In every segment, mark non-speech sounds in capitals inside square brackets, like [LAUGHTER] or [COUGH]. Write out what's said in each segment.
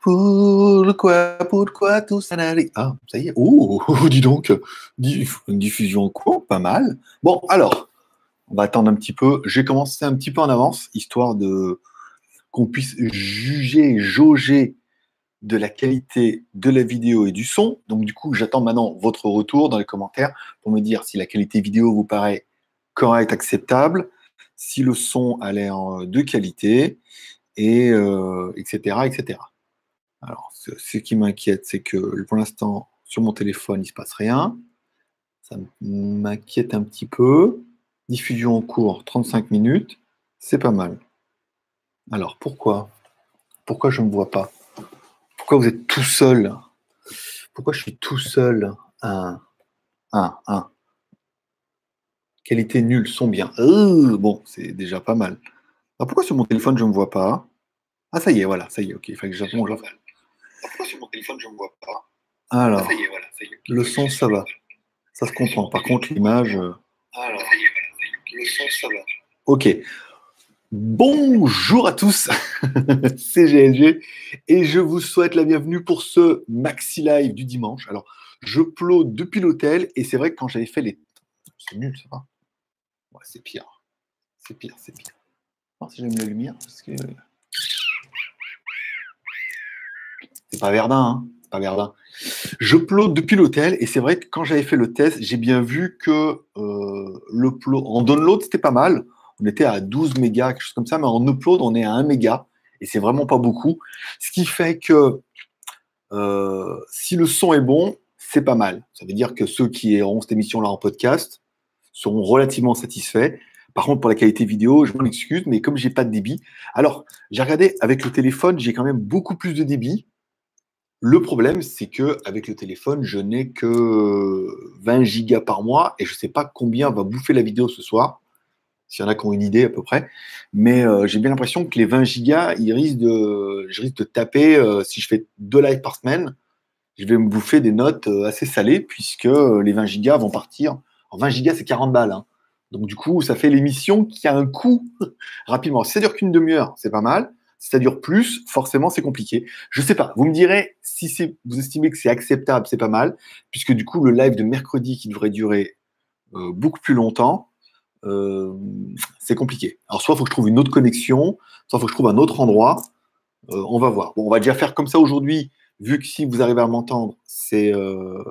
Pourquoi, pourquoi tout ça n'arrive? Ah, ça y est. Oh, [LAUGHS] dis donc, une diffusion cours, pas mal. Bon, alors, on va attendre un petit peu. J'ai commencé un petit peu en avance, histoire de qu'on puisse juger jauger de la qualité de la vidéo et du son. Donc du coup, j'attends maintenant votre retour dans les commentaires pour me dire si la qualité vidéo vous paraît correcte, acceptable, si le son a l'air de qualité, et etc., euh, etc. Alors, ce, qui m'inquiète, c'est que pour l'instant, sur mon téléphone, il ne se passe rien. Ça m'inquiète un petit peu. Diffusion en cours, 35 minutes. C'est pas mal. Alors, pourquoi? Pourquoi je ne me vois pas? Pourquoi vous êtes tout seul? Pourquoi je suis tout seul? Un, un, un. Qualité nulle, son bien. Euh, bon, c'est déjà pas mal. pourquoi sur mon téléphone je ne me vois pas? Ah, ça y est, voilà, ça y est, ok. Il fallait que j'attende. Pourquoi sur mon téléphone je ne vois pas? Alors, ça y est, voilà, ça y est. le son, ça va. Ça se comprend. Par contre, l'image. Euh, Alors, ça y est, voilà, ça y est. Le son, ça va. Ok. Bonjour à tous, [LAUGHS] c'est GLG et je vous souhaite la bienvenue pour ce maxi live du dimanche. Alors, je plot depuis l'hôtel et c'est vrai que quand j'avais fait les. C'est nul, ça va Ouais, c'est pire. C'est pire, c'est pire. Alors, si j'aime la lumière, parce que. C'est pas Verdun, hein C'est pas Verdun. Je plot depuis l'hôtel et c'est vrai que quand j'avais fait le test, j'ai bien vu que euh, le plot en download, c'était pas mal on était à 12 mégas, quelque chose comme ça, mais en upload, on est à 1 méga, et c'est vraiment pas beaucoup. Ce qui fait que euh, si le son est bon, c'est pas mal. Ça veut dire que ceux qui auront cette émission-là en podcast seront relativement satisfaits. Par contre, pour la qualité vidéo, je m'en excuse, mais comme j'ai pas de débit, alors j'ai regardé avec le téléphone, j'ai quand même beaucoup plus de débit. Le problème, c'est que avec le téléphone, je n'ai que 20 gigas par mois et je ne sais pas combien va bouffer la vidéo ce soir s'il y en a qui ont une idée à peu près. Mais euh, j'ai bien l'impression que les 20 gigas, je risque de taper, euh, si je fais deux lives par semaine, je vais me bouffer des notes euh, assez salées, puisque les 20 gigas vont partir. En 20 gigas, c'est 40 balles. Hein. Donc du coup, ça fait l'émission qui a un coût [LAUGHS] rapidement. Ça dure qu'une demi-heure, c'est pas mal. Si ça dure plus, forcément, c'est compliqué. Je sais pas. Vous me direz si vous estimez que c'est acceptable, c'est pas mal, puisque du coup, le live de mercredi qui devrait durer beaucoup plus longtemps, euh, c'est compliqué. Alors, soit il faut que je trouve une autre connexion, soit il faut que je trouve un autre endroit. Euh, on va voir. Bon, on va déjà faire comme ça aujourd'hui, vu que si vous arrivez à m'entendre, c'est. Euh,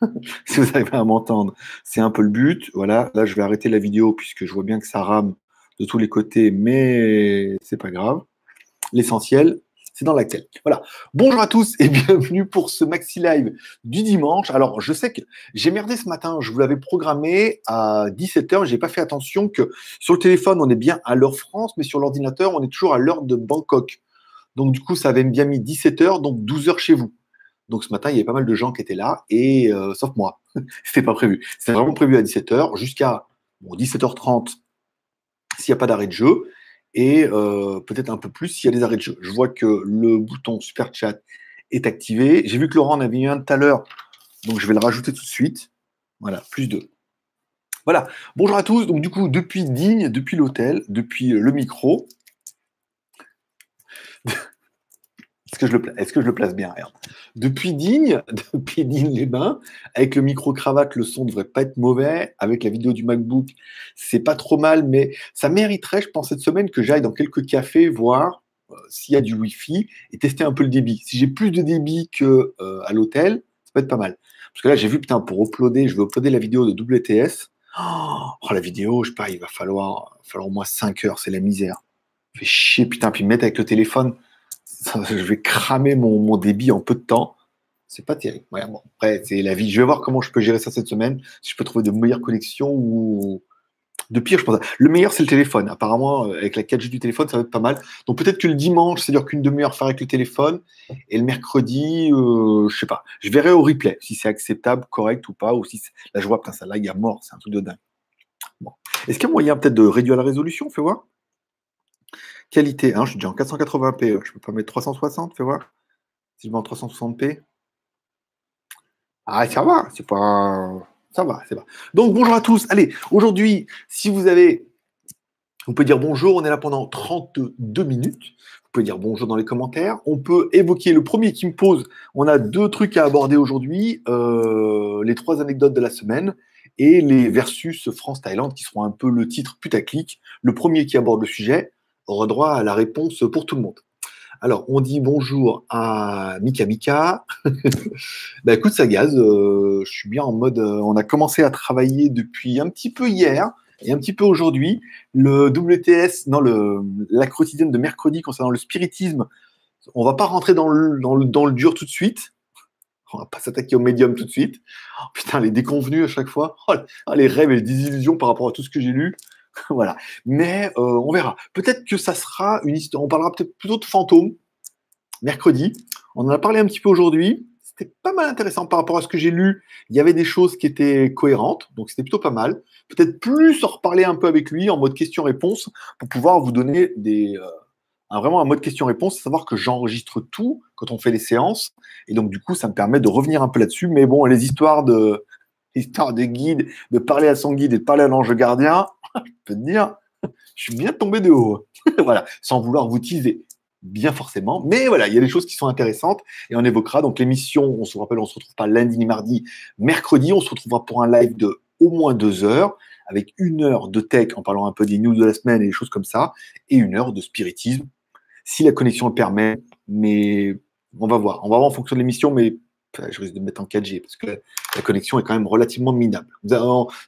[LAUGHS] si vous arrivez à m'entendre, c'est un peu le but. Voilà, là, je vais arrêter la vidéo puisque je vois bien que ça rame de tous les côtés, mais c'est pas grave. L'essentiel, c'est dans laquelle. Voilà. Bonjour à tous et [LAUGHS] bienvenue pour ce maxi live du dimanche. Alors, je sais que j'ai merdé ce matin, je vous l'avais programmé à 17h, j'ai pas fait attention que sur le téléphone, on est bien à l'heure France, mais sur l'ordinateur, on est toujours à l'heure de Bangkok. Donc, du coup, ça avait bien mis 17h, donc 12h chez vous. Donc, ce matin, il y avait pas mal de gens qui étaient là, et euh, sauf moi. [LAUGHS] C'était pas prévu. C'était vraiment prévu à 17h jusqu'à 17h30 s'il n'y a pas d'arrêt de jeu et euh, peut-être un peu plus s'il y a des arrêts de jeu. Je vois que le bouton Super Chat est activé. J'ai vu que Laurent en avait eu un tout à l'heure, donc je vais le rajouter tout de suite. Voilà, plus deux. Voilà. Bonjour à tous. Donc du coup, depuis Digne, depuis l'hôtel, depuis le micro, Est-ce que, je le, place bien? Depuis Digne, [LAUGHS] depuis Digne-les-Bains, avec le micro-cravate, le son ne devrait pas être mauvais. Avec la vidéo du MacBook, c'est pas trop mal, mais ça mériterait, je pense, cette semaine que j'aille dans quelques cafés voir euh, s'il y a du Wi-Fi et tester un peu le débit. Si j'ai plus de débit qu'à euh, l'hôtel, ça peut être pas mal. Parce que là, j'ai vu, putain, pour uploader, je veux uploader la vidéo de WTS. Oh, la vidéo, je sais pas, il va falloir, falloir au moins 5 heures, c'est la misère. Fait chier, putain, puis me mettre avec le téléphone [LAUGHS] je vais cramer mon, débit en peu de temps. C'est pas terrible. après, c'est la vie. Je vais voir comment je peux gérer ça cette semaine. Si je peux trouver de meilleures connexions ou de pire, je pense. Le meilleur, c'est le téléphone. Apparemment, euh, avec la 4G du téléphone, ça va être pas mal. Donc peut-être que le dimanche, c'est-à-dire qu'une demi-heure faire avec le téléphone. Et le mercredi, euh, je sais pas. Je verrai au replay si c'est acceptable, correct ou pas. Ou si là, je vois, putain, ça là, il mort. C'est un truc de dingue. Est-ce qu'il y a moyen peut-être de réduire la résolution? Fais voir. Qualité, hein, je suis déjà en 480p. Je peux pas mettre 360, fais voir. Si je mets en 360p. Ah, ça va, c'est pas. Ça va, c'est pas. Donc, bonjour à tous. Allez, aujourd'hui, si vous avez Vous pouvez dire bonjour, on est là pendant 32 minutes. Vous pouvez dire bonjour dans les commentaires. On peut évoquer le premier qui me pose. On a deux trucs à aborder aujourd'hui euh, les trois anecdotes de la semaine et les versus France-Thaïlande qui seront un peu le titre putaclic. Le premier qui aborde le sujet aura droit à la réponse pour tout le monde. Alors, on dit bonjour à Mika Mika. [LAUGHS] bah écoute, ça gaz. Euh, je suis bien en mode. Euh, on a commencé à travailler depuis un petit peu hier et un petit peu aujourd'hui. Le WTS, non, le, la quotidienne de mercredi concernant le spiritisme, on va pas rentrer dans le, dans le, dur tout de suite. On va pas s'attaquer au médium tout de suite. Oh, putain, les déconvenus à chaque fois. Oh, oh, les rêves et les désillusions par rapport à tout ce que j'ai lu. [LAUGHS] voilà. Mais euh, on verra. Peut-être que ça sera une histoire. On parlera peut-être plutôt de fantômes mercredi. On en a parlé un petit peu aujourd'hui c'était pas mal intéressant par rapport à ce que j'ai lu. Il y avait des choses qui étaient cohérentes, donc c'était plutôt pas mal. Peut-être plus en reparler un peu avec lui en mode question-réponse pour pouvoir vous donner des, euh, un, vraiment un mode question-réponse, savoir que j'enregistre tout quand on fait les séances. Et donc, du coup, ça me permet de revenir un peu là-dessus. Mais bon, les histoires de, [LAUGHS] histoires de guide, de parler à son guide et de parler à l'ange gardien, [LAUGHS] je peux te dire, je suis bien tombé de haut. [LAUGHS] voilà, sans vouloir vous teaser bien forcément. Mais voilà, il y a des choses qui sont intéressantes et on évoquera. Donc l'émission, on se rappelle, on se retrouve pas lundi ni mardi, mercredi, on se retrouvera pour un live de au moins deux heures avec une heure de tech en parlant un peu des news de la semaine et des choses comme ça et une heure de spiritisme si la connexion le permet. Mais on va voir. On va voir en fonction de l'émission, mais je risque de mettre en 4G parce que la connexion est quand même relativement minable.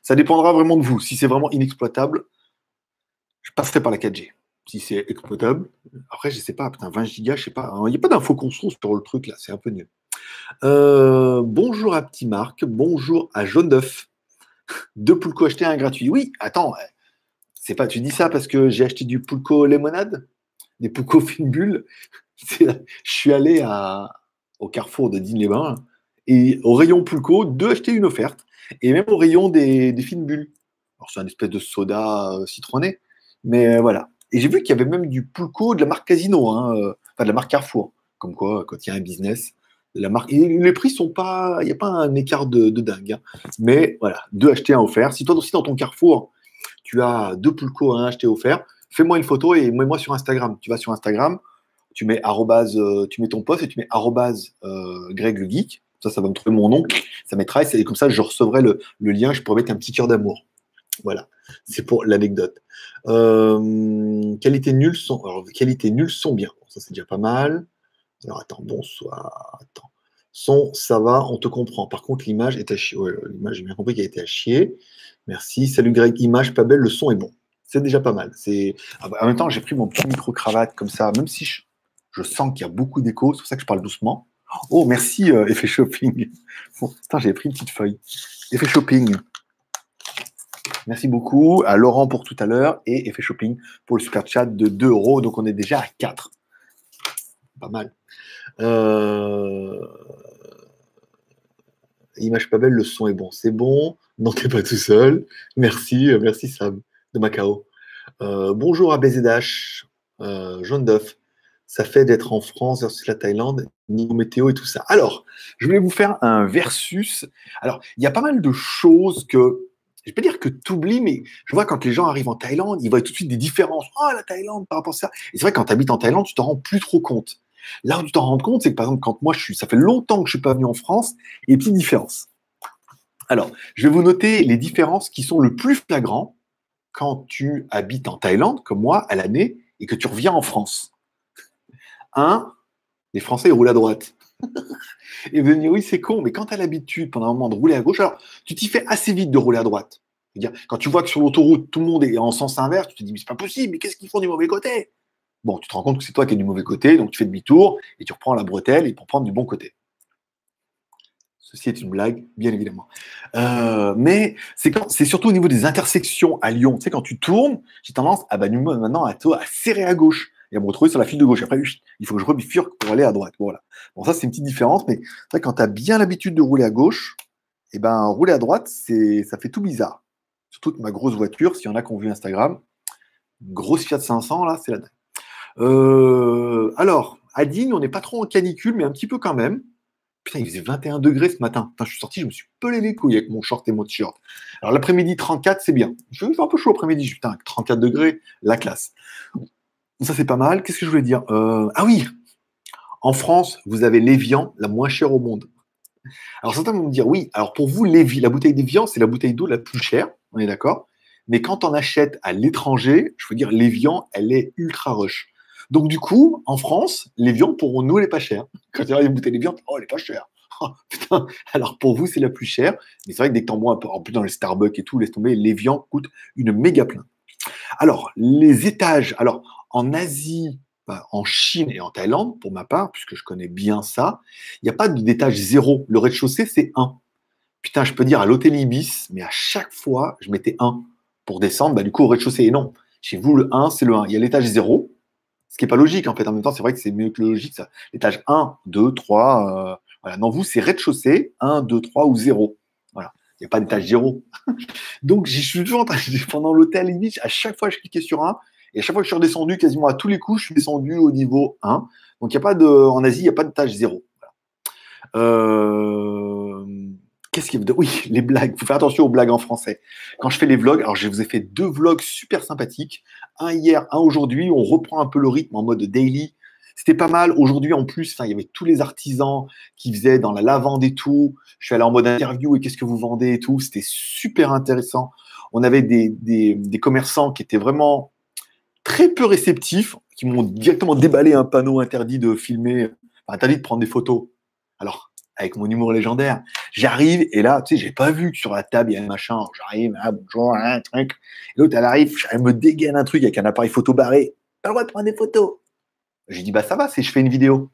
Ça dépendra vraiment de vous. Si c'est vraiment inexploitable, je passerai par la 4G si c'est exploitable. Après, je sais pas, putain, 20 gigas, je sais pas. Il n'y a pas d'infos constru sur le truc là, c'est un peu nul. Euh, bonjour à Petit Marc, bonjour à Jaune d'œuf. [LAUGHS] Deux Poulco achetés, un gratuit. Oui, attends, c'est pas, tu dis ça parce que j'ai acheté du Poulco Lemonade, des Poulco fine bulle? [LAUGHS] Je suis allé à, au carrefour de Digne-les-Bains et au rayon Poulco, deux achetés, une offerte. Et même au rayon des, fines bulles. Alors, c'est un espèce de soda euh, citronné. Mais euh, voilà. Et j'ai vu qu'il y avait même du pulco de la marque Casino, hein, euh, enfin de la marque Carrefour. Comme quoi, quand il y a un business, la marque. les prix sont pas. Il n'y a pas un écart de, dingue. Hein. Mais voilà, deux achetés, un offert. Si toi aussi dans ton Carrefour, tu as deux pulco, un acheté offert, fais-moi une photo et mets-moi sur Instagram. Tu vas sur Instagram, tu mets euh, tu mets ton post et tu mets arrobase euh, Greg le Geek. Ça, ça va me trouver mon nom. Ça mettra et comme ça, je recevrai le, lien. Je pourrais mettre un petit cœur d'amour. Voilà, c'est pour l'anecdote. Euh, qualité nulle son. Alors, qualité nulle son bien. ça c'est déjà pas mal. Alors attends, bonsoir. Attends. Son, ça va, on te comprend. Par contre, l'image est à chier. l'image, j'ai bien compris qu'elle était à chier. Merci. Salut Greg, image pas belle, le son est bon. C'est déjà pas mal. C'est... Ah bah, en même temps, j'ai pris mon petit micro-cravate comme ça, même si je, sens qu'il y a beaucoup d'écho, c'est pour ça que je parle doucement. Oh, merci, euh, effet shopping. J'ai pris une petite feuille. Effet shopping. Merci beaucoup à Laurent pour tout à l'heure et Effet Shopping pour le super chat de 2 euros. Donc on est déjà à 4. Pas mal. Euh, image pas belle, le son est bon. C'est bon. Non, t'es pas tout seul. Merci, euh, merci Sam de Macao. Bonjour à BZH, jaune d'œuf. Ça fait d'être en France versus la Thaïlande, niveau météo et tout ça. Alors, je voulais vous faire un versus. Alors, il y a pas mal de choses que je peux dire que tu oublies, mais je vois quand les gens arrivent en Thaïlande, ils voient tout de suite des différences. Oh, la Thaïlande par rapport à ça. Et c'est vrai, quand tu habites en Thaïlande, tu t'en rends plus trop compte. Là où tu t'en rends compte, c'est que par exemple, quand moi, je suis, ça fait longtemps que je suis pas venu en France, il y a des petites différences. Alors, je vais vous noter les différences qui sont le plus flagrantes quand tu habites en Thaïlande, comme moi, à l'année, et que tu reviens en France. Un, les Français roulent à droite. [LAUGHS] et vous dire, oui, c'est con, mais quand tu as l'habitude pendant un moment de rouler à gauche, alors tu t'y fais assez vite de rouler à droite. Quand tu vois que sur l'autoroute, tout le monde est en sens inverse, tu te dis, mais c'est pas possible, mais qu'est-ce qu'ils font du mauvais côté? Bon, tu te rends compte que c'est toi qui es du mauvais côté, donc tu fais demi-tour et tu reprends la bretelle et pour prendre du bon côté. Ceci est une blague, bien évidemment. Euh, mais c'est surtout au niveau des intersections à Lyon. Tu sais, quand tu tournes, j'ai tendance à, bah, maintenant à, à serrer à gauche et à me retrouver sur la file de gauche. Après, il faut que je rebifurque pour aller à droite. Voilà. Bon, ça, c'est une petite différence, mais quand tu as bien l'habitude de rouler à gauche, et eh ben, rouler à droite, ça fait tout bizarre. Surtout ma grosse voiture, s'il y en a qui ont vu Instagram, grosse Fiat 500, là, c'est la dingue. Euh, alors, à Digne, on n'est pas trop en canicule, mais un petit peu quand même, Putain, il faisait 21 degrés ce matin. je suis sorti, je me suis pelé les couilles avec mon short et mon t-shirt. Alors l'après-midi, 34, c'est bien. Je fais un peu chaud l'après-midi. Putain, 34 degrés, la classe. Ça, c'est pas mal. Qu'est-ce que je voulais dire? Euh, Ah oui En France, vous avez l'Evian, la moins chère au monde. Alors certains vont me dire, oui, alors pour vous, la bouteille d'Evian, c'est la bouteille d'eau la plus chère. On est d'accord? Mais quand on achète à l'étranger, je veux dire, l'Evian, elle est ultra rush. Donc, du coup, en France, l'Evian, pour nous, elle n'est pas chère. [LAUGHS] Quand tu as une bouteille d'Evian, oh, elle n'est pas chère. [LAUGHS] Oh. Alors, pour vous, c'est la plus chère. Mais c'est vrai que dès que tu en bois un peu, en plus dans les Starbucks et tout, laisse tomber, l'Evian coûte une méga plein. Alors, les étages. Alors, en Asie, en Chine et en Thaïlande, pour ma part, puisque je connais bien ça, il n'y a pas d'étage zéro. Le rez-de-chaussée, c'est 1. Putain, je peux dire à l'hôtel Ibis, mais à chaque fois, je mettais 1 pour descendre, bah, du coup, au rez-de-chaussée. Et non, chez vous, le 1, c'est le 1. Il y a l'étage 0, ce qui n'est pas logique, en fait. En même temps, c'est vrai que c'est mieux que logique, ça. L'étage 1, 2, 3. Euh, voilà. Non, vous, c'est rez-de-chaussée, 1, 2, 3 ou 0. Voilà. Il n'y a pas d'étage 0. [LAUGHS] Donc, j'y suis toujours en train, pendant l'hôtel, à chaque fois, je cliquais sur 1. Et à chaque fois que je suis redescendu, quasiment à tous les coups, je suis descendu au niveau 1. Donc, y a pas de, en Asie, il n'y a pas d'étage 0. Euh, Qu'est-ce qui Oui, [LAUGHS] les blagues. Il faut faire attention aux blagues en français. Quand je fais les vlogs, alors je vous ai fait deux vlogs super sympathiques. Un hier, un aujourd'hui. On reprend un peu le rythme en mode daily. C'était pas mal. Aujourd'hui, en plus, il y avait tous les artisans qui faisaient dans la lavande et tout. Je suis allé en mode interview et qu'est-ce que vous vendez et tout. C'était super intéressant. On avait des, des commerçants qui étaient vraiment très peu réceptifs, qui m'ont directement déballé un panneau interdit de filmer, interdit de prendre des photos. Alors, avec mon humour légendaire. J'arrive et là, tu sais, j'ai pas vu que sur la table il y a un machin. J'arrive, ah, bonjour, un truc. L'autre, elle arrive, elle me dégaine un truc avec un appareil photo barré. Pas le droit de prendre des photos. J'ai dit, bah ça va, si je fais une vidéo.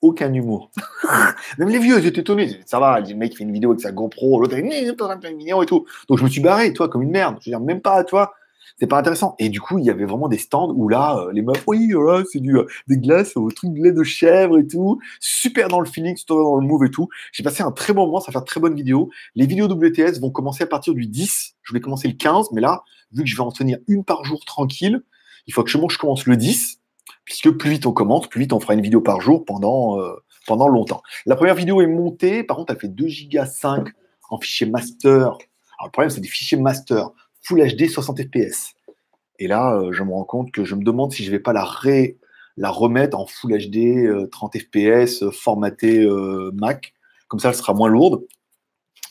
Aucun humour. [LAUGHS] Même les vieux, ils étaient étonnés. Ça va, le mec fait une vidéo avec sa GoPro, l'autre, il fait une vidéo et tout. Donc je me suis barré, toi, comme une merde. Je veux dire, même pas, toi c'est pas intéressant. Et du coup, il y avait vraiment des stands où là, euh, les meufs, oui, c'est du, euh, des glaces au truc de lait de chèvre et tout, super dans le feeling, super dans le move et tout. J'ai passé un très bon moment, ça va faire très bonne vidéo. Les vidéos WTS vont commencer à partir du 10. Je vais commencer le 15, mais là, vu que je vais en tenir une par jour tranquille, il faut que je, commence le 10, puisque plus vite on commence, plus vite on fera une vidéo par jour pendant, euh, pendant longtemps. La première vidéo est montée, par contre, elle fait 2 Go 5 en fichier master. Alors, le problème, c'est des fichiers master. Full HD 60 fps. Et là, euh, je me rends compte que je me demande si je vais pas la, ré, la remettre en Full HD 30 fps formaté euh, Mac. Comme ça, elle sera moins lourde.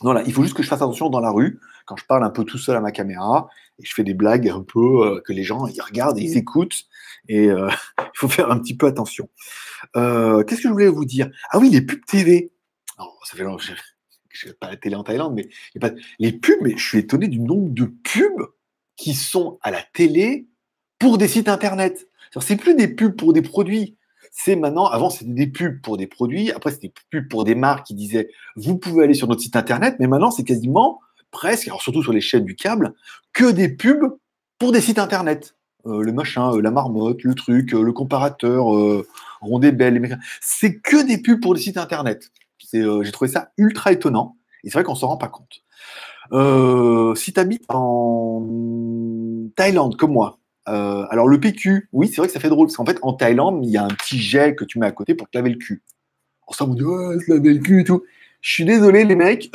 Voilà, il faut juste que je fasse attention dans la rue quand je parle un peu tout seul à ma caméra et je fais des blagues un peu euh, que les gens ils regardent et ils écoutent et [LAUGHS] il faut faire un petit peu attention. Qu'est-ce que je voulais vous dire? Ah oui, les pubs TV. Alors, ça fait longtemps je pas la télé en Thaïlande, mais les pubs, mais je suis étonné du nombre de pubs qui sont à la télé pour des sites internet. C'est plus des pubs pour des produits. C'est maintenant, avant c'était des pubs pour des produits, après c'était des pubs pour des marques qui disaient vous pouvez aller sur notre site internet, mais maintenant c'est quasiment presque, alors surtout sur les chaînes du câble, que des pubs pour des sites internet. Euh, le machin, euh, la marmotte, le truc, euh, le comparateur, Rondébelle, c'est que des pubs pour des sites internet. Euh, j'ai trouvé ça ultra étonnant. Et c'est vrai qu'on s'en rend pas compte. Euh, si tu habites en Thaïlande comme moi, euh, alors le PQ, oui, c'est vrai que ça fait drôle, parce qu'en fait, en Thaïlande, il y a un petit jet que tu mets à côté pour te laver le cul. On vous dit, ouais, se laver le cul et tout. Je suis désolé, les mecs,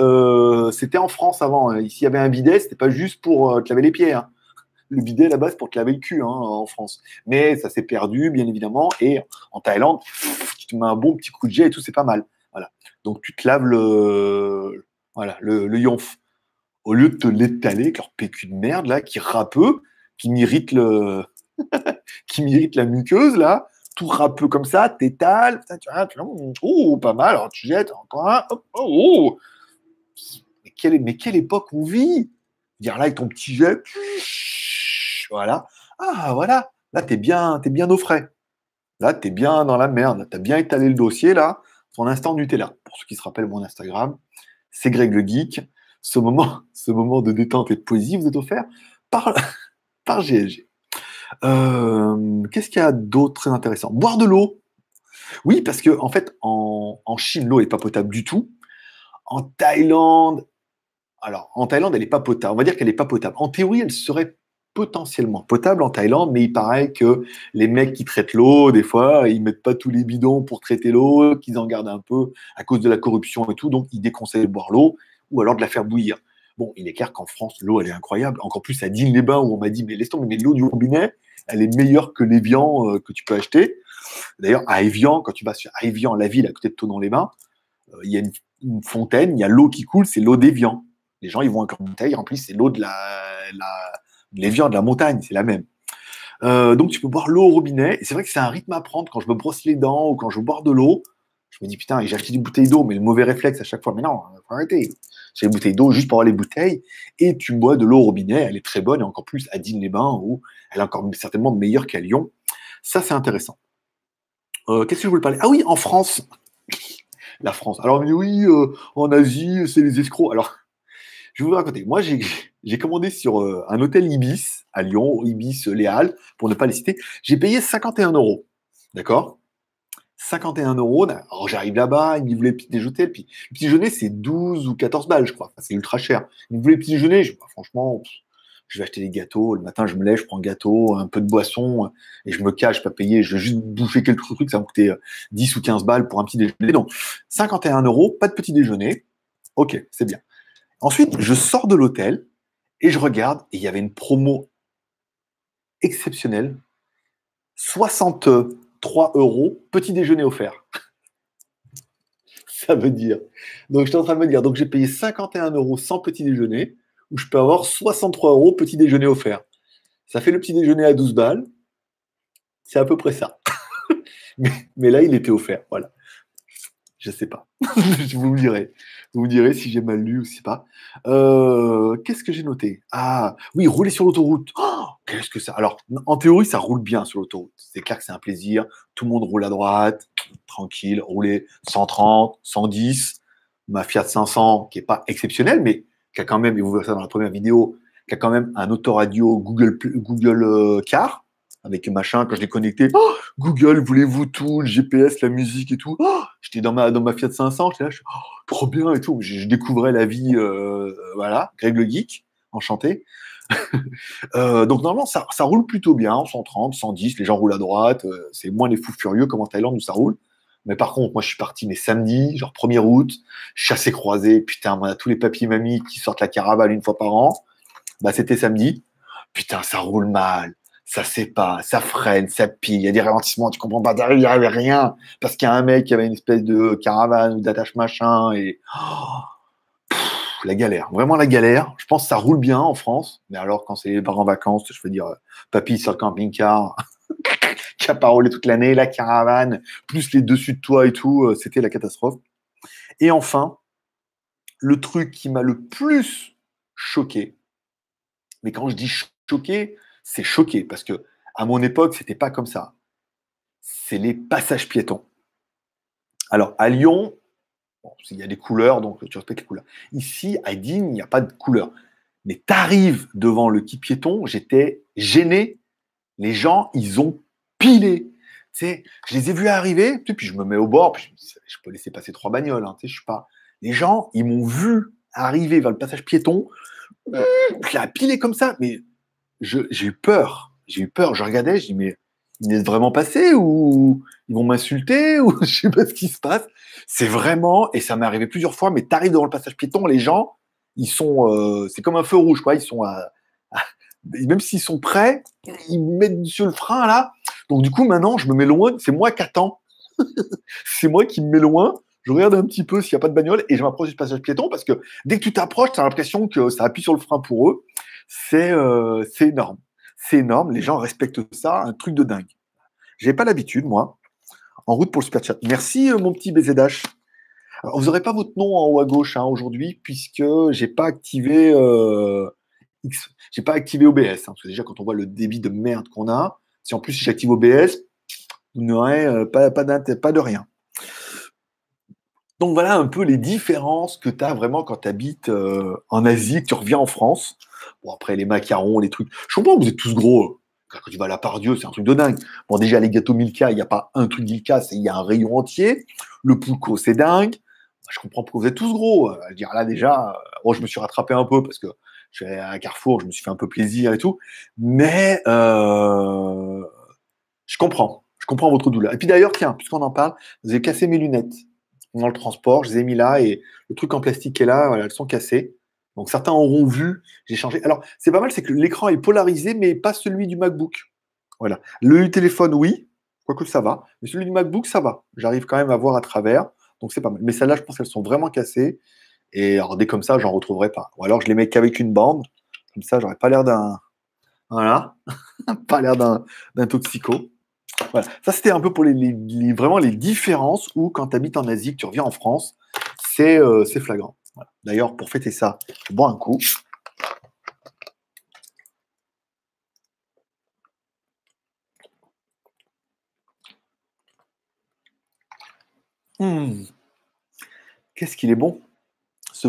c'était en France avant. Hein. Ici, il y avait un bidet, c'était pas juste pour te laver les pieds. Hein. Le bidet, là-bas, c'est pour te laver le cul hein, en France. Mais ça s'est perdu, bien évidemment. Et en Thaïlande, tu te mets un bon petit coup de jet et tout, c'est pas mal. Donc tu te laves le, voilà, le, yonf. Au lieu de te l'étaler leur PQ de merde, là, qui râpeux, qui m'irrite le. [LAUGHS] qui m'irrite la muqueuse, là, tout râpeux comme ça, t'étales, tu oh, pas mal, alors tu jettes encore un, oh, oh. Mais, quelle, mais quelle époque on vit? Dire là avec ton petit jet, voilà. Ah, voilà, là, t'es bien, es bien au frais. Là, t'es bien dans la merde. T'as bien étalé le dossier, là ton instant Nutella. Pour ceux qui se rappellent mon Instagram, c'est Greg le Geek. Ce moment, [LAUGHS] ce moment de détente et de poésie vous est offert par, [LAUGHS] par GLG. Euh, qu'est-ce qu'il y a d'autre très intéressant? Boire de l'eau. Oui, parce que en fait, en, Chine, l'eau n'est pas potable du tout. En Thaïlande, alors en Thaïlande, elle n'est pas potable. On va dire qu'elle n'est pas potable. En théorie, elle serait potentiellement potable en Thaïlande, mais il paraît que les mecs qui traitent l'eau, des fois, ils mettent pas tous les bidons pour traiter l'eau, qu'ils en gardent un peu à cause de la corruption et tout, donc ils déconseillent de boire l'eau ou alors de la faire bouillir. Bon, il est clair qu'en France, l'eau, elle est incroyable. Encore plus à Digne-les-Bains, où on m'a dit, mais laisse tomber, mais l'eau du robinet, elle est meilleure que l'Evian euh, que tu peux acheter. D'ailleurs, à Evian, quand tu vas sur Evian, la ville à côté de Tonon-les-Bains, euh, il y a une, fontaine, il y a l'eau qui coule, c'est l'eau d'Evian. Les gens, ils vont en bouteille, en plus, c'est l'eau de la, l'Evian, de la montagne, c'est la même. Euh, donc, tu peux boire l'eau au robinet. Et c'est vrai que c'est un rythme à prendre quand je me brosse les dents ou quand je bois de l'eau. Je me dis, putain, j'ai acheté une bouteille d'eau, mais le mauvais réflexe à chaque fois. Mais non, faut arrêter. J'ai une bouteille d'eau juste pour avoir les bouteilles. Et tu bois de l'eau au robinet. Elle est très bonne et encore plus à Digne-les-Bains où elle est encore certainement meilleure qu'à Lyon. Ça, c'est intéressant. Euh, qu'est-ce que je voulais parler? Ah oui, en France. La France. Alors, oui, euh, en Asie, c'est les escrocs. Alors, je vais vous raconter. Moi, [LAUGHS] j'ai commandé sur euh, un hôtel Ibis à Lyon, Ibis Léal, pour ne pas les citer. J'ai payé 51 euros. D'accord? 51 euros. Alors, j'arrive là-bas, ils me voulaient petit déjeuner. Puis, petit déjeuner, c'est 12 ou 14 balles, je crois. c'est ultra cher. Ils me voulaient petit déjeuner. Je, bah, franchement, je vais acheter des gâteaux. Le matin, je me lève, je prends un gâteau, un peu de boisson, et je me cache, pas payer. Je vais juste bouffer quelques trucs. Ça va me coûter 10 ou 15 balles pour un petit déjeuner. Donc, 51 euros, pas de petit déjeuner. Ok, c'est bien. Ensuite, je sors de l'hôtel et je regarde, et il y avait une promo exceptionnelle. 63 euros, petit déjeuner offert. [LAUGHS] Ça veut dire. Donc, je suis en train de me dire, donc j'ai payé 51 euros sans petit déjeuner, où je peux avoir 63 euros petit déjeuner offert. Ça fait le petit déjeuner à 12 balles. C'est à peu près ça. [LAUGHS] mais, là, il était offert. Voilà. Je sais pas. je [LAUGHS] vous dirai. Vous me direz si j'ai mal lu ou si pas. Euh, qu'est-ce que j'ai noté? Ah, oui, rouler sur l'autoroute. Oh, qu'est-ce que ça? Alors, en théorie, ça roule bien sur l'autoroute. C'est clair que c'est un plaisir. Tout le monde roule à droite, tranquille, rouler 130, 110. Ma Fiat 500, qui est pas exceptionnelle, mais qui a quand même, et vous verrez ça dans la première vidéo, qui a quand même un autoradio Google, Google euh, Car avec machin, quand je l'ai connecté, oh, Google, voulez-vous tout, le GPS, la musique et tout. Oh, j'étais dans ma, dans ma Fiat 500, j'étais là, je, oh, trop bien et tout. Je, découvrais la vie, euh, voilà, Greg le Geek, enchanté. [LAUGHS] euh, donc normalement, ça, ça, roule plutôt bien, 130, 110, les gens roulent à droite, euh, c'est moins les fous furieux comme en Thaïlande où ça roule. Mais par contre, moi, je suis parti mais samedi, genre 1er août, chassé croisé, putain, on a tous les papiers mamie qui sortent la caravane une fois par an. Bah, c'était samedi. Putain, ça roule mal ça sait pas, ça freine, ça pille, il y a des ralentissements, tu comprends pas, derrière, il n'y avait rien, parce qu'il y a un mec qui avait une espèce de caravane ou d'attache machin, et oh, la galère, vraiment la galère. Je pense que ça roule bien en France, mais alors quand c'est les parents en vacances, je veux dire, papy sur le camping-car, [LAUGHS] qui a parolé toute l'année, la caravane, plus les dessus de toi et tout, euh, c'était la catastrophe. Et enfin, le truc qui m'a le plus choqué, mais quand je dis choqué, c'est choqué parce que à mon époque, c'était pas comme ça. C'est les passages piétons. Alors à Lyon, il y a des couleurs, donc tu respectes les couleurs. Ici, à Digne, il n'y a pas de couleurs. Mais tu arrives devant le qui piéton, j'étais gêné. Les gens, ils ont pilé. Tu sais, je les ai vus arriver, puis je me mets au bord, puis je peux laisser passer trois bagnoles. Hein, tu sais, je suis pas. Les gens, ils m'ont vu arriver vers le passage piéton, puis a pilé comme ça, mais j'ai eu peur. J'ai eu peur. Je regardais, je dis, mais il est vraiment passé ou ils vont m'insulter [LAUGHS] ou je sais pas ce qui se passe. C'est vraiment, et ça m'est arrivé plusieurs fois, mais t'arrives devant le passage piéton, les gens, ils sont, euh, c'est comme un feu rouge, quoi. Ils sont même s'ils sont prêts, ils mettent sur le frein là. Donc du coup, maintenant, je me mets loin. C'est moi qui attends. [LAUGHS] c'est moi qui me mets loin. Je regarde un petit peu s'il n'y a pas de bagnole et je m'approche du passage piéton parce que dès que tu t'approches, tu as l'impression que ça appuie sur le frein pour eux. Euh, c'est énorme. C'est énorme. Les gens respectent ça, un truc de dingue. J'ai pas l'habitude, moi. En route pour le super chat. Merci, euh, mon petit BZH. vous n'aurez pas votre nom en haut à gauche hein, aujourd'hui, puisque j'ai pas activé euh, X, j'ai pas activé OBS. Hein, parce que déjà, quand on voit le débit de merde qu'on a, si en plus j'active OBS, vous n'aurez pas, pas, pas de rien. Donc voilà un peu les différences que tu as vraiment quand tu habites en Asie, que tu reviens en France. Bon, après, les macarons, les trucs. Je comprends, vous êtes tous gros. Quand tu vas à la part Dieu, c'est un truc de dingue. Bon, déjà, les gâteaux Milka, il n'y a pas un truc Milka, il y a un rayon entier. Le Pulco, c'est dingue. Je comprends pourquoi vous êtes tous gros. Je dire, là, déjà, moi, je me suis rattrapé un peu parce que je suis à Carrefour, je me suis fait un peu plaisir et tout. Mais euh, je comprends. Je comprends votre douleur. Et puis d'ailleurs, tiens, puisqu'on en parle, vous avez cassé mes lunettes dans le transport. Je les ai mis là et le truc en plastique est là, elles sont cassées. Donc certains auront vu, j'ai changé. Alors, c'est pas mal, c'est que l'écran est polarisé, mais pas celui du MacBook. Voilà. Le téléphone, oui, quoique ça va. Mais celui du MacBook, ça va. J'arrive quand même à voir à travers. Donc c'est pas mal. Mais celles-là, je pense qu'elles sont vraiment cassées. Et alors, dès comme ça, j'en retrouverai pas. Ou alors je les mets qu'avec une bande. Comme ça, j'aurais pas l'air d'un. Voilà. [LAUGHS] pas l'air d'un, toxico. Voilà. Ça, c'était un peu pour les, vraiment les différences où, quand tu habites en Asie, que tu reviens en France, c'est, euh, flagrant. D'ailleurs, pour fêter ça, je bois un coup. Hmm. Qu'est-ce qu'il est bon, ce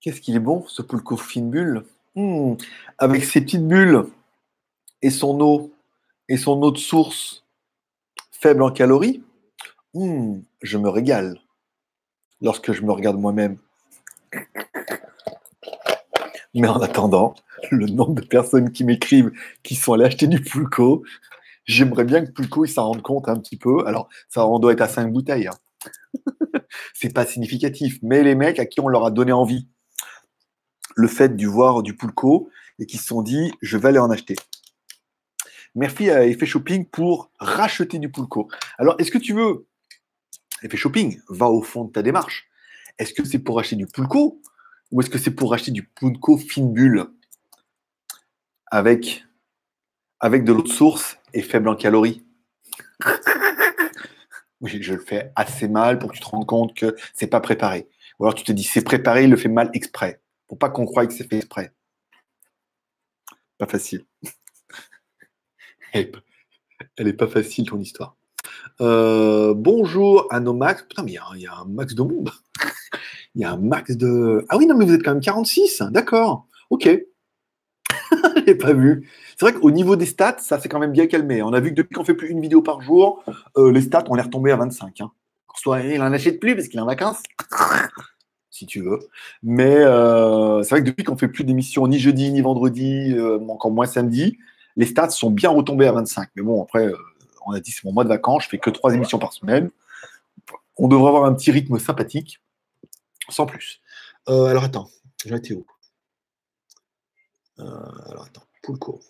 Qu'est-ce qu'il est bon, ce pulco fine bulle? Hmm. Avec ses petites bulles et son eau, et son de source faible en calories, hmm, je me régale lorsque je me regarde moi-même. Mais en attendant, le nombre de personnes qui m'écrivent qui sont allées acheter du pulco, J'aimerais bien que Pulco il s'en rende compte un petit peu. Alors, ça doit être à 5 bouteilles. Hein. [LAUGHS] c'est pas significatif. Mais les mecs à qui on leur a donné envie le fait du voir du Pulco et qui se sont dit je vais aller en acheter. Murphy a Effet Shopping pour racheter du Pulco. Alors, est-ce que tu veux Effet Shopping, va au fond de ta démarche. Est-ce que c'est pour acheter du Pulco ou est-ce que c'est pour acheter du Pulco fine bulle avec, avec de l'eau de source et faible en calories? [LAUGHS] oui, je le fais assez mal pour que tu te rendes compte que c'est pas préparé. Ou alors tu te dis c'est préparé, il le fait mal exprès. Pour pas qu'on croie que c'est fait exprès. Pas facile. Elle est pas facile ton histoire. Euh, bonjour à nos max. Putain, mais il y, a un max de monde. [LAUGHS] Il y a un max de. Ah oui, non, mais vous êtes quand même 46. D'accord. Ok. [LAUGHS] Je l'ai pas vu. C'est vrai qu'au niveau des stats, ça s'est quand même bien calmé. On a vu que depuis qu'on fait plus une vidéo par jour, euh, les stats, on est retombé à 25. Hein. Soit il en achète plus parce qu'il est en vacances, [LAUGHS] si tu veux. Mais euh, c'est vrai que depuis qu'on fait plus d'émissions ni jeudi ni vendredi, encore moins samedi, les stats sont bien retombés à 25. Mais bon, après, on a dit c'est mon mois de vacances, je fais que trois émissions par semaine. On devrait avoir un petit rythme sympathique, sans plus. alors attends, j'ai été où Alors attends, Poulco.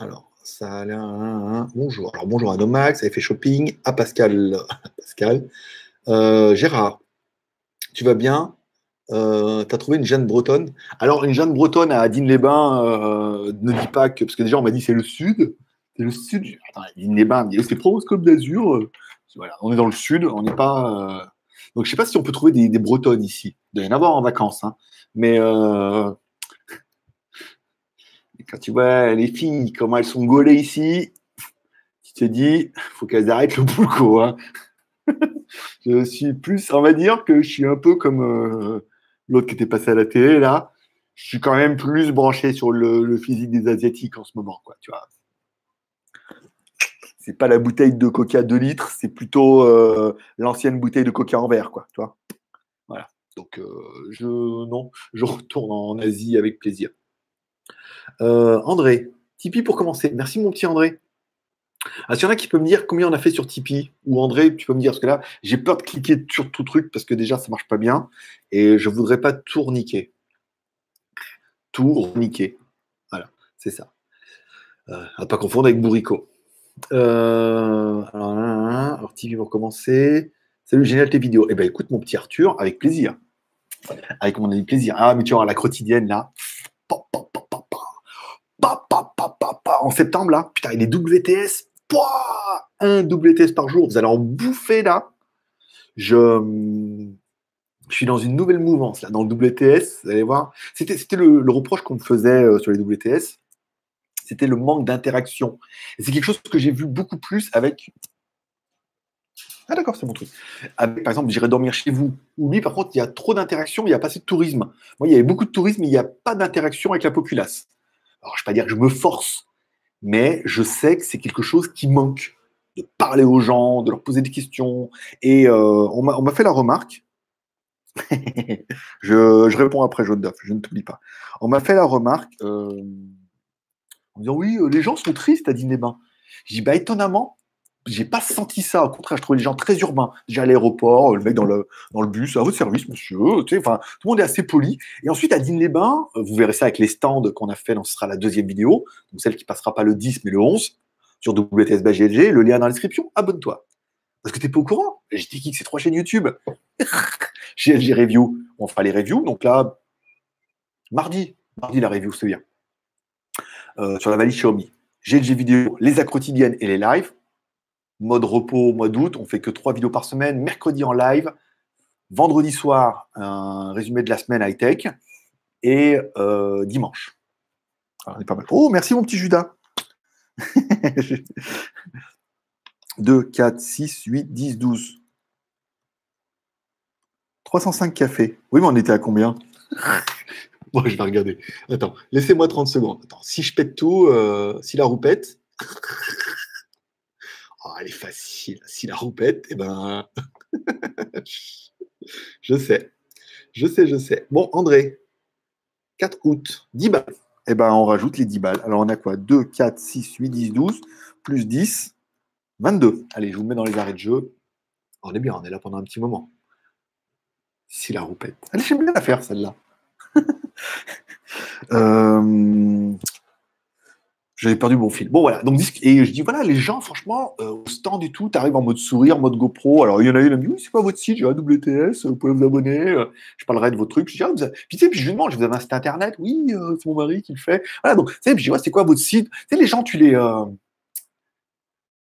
Alors, ça a l'air. Bonjour. Alors, bonjour à Nomax, à fait Shopping, à Pascal. [LAUGHS] Pascal. Euh, Gérard, tu vas bien? Euh, Tu as trouvé une Jeanne bretonne? Alors, une Jeanne bretonne à Digne-les-Bains, euh, ne dis pas que. Parce que déjà, on m'a dit c'est le sud. C'est le sud. Attends, Digne-les-Bains, c'est Provence-Côte d'Azur. Voilà, on est dans le sud, on n'est pas. Donc, je ne sais pas si on peut trouver des, bretonnes ici. Il doit y en avoir en vacances. Hein. Mais quand tu vois les filles, comment elles sont gaulées ici, tu te dis, faut qu'elles arrêtent le boulot. Hein. [LAUGHS] je suis plus, on va dire que je suis un peu comme euh, l'autre qui était passé à la télé là. Je suis quand même plus branché sur le, physique des asiatiques en ce moment, quoi. Tu. C'est pas la bouteille de Coca 2 litres, c'est plutôt euh, l'ancienne bouteille de Coca en verre, quoi. Voilà. Donc euh, je non, je retourne en Asie avec plaisir. Euh, André, Tipeee pour commencer. Merci mon petit André. Ah, S'il y en a qui peut me dire combien on a fait sur Tipeee, ou André, tu peux me dire, parce que là, j'ai peur de cliquer sur tout truc parce que déjà, ça marche pas bien et je voudrais pas tout niquer. Tout niquer. Voilà, c'est ça. Euh, à pas confondre avec Bourrico. Euh, alors, alors, Tipeee pour commencer. Salut, génial tes vidéos. Eh ben, écoute, mon petit Arthur, avec plaisir. Avec mon ami plaisir. Ah, mais tu vois, la quotidienne, là en septembre, là, putain, il est WTS, un WTS par jour, vous allez en bouffer là. Je, suis dans une nouvelle mouvance là, dans le WTS, vous allez voir. C'était, le, reproche qu'on me faisait euh, sur les WTS, c'était le manque d'interaction. C'est quelque chose que j'ai vu beaucoup plus avec. Ah d'accord, c'est mon truc. Avec, par exemple, j'irai dormir chez vous. Oui, par contre, il y a trop d'interaction, il n'y a pas assez de tourisme. Moi, il y avait beaucoup de tourisme, mais il n'y a pas d'interaction avec la populace. Alors, je ne vais pas dire que je me force, mais je sais que c'est quelque chose qui manque, de parler aux gens, de leur poser des questions. Et euh, on m'a fait la remarque, [LAUGHS] je, réponds après, Jaune je ne t'oublie pas. On m'a fait la remarque euh, en disant Oui, euh, les gens sont tristes à Dîner-Bain. Je dis Bah, étonnamment, j'ai pas senti ça. Au contraire, je trouvais les gens très urbains. Déjà à l'aéroport, le mec dans le, dans le bus, à votre service, monsieur. Tout le monde est assez poli. Et ensuite, à Digne-les-Bains, euh, vous verrez ça avec les stands qu'on a fait, ce sera la deuxième vidéo, donc celle qui passera pas le 10, mais le 11, sur WTS GLG, le lien dans la description, abonne-toi. Parce que tu n'es pas au courant. JT c'est trois chaînes YouTube. [LAUGHS] GLG Review, on fera les reviews. Donc là, mardi, mardi la review, c'est bien. Euh, sur la valise Xiaomi. GLG vidéo, les actes quotidiennes et les lives mode repos au mois d'août. On fait que trois vidéos par semaine. Mercredi en live. Vendredi soir, un résumé de la semaine high-tech. Et euh, dimanche. Alors, pas mal. Oh, merci mon petit Judas. 2, 4, 6, 8, 10, 12. 305 cafés. Oui, mais on était à combien? [LAUGHS] Moi, je vais regarder. Attends, laissez-moi 30 secondes. Si je pète tout, euh, si la roue pète. [LAUGHS] Oh, elle est facile. Si la roupette, eh ben. [LAUGHS] je sais. Je sais, je sais. Bon, André, 4 août, 10 balles. Eh ben, on rajoute les 10 balles. Alors, on a quoi? 2, 4, 6, 8, 10, 12, plus 10, 22. Allez, je vous mets dans les arrêts de jeu. On est bien, on est là pendant un petit moment. Si la roupette. Allez, j'aime bien la faire, celle-là. [LAUGHS] euh, j'avais perdu mon fil. Bon, voilà. Donc, et je dis, voilà, les gens, franchement, euh, au stand et tout, tu arrives en mode sourire, mode GoPro. Alors, il y en a une, me dit, oui, c'est quoi votre site? J'ai un WTS, vous pouvez vous abonner. Euh, je parlerai de vos trucs. Je dis, ah, vous Puis, tu sais, puis je lui demande, vous avez un site internet? Oui, euh, c'est mon mari qui le fait. Voilà, donc, tu sais, puis je dis, ouais, c'est quoi votre site? Tu sais, les gens, tu les.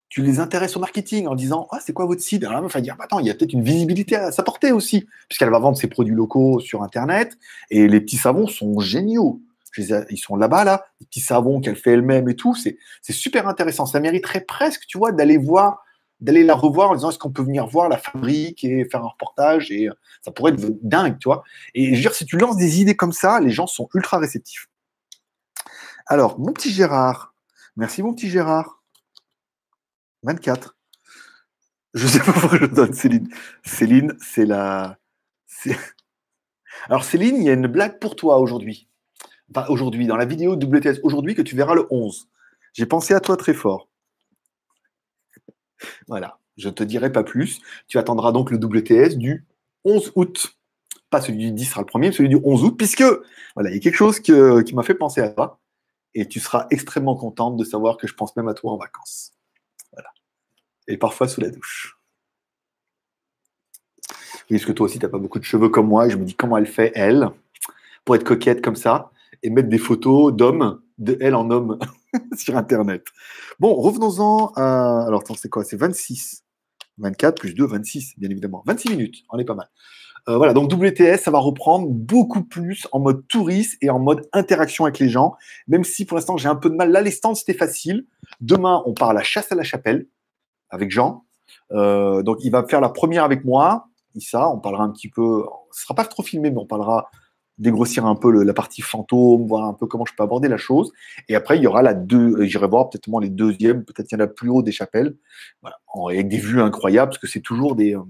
tu les intéresses au marketing en disant ah, c'est quoi votre site? Alors dire bah, attends, il y a peut-être une visibilité à sa portée aussi, puisqu'elle va vendre ses produits locaux sur Internet et les petits savons sont géniaux ils sont là-bas, là, les petits savons qu'elle fait elle-même et tout. C'est super intéressant. Ça mériterait presque, tu vois, d'aller voir, d'aller la revoir en disant est-ce qu'on peut venir voir la fabrique et faire un reportage et ça pourrait être dingue, tu vois. Et je veux dire, si tu lances des idées comme ça, les gens sont ultra réceptifs. Alors, mon petit Gérard, merci mon petit Gérard. 24. Je sais pas pourquoi je donne Céline. Céline, c'est la. [LAUGHS] Alors Céline, il y a une blague pour toi aujourd'hui aujourd'hui, dans la vidéo WTS aujourd'hui que tu verras le 11. J'ai pensé à toi très fort. Voilà, je ne te dirai pas plus. Tu attendras donc le WTS du 11 août. Pas celui du 10 sera le premier, mais celui du 11 août, puisque voilà, il y a quelque chose qui m'a fait penser à toi. Et tu seras extrêmement contente de savoir que je pense même à toi en vacances. Voilà. Et parfois sous la douche. Oui, parce que toi aussi, tu n'as pas beaucoup de cheveux comme moi, je me dis comment elle fait, elle, pour être coquette comme ça? Et mettre des photos d'hommes, de elle en homme, [LAUGHS] sur Internet. Bon, revenons-en à. Alors, c'est quoi? C'est 26. 24 plus 2, 26, bien évidemment. 26 minutes, on est pas mal. Euh, voilà, donc WTS, ça va reprendre beaucoup plus en mode touriste et en mode interaction avec les gens, même si pour l'instant j'ai un peu de mal. Là, les c'était facile. Demain, on part à la chasse à la chapelle avec Jean. Euh, donc, il va faire la première avec moi. ça, on parlera un petit peu. Ce sera pas trop filmé, mais on parlera dégrossir un peu la partie fantôme, voir un peu comment je peux aborder la chose. Et après, il y aura la deux, euh, j'irai voir peut-être les deuxièmes, peut-être qu'il y en a plus haut des chapelles, avec des vues incroyables, parce que c'est toujours des. Euh,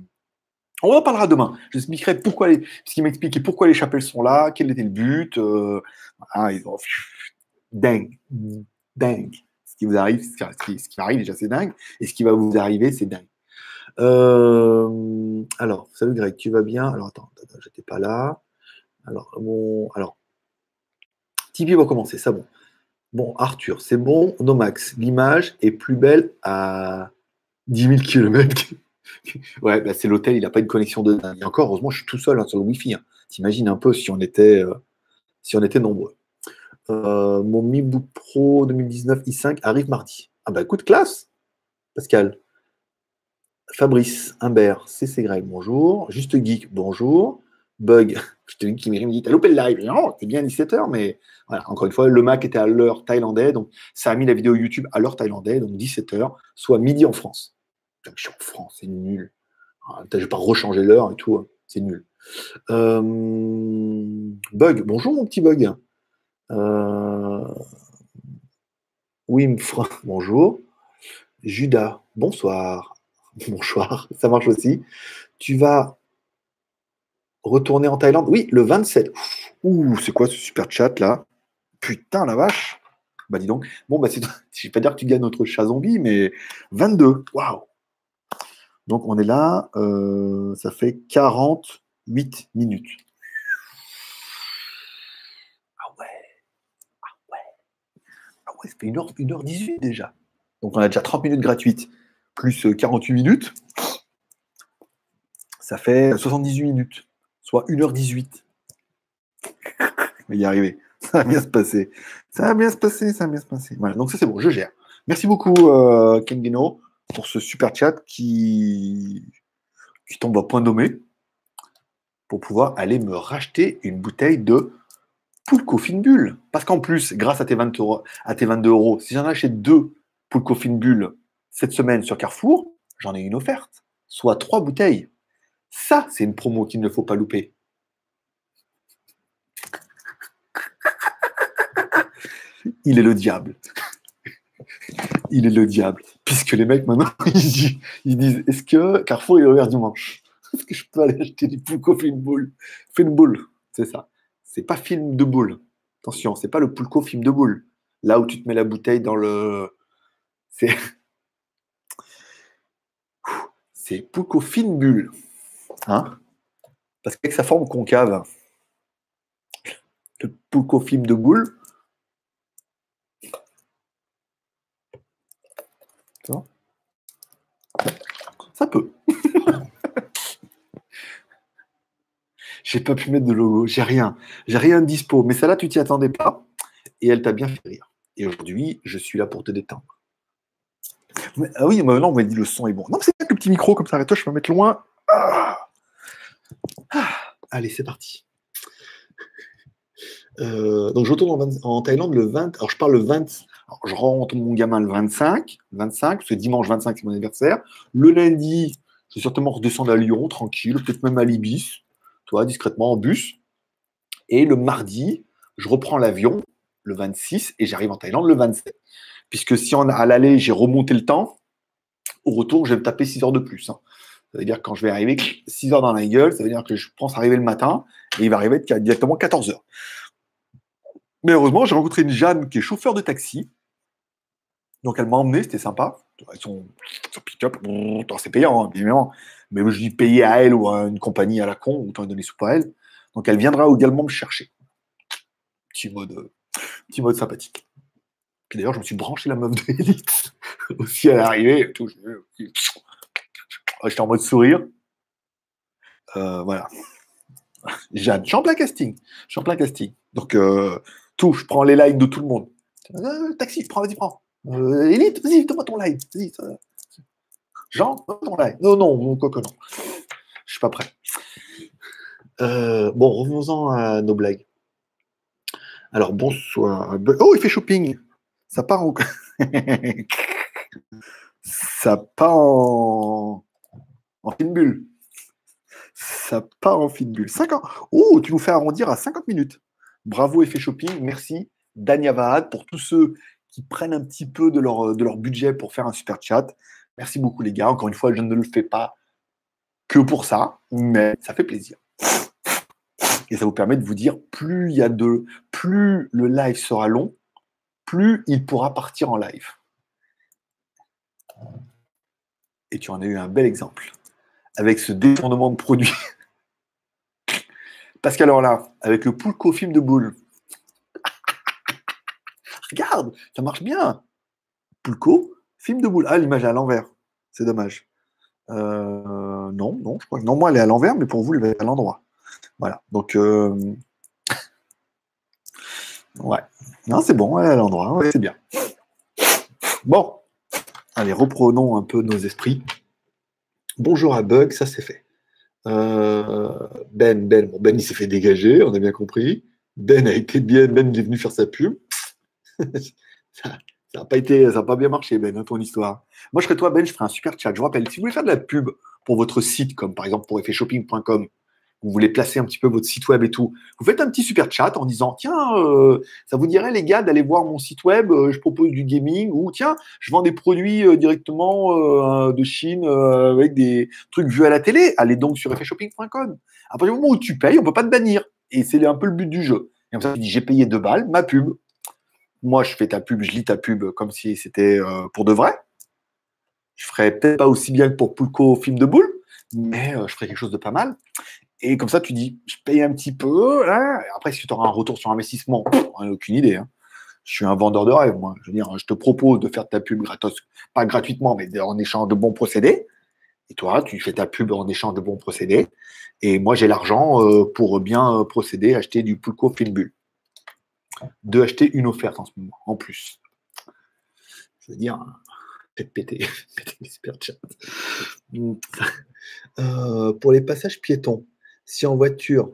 on en parlera demain. Je expliquerai pourquoi les, ce qui m'explique pourquoi les chapelles sont là, quel était le but. Euh, dingue, dingue. Ce qui vous arrive, ce qui, ce déjà, c'est dingue, et ce qui va vous arriver, c'est dingue. alors, salut Greg, tu vas bien Alors attends, attends j'étais pas là. Alors, bon, Tipeee va commencer, ça bon. Bon, Arthur, c'est bon, Nomax, l'image est plus belle à 10 000 km. ouais, bah c'est l'hôtel, il n'a pas une connexion de. Et encore, heureusement, je suis tout seul hein, sur le Wi-Fi. Hein. T'imagines un peu si on était, euh, nombreux. Euh, mon Mi Book Pro 2019 i5 arrive mardi. Ah bah écoute, classe, Pascal. Fabrice Humbert, CC Greg, bonjour. Juste Geek, bonjour. Bug, je te dis qu'il me dit T'as loupé le live. Non, c'est bien 17h, mais voilà, encore une fois, le Mac était à l'heure thaïlandais, donc ça a mis la vidéo YouTube à l'heure thaïlandais, donc 17h, soit midi en France. Je suis en France, c'est nul. Ah, je vais pas rechanger l'heure et tout, hein. c'est nul. Euh, bug, bonjour mon petit bug. Euh, [LAUGHS] bonjour. Judas, bonsoir. [LAUGHS] Bonsoir, ça marche aussi. Tu vas retourner en Thaïlande. Oui, le 27. Ouh, c'est quoi ce super chat là? Putain, la vache. Bah dis donc. Bon, bah, je ne vais pas dire que tu gagnes notre chat zombie, mais 22. Waouh. Donc on est là, euh, ça fait 48 minutes. Ah ouais. Ah ouais. Ah ouais, ça fait 1h, 1h18 déjà. Donc on a déjà 30 minutes gratuites, plus 48 euh, minutes. Ça fait 78 minutes, soit 1h18. Mais y arriver. Ça va bien se passer. Ça va bien se passer, ça va bien se passer. Voilà, donc ça c'est bon, je gère. Merci beaucoup, euh, Kengino pour ce super chat qui, qui tombe à point nommé pour pouvoir aller me racheter une bouteille de Pulco Fine Bulle. Parce qu'en plus, grâce à tes, 20 euros, à tes 22 euros, si j'en achète deux Pulco Fine Bulle cette semaine sur Carrefour, j'en ai une offerte, soit trois bouteilles. Ça, c'est une promo qu'il ne faut pas louper. [LAUGHS] Il est le diable [LAUGHS] il est le diable. Puisque les mecs, maintenant, [LAUGHS] ils disent, est-ce que Carrefour est ouvert dimanche? Est-ce que je peux aller acheter du Pulco film boule Film c'est ça. C'est pas film de boule. Attention, c'est pas le Pulco film de boule. Là où tu te mets la bouteille dans le. C'est. C'est Pulco film bulle. Hein? Parce qu'avec sa forme concave, le Pulco film de boule, Ça peut. [LAUGHS] j'ai pas pu mettre de logo, j'ai rien. J'ai rien de dispo. Mais ça là, tu t'y attendais pas. Et elle t'a bien fait rire. Et aujourd'hui, je suis là pour te détendre. ah oui, maintenant, on m'a dit le son est bon. Non, c'est le petit micro comme ça. Arrête-toi, je peux me mettre loin. Ah. Ah. Allez, c'est parti. Euh, donc, je retourne en, Thaïlande le 20. Alors, je parle le 20 je rentre mon gamin le 25, 25, parce que dimanche 25, c'est mon anniversaire. Le lundi, je vais certainement redescendre à Lyon, tranquille, peut-être même à Libis, toi, discrètement en bus. Et le mardi, je reprends l'avion le 26 et j'arrive en Thaïlande le 27. Puisque si à l'aller, j'ai remonté le temps, au retour, je vais me taper 6 heures de plus. Hein. Ça veut dire que quand je vais arriver 6 heures dans la gueule, ça veut dire que je pense arriver le matin et il va arriver directement 14 heures. Mais heureusement, j'ai rencontré une Jeanne qui est chauffeur de taxi. Donc elle m'a emmené, c'était sympa. Son, pick-up, c'est payant, hein, évidemment. Mais je dis payer à elle ou à une compagnie à la con, autant donner sous à elle. Donc elle viendra également me chercher. Petit mode, petit mode sympathique. Puis d'ailleurs, je me suis branché la meuf de Elite [LAUGHS] aussi à l'arrivée. J'étais en mode sourire. Euh, voilà. Jeanne, je suis en plein casting. Je suis en plein casting. Donc, euh, tout, je prends les likes de tout le monde. Euh, taxi, prends, vas-y, prends. Euh, Élite, vas-y, donne-moi ton live. Jean, donne ton live. Non, non, quoi que non. Je suis pas prêt. Bon, revenons-en à nos blagues. Alors, bonsoir. Oh, il fait shopping. Ça part en. [LAUGHS] Ça part en. En fine bulle. Ça part en fine bulle. 50. Oh, tu nous fais arrondir à 50 minutes. Bravo, effet shopping. Merci, Dania Vahad, pour tous ceux qui prennent un petit peu de leur, de leur budget pour faire un super chat. Merci beaucoup, les gars. Encore une fois, je ne le fais pas que pour ça, mais ça fait plaisir. Et ça vous permet de vous dire, plus il y a de, plus le live sera long, plus il pourra partir en live. Et tu en as eu un bel exemple avec ce détournement de produit. [LAUGHS] Parce qu'alors là, avec le Poulco film de boule, [LAUGHS] regarde, ça marche bien. Poulco, film de boule. Ah, l'image est à l'envers. C'est dommage. Euh, non, non, je crois que non, moi elle est à l'envers, mais pour vous, elle est à l'endroit. Voilà. Donc, euh, [LAUGHS] ouais. Non, c'est bon, elle est à l'endroit. C'est bien. Bon. Allez, reprenons un peu nos esprits. Bonjour à Bug, ça c'est fait. Euh, ben, Ben, Ben il s'est fait dégager, on a bien compris. Ben a été bien, Ben il est venu faire sa pub. [LAUGHS] ça n'a pas été, ça pas bien marché, Ben, hein, ton histoire. Moi, je serais toi, Ben, je ferais un super chat. Je vous rappelle, si vous voulez faire de la pub pour votre site, comme par exemple pour effetshopping.com, vous voulez placer un petit peu votre site web et tout, vous faites un petit super chat en disant tiens, euh, ça vous dirait les gars d'aller voir mon site web, euh, je propose du gaming ou tiens, je vends des produits euh, directement de Chine avec des trucs vus à la télé. Allez donc sur effetshopping.com. À partir du moment où tu payes, on peut pas te bannir et c'est un peu le but du jeu. Et comme ça, tu dis j'ai payé deux balles, ma pub. Moi, je fais ta pub, je lis ta pub comme si c'était pour de vrai. Je ferais peut-être pas aussi bien que pour Pulco film de boule, mais je ferais quelque chose de pas mal. Et comme ça, tu dis, je paye un petit peu. Après, si tu auras un retour sur investissement, on aucune idée. Hein. Je suis un vendeur de rêve, moi. Je veux dire, je te propose de faire ta pub gratos, pas gratuitement, mais en échange de bons procédés. Et toi, tu fais ta pub en échange de bons procédés. Et moi, j'ai l'argent euh, pour bien euh, procéder, acheter du Pulco Filmbull. De acheter une offerte en ce moment, en plus. Je veux dire, peut-être péter, [LAUGHS] péter euh, pour les passages piétons, si en voiture,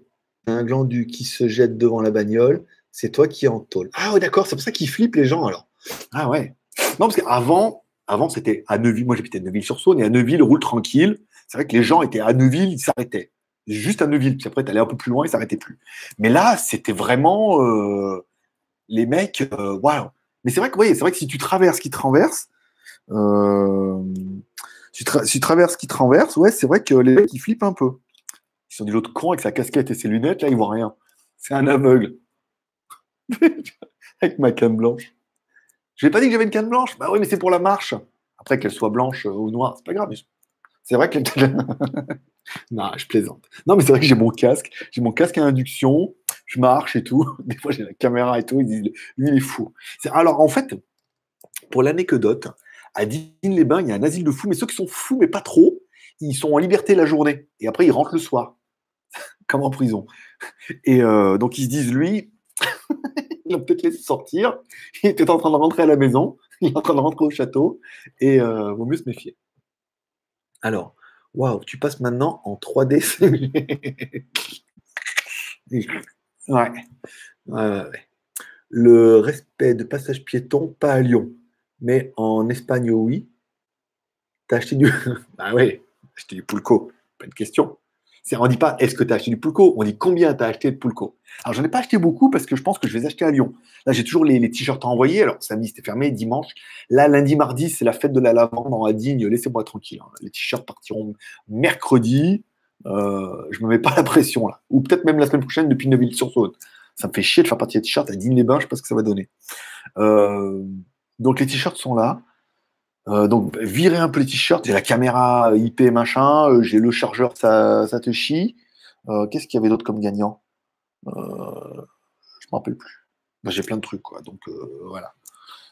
un glandu qui se jette devant la bagnole, c'est toi qui es en tôle. Ah ouais, d'accord, c'est pour ça qu'ils flippent les gens alors. Ah ouais. Non, parce qu'avant, avant, c'était à Neuville. Moi, j'habitais à Neuville-sur-Saône et à Neuville, roule tranquille. C'est vrai que les gens étaient à Neuville, ils s'arrêtaient. Juste à Neuville. Puis après, tu allais un peu plus loin, ils s'arrêtaient plus. Mais là, c'était vraiment euh, les mecs. Euh, waouh. Mais c'est vrai que, c'est vrai que si tu traverses qui te renverse, euh, si, tu traverses qui te renverse, ouais, c'est vrai que les mecs, ils flippent un peu. Ils sont dit l'autre con avec sa casquette et ses lunettes, là, il voit rien. C'est un aveugle. [LAUGHS] avec ma canne blanche. Je n'ai pas dit que j'avais une canne blanche. Bah oui, mais c'est pour la marche. Après, qu'elle soit blanche ou noire, c'est pas grave. C'est vrai que. [LAUGHS] non, je plaisante. Non, mais c'est vrai que j'ai mon casque. J'ai mon casque à induction. Je marche et tout. [LAUGHS] Des fois, j'ai la caméra et tout. Ils lui, il est fou. Alors, en fait, pour l'anecdote, à Digne-les-Bains, il y a un asile de fous, mais ceux qui sont fous, mais pas trop, ils sont en liberté la journée. Et après, ils rentrent le soir comme en prison. Et euh, donc ils se disent, lui, [LAUGHS] il a peut-être laissé sortir, il était en train de rentrer à la maison, il est en train de rentrer au château, et euh, vaut mieux se méfier. Alors, waouh, tu passes maintenant en 3D. [LAUGHS] ouais. Le respect de passage piéton, pas à Lyon, mais en Espagne, oui. T'as acheté du. [LAUGHS] bah ouais, acheté du pulco, pas de question. On ne dit pas est-ce que tu as acheté du Pulco, on dit combien tu as acheté de Pulco? Alors, j'en ai pas acheté beaucoup parce que je pense que je vais les acheter à Lyon. Là, j'ai toujours les, t-shirts à envoyer. Alors, samedi, c'était fermé, dimanche. Là, lundi, mardi, c'est la fête de la lavande en Adigne. Laissez-moi tranquille. Hein. Les t-shirts partiront mercredi. Euh, je me mets pas la pression là. Ou peut-être même la semaine prochaine depuis Neuville-sur-Saône. Ça me fait chier de faire partie des t-shirts à Digne-les-Bains. Je sais pas ce que ça va donner. Euh, donc, les t-shirts sont là. Euh, donc, virer un peu les t-shirts, j'ai la caméra IP machin, euh, j'ai le chargeur ça, te. Euh, qu'est-ce qu'il y avait d'autre comme gagnant? Je m'en rappelle plus. J'ai plein de trucs, quoi. Donc, voilà.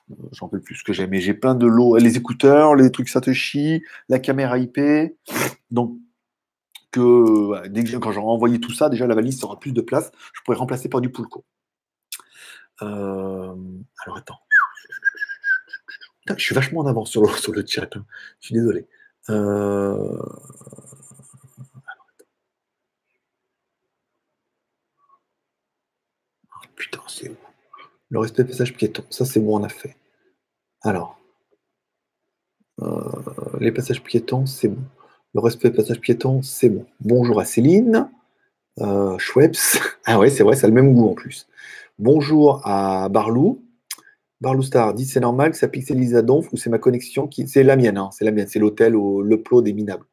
Je m'en rappelle plus ce que j'ai. Mais j'ai plein de lots. Les écouteurs, les trucs ça te la caméra IP. Donc, dès que quand j'aurai envoyé tout ça, déjà la valise aura plus de place. Je pourrais remplacer par du Pulco. alors, attends je suis vachement en avance sur le, sur chat. Hein. Je suis désolé. Euh, ah, putain, c'est où? Le respect des passages piétons. Ça, c'est bon, on a fait? Alors. Euh, les passages piétons, c'est bon. Le respect des passages piétons, c'est bon. Bonjour à Céline. Euh, Schweppes. [LAUGHS] Ah ouais, c'est vrai, ça a le même goût en plus. Bonjour à Barlou. Barloustar dit c'est normal que ça pixelise à donf ou c'est ma connexion qui. C'est la mienne, hein, c'est la mienne, c'est l'hôtel au le plot des minables.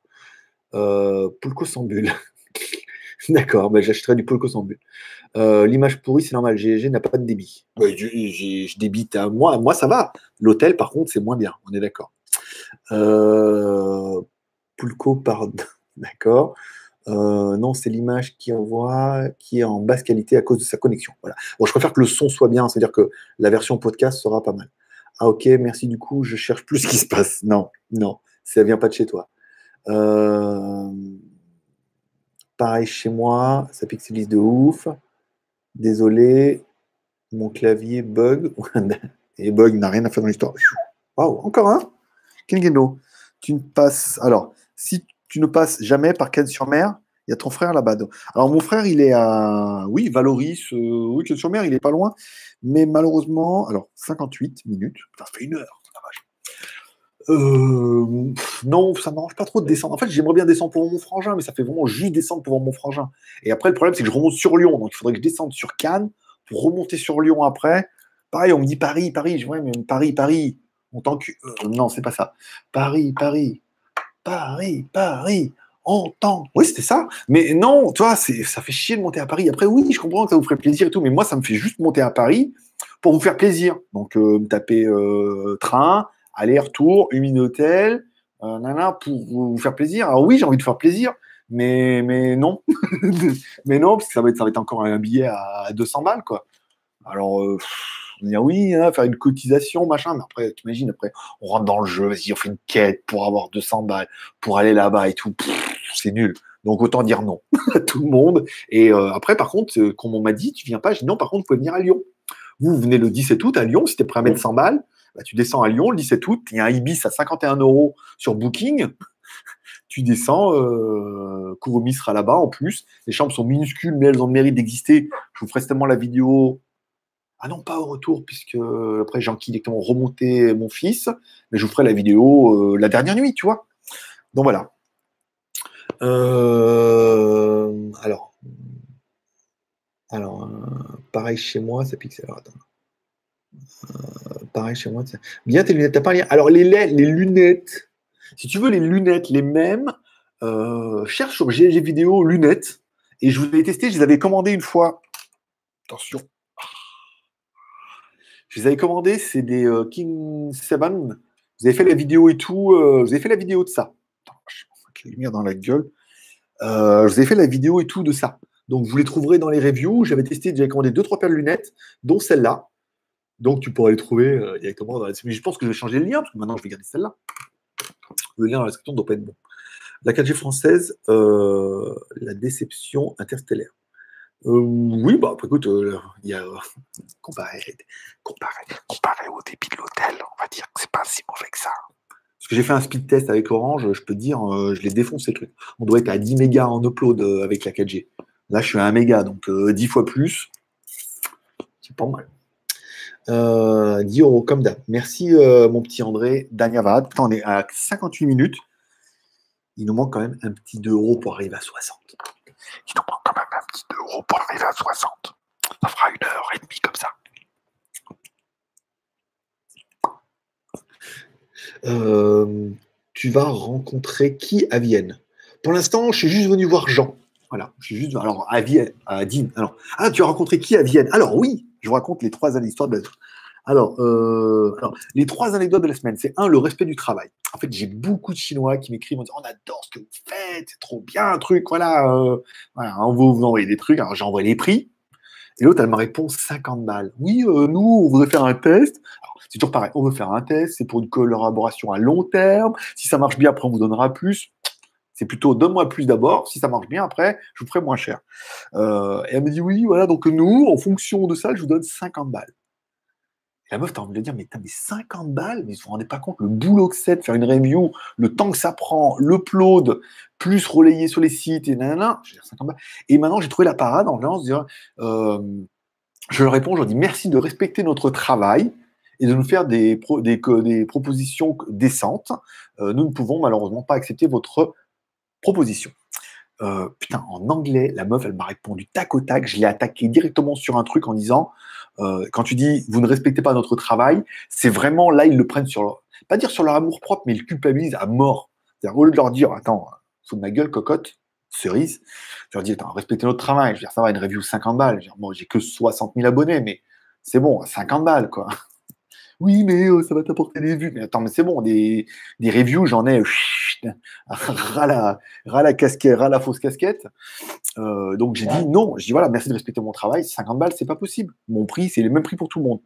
Euh, Pulco sans bulle. [LAUGHS] D'accord, ben j'achèterai du Pulco sans bulle. Euh, l'image pourrie, c'est normal, GG n'a pas de débit. je, débite à moi, moi ça va. L'hôtel, par contre, c'est moins bien, on est d'accord. Euh, Pulco, pardon. [LAUGHS] D'accord. Euh, non, c'est l'image qui envoie, qui est en basse qualité à cause de sa connexion. Voilà. Bon, je préfère que le son soit bien, c'est-à-dire que la version podcast sera pas mal. Ah ok, merci du coup, je cherche plus [LAUGHS] ce qui se passe. Non, non, ça vient pas de chez toi. Euh, pareil chez moi, ça pixelise de ouf. Désolé, mon clavier bug. [LAUGHS] Et bug n'a rien à faire dans l'histoire. Waouh, encore un? Kingeno, tu ne passes. Alors, si tu ne passes jamais par Cannes-sur-Mer. Il y a ton frère là-bas. Alors, mon frère, il est à. Oui, Valoris. Euh, oui, Cannes-sur-Mer, il n'est pas loin. Mais malheureusement, alors, 58 minutes. Ça fait une heure. euh, non, ça m'arrange pas trop de descendre. En fait, j'aimerais bien descendre pour mon frangin, mais ça fait vraiment juste descendre pour mon frangin. Et après, le problème, c'est que je remonte sur Lyon. Donc, il faudrait que je descende sur Cannes pour remonter sur Lyon après. Pareil, on me dit Paris, Paris. Je ouais, mais Paris, Paris. En tant que. Euh, non, c'est pas ça. Paris, Paris. Paris, Paris. En. Oui, c'était ça. Mais non, toi, ça fait chier de monter à Paris. Après, oui, je comprends que ça vous ferait plaisir et tout, mais moi, ça me fait juste monter à Paris pour vous faire plaisir. Donc, euh, me taper train aller-retour, une hôtel, euh, nana, pour vous faire plaisir. Alors oui, j'ai envie de faire plaisir, mais, mais non. [LAUGHS] mais non, parce que ça va, être, ça va être encore un billet à 200 balles, quoi. Alors, euh, on dit oui, hein, faire une cotisation, machin, mais après, t'imagines, après, on rentre dans le jeu, vas-y, on fait une quête pour avoir 200 balles, pour aller là-bas et tout. C'est nul. Donc autant dire non [LAUGHS] à tout le monde. Et euh, après, par contre, euh, comme on m'a dit, tu viens pas, je dis non, par contre, vous pouvez venir à Lyon. Vous venez le 17 août à Lyon, si t'es prêt à mettre 100 balles, bah, tu descends à Lyon le 17 août, il y a un Ibis à 51 euros sur Booking. [LAUGHS] Tu descends, euh, sera là-bas en plus. Les chambres sont minuscules, mais elles ont le mérite d'exister. Je vous ferai certainement la vidéo. Ah non, pas au retour, puisque après j'ai directement remonter mon fils, mais je vous ferai la vidéo euh, la dernière nuit, tu vois. Donc voilà. Euh, alors, alors, pareil chez moi, ça pique. Alors, attends. Euh, pareil chez moi. Bien tes lunettes, t'as pas rien. Alors les, les lunettes, si tu veux les lunettes, les mêmes, euh, cherche sur GLG vidéo lunettes. Et je vous ai testé, je les avais commandées une fois. Attention. Je les avais c'est des euh, King 7. Vous avez fait la vidéo et tout. vous avez fait la vidéo de ça. Attends, je la lumière dans la gueule. je vous ai fait la vidéo et tout de ça. Donc vous les trouverez dans les reviews. J'avais testé, j'avais commandé deux trois paires de lunettes, dont celle-là. Donc, tu pourras les trouver euh, directement. Mais je pense que je vais changer le lien, parce que maintenant, je vais garder celle-là. Le lien dans la description ne doit pas être bon. La 4G française, euh, la déception interstellaire. Euh, oui, bah, écoute, il y a [LAUGHS] comparé, comparé, au débit de l'hôtel, on va dire que c'est pas si mauvais que ça. Parce que j'ai fait un speed test avec Orange, je peux dire, je l'ai défoncé truc. On doit être à 10 mégas en upload avec la 4G. Là, je suis à 1 méga, donc 10 fois plus. C'est pas mal. 10 euh, euros comme d'hab. Merci, euh, mon petit André. Danyavad. on est à 58 minutes. Il nous manque quand même un petit 2 euros pour arriver à 60. Il nous manque quand même un petit 2 euros pour arriver à 60. Ça fera une heure et demie comme ça. Euh, tu vas rencontrer qui à Vienne? Pour l'instant, je suis juste venu voir Jean. Voilà, je suis juste. Alors, à Vienne, à. Alors, ah, tu as rencontré qui à Vienne? Alors, oui, je vous raconte les trois histoires de la alors, euh, alors, les trois anecdotes de la semaine, c'est un, le respect du travail. En fait, j'ai beaucoup de Chinois qui m'écrivent en disant On adore ce que vous faites, c'est trop bien un truc, voilà, euh, voilà on vous, vous envoyer des trucs. Alors, j'envoie les prix. Et l'autre, elle me répond 50 balles. Oui, euh, nous, on voudrait faire un test. C'est toujours pareil, on veut faire un test, c'est pour une collaboration à long terme. Si ça marche bien, après, on vous donnera plus. C'est plutôt donne-moi plus d'abord. Si ça marche bien, après, je vous ferai moins cher. Et elle me dit oui, voilà, donc nous, en fonction de ça, je vous donne 50 balles. Et la meuf, t'as envie de dire, mais t'as mais 50 balles, mais vous vous rendez pas compte le boulot que c'est de faire une review, le temps que ça prend, l'upload, plus relayer sur les sites, et nanana, je veux dire 50 balles. Et maintenant, j'ai trouvé la parade en se dire, euh, je leur réponds, je leur dis merci de respecter notre travail et de nous faire des, des, des propositions décentes. Euh, nous ne pouvons malheureusement pas accepter votre proposition. Euh, putain, en anglais, la meuf, elle m'a répondu tac au tac. Je l'ai attaqué directement sur un truc en disant euh, quand tu dis vous ne respectez pas notre travail, c'est vraiment là, ils le prennent sur leur, pas dire sur leur amour propre, mais ils culpabilisent à mort. C'est-à-dire, au lieu de leur dire attends, sous ma gueule, cocotte, cerise, je leur dis attends, respectez notre travail. Je veux dire, ça va, une review 50 balles. Je veux dire, moi, j'ai que 60 000 abonnés, mais c'est bon, 50 balles, quoi oui, mais euh, ça va t'apporter des vues. Mais attends, mais c'est bon, des, des reviews, j'en ai ras la, la casquette, ras la fausse casquette. Euh, donc j'ai dit non, je dis voilà, merci de respecter mon travail, 50 balles, c'est pas possible. Mon prix, c'est le même prix pour tout le monde.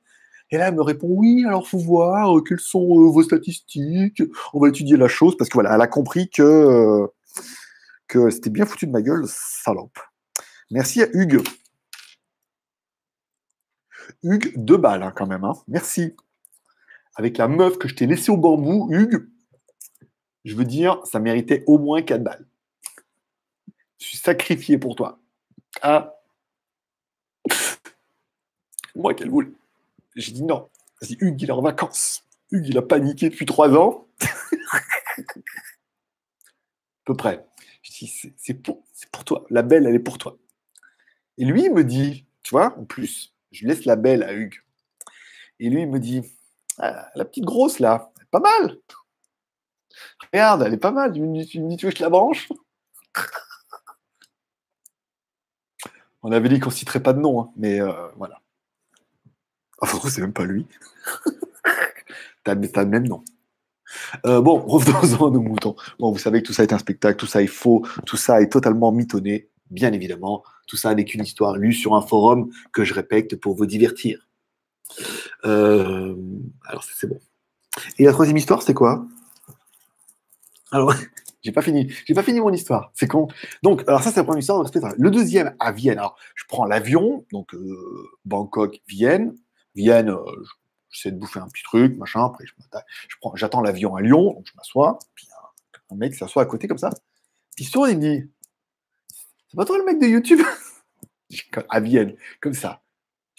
Et là, elle me répond oui, alors faut voir euh, quelles sont vos statistiques, on va étudier la chose, parce que voilà, elle a compris que, que c'était bien foutu de ma gueule, salope. Merci à Hugues. Hugues, deux balles hein, quand même, hein. merci avec la meuf que je t'ai laissée au bambou, Hugues, je veux dire, ça méritait au moins 4 balles. Je suis sacrifié pour toi. Ah. Moi qu'elle voulait. J'ai dit non. Vas-y, Hugues, il est en vacances. Hugues, il a paniqué depuis 3 ans. peu près. Je dis, c'est pour, pour toi. La belle, elle est pour toi. Et lui, il me dit, tu vois, en plus, je laisse la belle à Hugues. Et lui, il me dit, ah, la petite grosse là, pas mal. Regarde, elle est pas mal. Veux que je la branche? On avait dit qu'on citerait pas de nom, hein, mais euh, voilà. Enfin, c'est même pas lui. [LAUGHS] T'as le même nom. Euh, bon, [LAUGHS] revenons-en à nos moutons. Bon, vous savez que tout ça est un spectacle, tout ça est faux, tout ça est totalement mitonné, bien évidemment. Tout ça n'est qu'une histoire lue sur un forum que je répète pour vous divertir. Euh, alors, c'est bon. Et la troisième histoire, c'est quoi? Alors, [LAUGHS] j'ai pas fini. J'ai pas fini mon histoire. C'est con. Donc, alors ça, c'est la première histoire. Le deuxième à Vienne. Alors, je prends l'avion, donc euh, Bangkok, Vienne. Vienne, j'essaie de bouffer un petit truc, machin. Après, je, prends, j'attends l'avion à Lyon, donc je m'assois. Puis un, mec s'assoit à côté comme ça. Il il me dit C'est pas toi le mec de YouTube [LAUGHS] À Vienne, comme ça.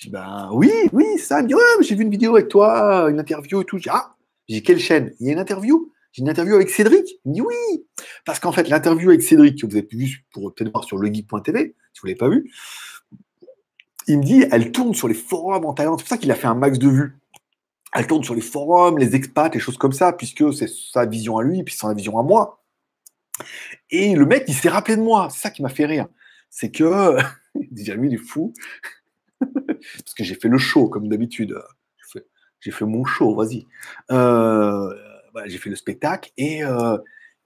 Je dis Ben oui, oui, ça. Dit Ouais, j'ai vu une vidéo avec toi, une interview et tout. Je dis Ah, j'ai quelle chaîne? Il y a une interview? J'ai une interview avec Cédric. Il me dit oui. Parce qu'en fait, l'interview avec Cédric, que vous avez vu pour peut-être voir sur legeek.tv, si vous ne l'avez pas vu, il me dit, elle tourne sur les forums en Thaïlande. C'est pour ça qu'il a fait un max de vues elle tourne sur les forums, les expats, les choses comme ça, puisque c'est sa vision à lui, puis c'est sa vision à moi. Et le mec, il s'est rappelé de moi. C'est ça qui m'a fait rire. C'est que, [LAUGHS] déjà lui, il est fou. [LAUGHS] Parce que j'ai fait le show, comme d'habitude. J'ai fait, mon show, vas-y. Euh, j'ai fait le spectacle et euh,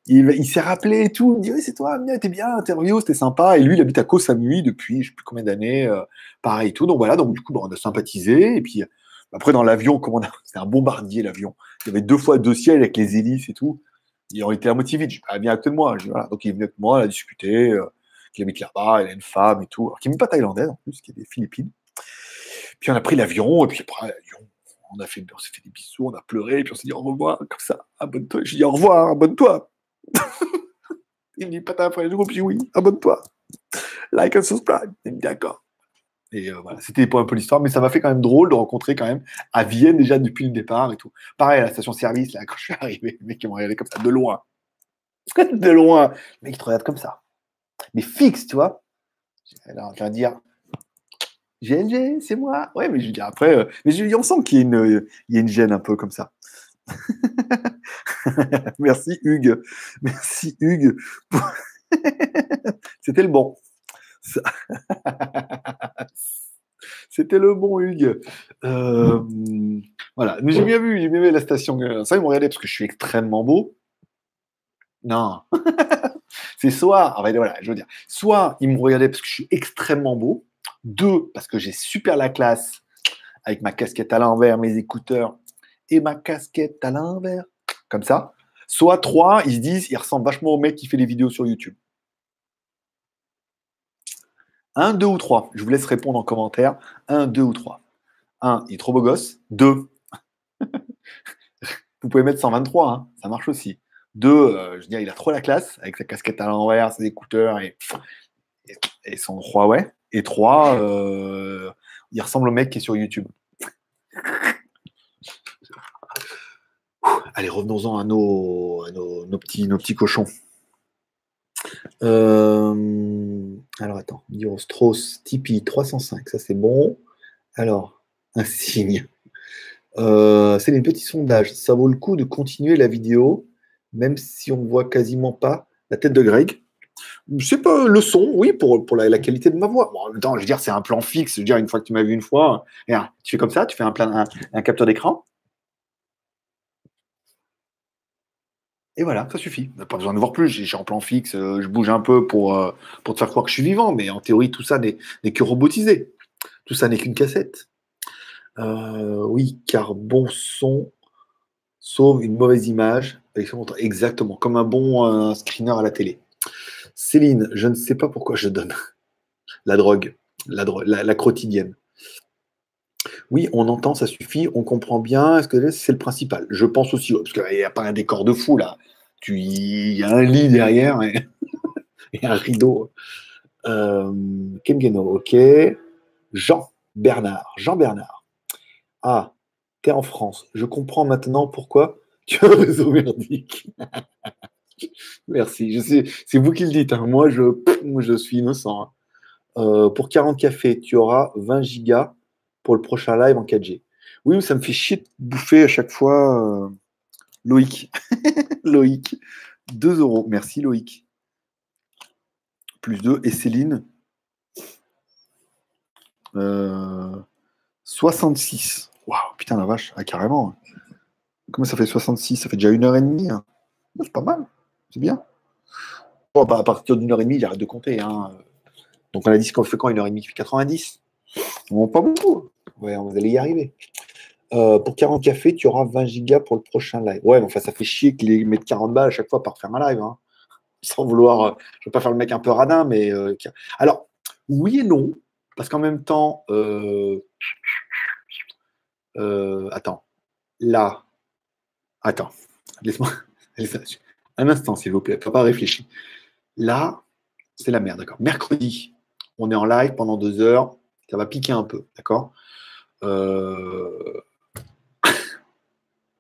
il, s'est rappelé et tout. Il me dit, oui, c'est toi, t'es bien, interview, c'était sympa. Et lui, il habite à Koh Samui depuis, je sais plus combien d'années, euh, pareil et tout. Donc voilà, donc du coup, on a sympathisé. Et puis, après, dans l'avion, c'était [LAUGHS] un bombardier, l'avion. Il y avait deux fois deux ciels avec les hélices et tout. Ils ont été à motiver. Je dis, ah, viens à côté de moi. Donc, il est venu avec moi, il a discuté. Euh, il habite là-bas, il a une femme et tout. Alors, qui n'est pas thaïlandaise, en plus, qui est des Philippines. Puis, on a pris l'avion. Et puis, après, on, on s'est fait des bisous, on a pleuré. Puis, on s'est dit au revoir, comme ça. Abonne-toi. Je dis au revoir, abonne-toi. [LAUGHS] il me dit, pas après le dis oui, abonne-toi. Like and subscribe. Il me dit, d'accord. Et euh, voilà, c'était un peu l'histoire, mais ça m'a fait quand même drôle de rencontrer quand même à Vienne déjà depuis le départ et tout. Pareil, à la station-service, là, [LAUGHS] quand je suis arrivé, les mecs qui m'ont regardé comme ça, de loin. [LAUGHS] de loin. Le mec, te regarde comme ça. Mais fixe, tu vois. Alors, je vais dire, GLG, c'est moi. Ouais, mais je dis après, euh, mais je on sent qu'il y, a une, il y a une gêne un peu comme ça. [LAUGHS] Merci Hugues. Merci Hugues. [LAUGHS] C'était le bon. [LAUGHS] C'était le bon Hugues. Euh, voilà. Mais j'ai bien vu, j'ai bien vu la station. Ça, ils m'ont regardé parce que je suis extrêmement beau. Non. c'est soit, voilà, je veux dire, soit ils m'ont regardé parce que je suis extrêmement beau. Deux, parce que j'ai super la classe avec ma casquette à l'envers, mes écouteurs et ma casquette à l'envers. Comme ça. Soit trois, ils se disent, ils ressemblent vachement au mec qui fait les vidéos sur YouTube. Un, deux ou trois. Je vous laisse répondre en commentaire. Un, deux ou trois. Un, il est trop beau gosse. Deux. [LAUGHS] vous pouvez mettre 123, hein. ça marche aussi. Deux, euh, je veux dire, il a trop la classe avec sa casquette à l'envers, ses écouteurs et, et, son Huawei. Et trois, euh, il ressemble au mec qui est sur YouTube. Allez, revenons-en à, nos, nos, petits, nos petits cochons. Euh, alors attends, Strauss, Tipeee 305, ça c'est bon. Alors, un signe. Euh, c'est les petits sondages. Ça vaut le coup de continuer la vidéo, même si on ne voit quasiment pas la tête de Greg. C'est pas le son, oui, pour, pour la, qualité de ma voix. en même temps, je veux dire, c'est un plan fixe. Je veux dire, une fois que tu m'as vu une fois, tu fais comme ça, tu fais un, un capteur d'écran. Et voilà, ça suffit. Pas besoin de voir plus. J'ai en plan fixe, euh, je bouge un peu pour, euh, pour te faire croire que je suis vivant, mais en théorie, tout ça n'est que robotisé. Tout ça n'est qu'une cassette. Euh, oui, car bon son sauve une mauvaise image. Exactement, comme un bon screener à la télé. Céline, je ne sais pas pourquoi je donne [LAUGHS] la drogue, la, quotidienne. Oui, on entend, ça suffit, on comprend bien. Est-ce que c'est le principal? Je pense aussi, parce qu'il n'y a pas un décor de fou là. Il y a un lit derrière et, [LAUGHS] un rideau. Euh, ok. Jean Bernard. Jean Bernard. Ah, t'es en France. Je comprends maintenant pourquoi tu as un réseau. [LAUGHS] [LAUGHS] Merci. Je sais, c'est vous qui le dites. Hein. Moi, je, je suis innocent. Hein. Euh, pour 40 cafés, tu auras 20 gigas pour le prochain live en 4G. Oui, ça me fait chier de bouffer à chaque fois. Euh, Loïc. [LAUGHS] Loïc. 2 euros. Merci Loïc. Plus 2. Et Céline. 66. Euh, Waouh, putain la vache. Ah, carrément. Comment ça fait 66 Ça fait déjà une heure et demie. Hein. C'est pas mal. C'est bien. Bon, bah, à partir d'une heure et demie, j'arrête de compter. Hein. Donc on a dit qu'on fait quand une heure et demie qui fait 90 Bon, pas beaucoup. Vous allez y arriver. Euh, pour 40 cafés, tu auras 20 gigas pour le prochain live. Ouais, enfin, ça fait chier qu'ils mettent 40 balles à chaque fois pour faire un live. Hein. Sans vouloir. Euh, je ne veux pas faire le mec un peu radin, mais. Euh, alors, oui et non, parce qu'en même temps. attends. Là. Attends. Laisse-moi. [LAUGHS] un instant, s'il vous plaît. Pas réfléchir. Là, c'est la merde, d'accord. Mercredi, on est en live pendant deux heures. Ça va piquer un peu, d'accord [LAUGHS]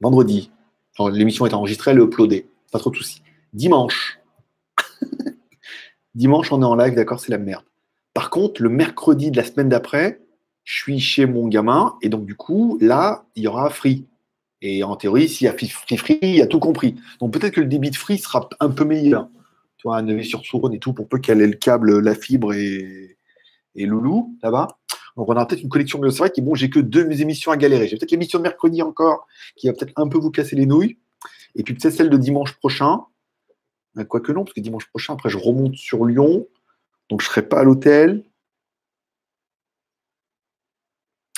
vendredi. L'émission est enregistrée, elle est uploadée. Pas trop de soucis. Dimanche. [LAUGHS] Dimanche, on est en live, d'accord, c'est la merde. Par contre, le mercredi de la semaine d'après, je suis chez mon gamin, et donc du coup, là, il y aura free. Et en théorie, s'il y a free free, il y a tout compris. Donc peut-être que le débit de free sera un peu meilleur. Tu vois, un sur Saône et tout, pour peu qu'elle ait le câble, la fibre et, et Loulou, là-bas. Donc, on aura peut-être une collection de. C'est vrai que bon, j'ai que deux émissions à galérer. J'ai peut-être l'émission de mercredi encore, qui va peut-être un peu vous casser les nouilles. Et puis peut-être celle de dimanche prochain. Euh, quoique non, parce que dimanche prochain, après, je remonte sur Lyon. Donc, je ne serai pas à l'hôtel.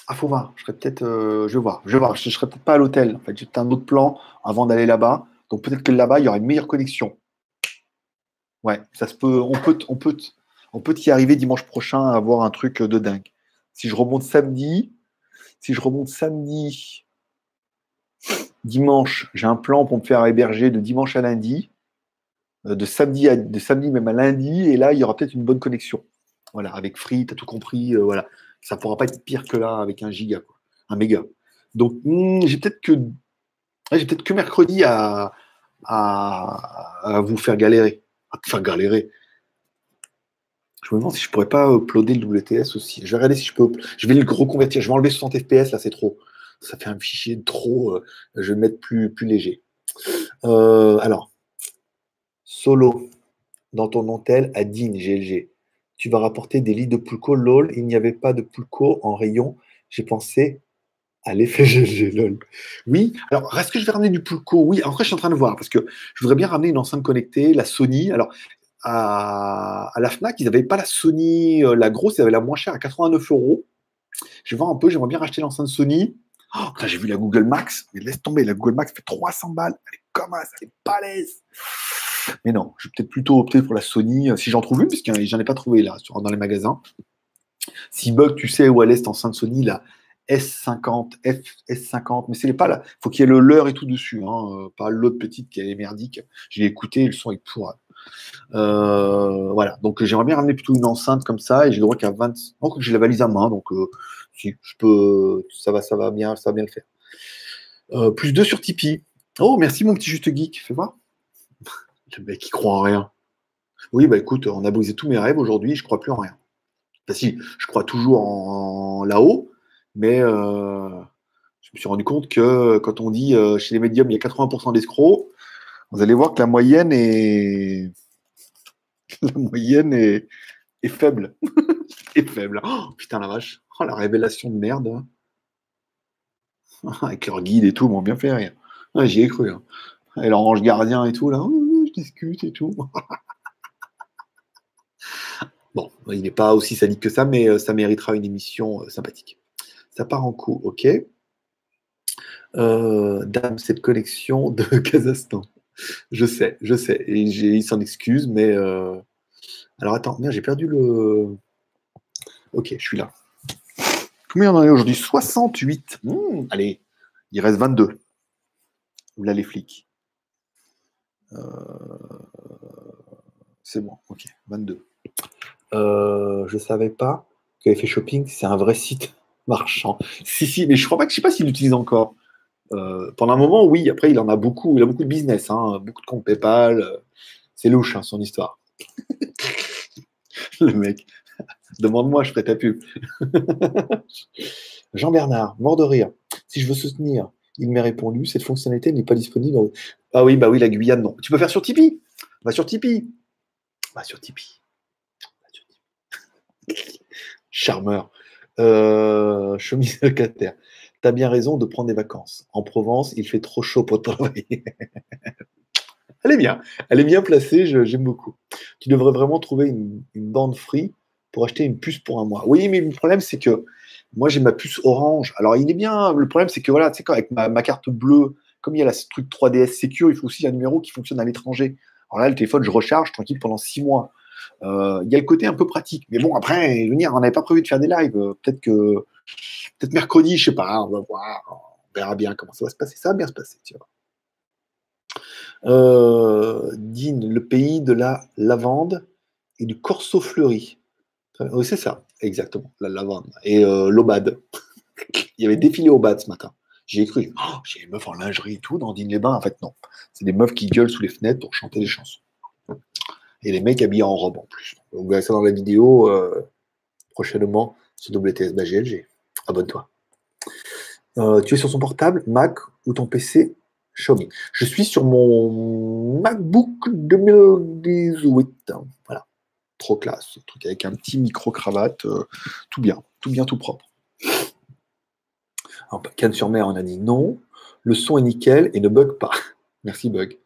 Ah, faut voir. Je serai peut-être. Euh, je voir. Je voir. Je ne serai peut-être pas à l'hôtel. En fait, j'ai un autre plan avant d'aller là-bas. Donc, peut-être que là-bas, il y aura une meilleure connexion. Ouais, ça se peut. On peut, on peut, on peut y arriver dimanche prochain à avoir un truc de dingue. Si je remonte samedi, si je remonte samedi, dimanche, j'ai un plan pour me faire héberger de dimanche à lundi, euh, de samedi, à, de samedi même à lundi, et là, il y aura peut-être une bonne connexion. Voilà, avec Free, tu as tout compris. Euh, voilà. Ça ne pourra pas être pire que là avec un giga, un méga. Donc, hmm, j'ai peut-être que, j'ai peut-être que mercredi à, à, vous faire galérer. À faire galérer. Je me demande si je pourrais pas uploader le WTS aussi. Je vais regarder si je peux. Je vais le reconvertir. Je vais enlever 60 FPS, là, c'est trop. Ça fait un fichier trop. Euh, je vais mettre plus, plus léger. Euh, alors, solo dans ton hôtel à DIN GLG. Tu vas rapporter des lits de Pulco, lol. Il n'y avait pas de Pulco en rayon. J'ai pensé à l'effet [LAUGHS] GLG, lol. Oui, alors est-ce que je vais ramener du Pulco? Oui, après je suis en train de voir parce que je voudrais bien ramener une enceinte connectée, la Sony. Alors, à, la FNAC, ils n'avaient pas la Sony, euh, la grosse, ils avaient la moins chère à 89 euros. Je vais voir un peu, j'aimerais bien racheter l'enceinte Sony. Oh, j'ai vu la Google Max, mais laisse tomber, la Google Max fait 300 balles. Elle est comme ça, elle est balèze. Mais non, je vais peut-être plutôt opter pour la Sony, euh, si j'en trouve une, parce que j'en ai pas trouvé là, dans les magasins. Si bug, tu sais où elle est cette enceinte Sony, la S50, F, S50, mais c'est pas là. Il faut qu'il y ait le leur et tout dessus, hein, euh, pas l'autre petite qui est merdique. J'ai écouté, le son est pourri. Euh, voilà, donc j'aimerais bien ramener plutôt une enceinte comme ça et j'ai le droit qu'à 20. Donc j'ai la valise à main, donc si je peux, ça va, ça va bien, ça va bien le faire. Plus 2 sur Tipeee. Oh, merci mon petit juste geek, fais voir. Le mec qui croit en rien. Oui, bah écoute, on a brisé tous mes rêves aujourd'hui, je crois plus en rien. Enfin, si, je crois toujours en, là-haut, mais je me suis rendu compte que quand on dit chez les médiums, il y a 80% d'escrocs, vous allez voir que la moyenne est, [LAUGHS] la moyenne est, faible. [LAUGHS] est faible. Oh, putain la vache. Oh, la révélation de merde. Hein. [LAUGHS] Avec leur guide et tout, m'ont bien fait rire. J'y ai cru. Hein. Et leur ange gardien et tout, là, discute et tout. [LAUGHS] bon, il n'est pas aussi sadique que ça, mais euh, ça méritera une émission euh, sympathique. Ça part en coup, ok. Euh, dame, cette collection de [LAUGHS] Kazakhstan. Je sais, je sais. Et il s'en excuse, mais. Alors attends, merde, j'ai perdu le. Ok, je suis là. Combien on en est aujourd'hui? 68. Mmh, allez, il reste 22. Là, les flics. Euh, c'est bon, ok, 22. Euh, je savais pas que fait Shopping, c'est un vrai site [LAUGHS] marchand. Si, si, mais je crois pas que je sais pas s'il l'utilise encore. Euh, pendant un moment, oui. Après, il en a beaucoup. Il a beaucoup de business, hein, beaucoup de comptes PayPal. C'est louche, hein, son histoire. [LAUGHS] le mec, [LAUGHS] demande-moi, je ferai ta pub. Jean-Bernard, mort de rire. Si je veux soutenir, il m'est répondu, cette fonctionnalité n'est pas disponible. Ah oui, bah oui, la Guyane, non. Tu peux faire sur Tipeee. Va sur Tipeee. Va sur Tipeee. [LAUGHS] Charmeur. Euh, chemise locataire. T'as bien raison de prendre des vacances. En Provence, il fait trop chaud pour travailler. [LAUGHS] elle est bien. Elle est bien placée, j'aime beaucoup. Tu devrais vraiment trouver une, bande free pour acheter une puce pour un mois. Oui, mais le problème, c'est que moi, j'ai ma puce orange. Alors, il est bien. Le problème, c'est que voilà, tu sais, avec ma, carte bleue, comme il y a la truc 3DS Secure, il faut aussi un numéro qui fonctionne à l'étranger. Alors là, le téléphone, je recharge tranquille pendant six mois. Euh, il y a le côté un peu pratique. Mais bon, après, venir, on n'avait pas prévu de faire des lives. Peut-être que, peut-être mercredi, je sais pas, on va voir. On verra bien comment ça va se passer. Ça va bien se passer, tu vois. Euh, Dine, le pays de la lavande et du corso fleuri. Oui, c'est ça, exactement, la lavande. Et euh, l'Obad. [LAUGHS] Il y avait défilé au ce matin. J'ai cru, oh, j'ai des meufs en lingerie et tout dans Dine les Bains. En fait, non. C'est des meufs qui gueulent sous les fenêtres pour chanter des chansons. Et les mecs habillés en robe en plus. vous verrez ça dans la vidéo euh, prochainement sur WTS GLG. Abonne-toi. Euh, tu es sur son portable, Mac ou ton PC Xiaomi. Je suis sur mon MacBook 2018. Voilà. Trop classe. truc avec un petit micro-cravate. Euh, tout bien. Tout bien, tout propre. Cannes sur mer, on a dit non. Le son est nickel et ne bug pas. [LAUGHS] Merci, Bug.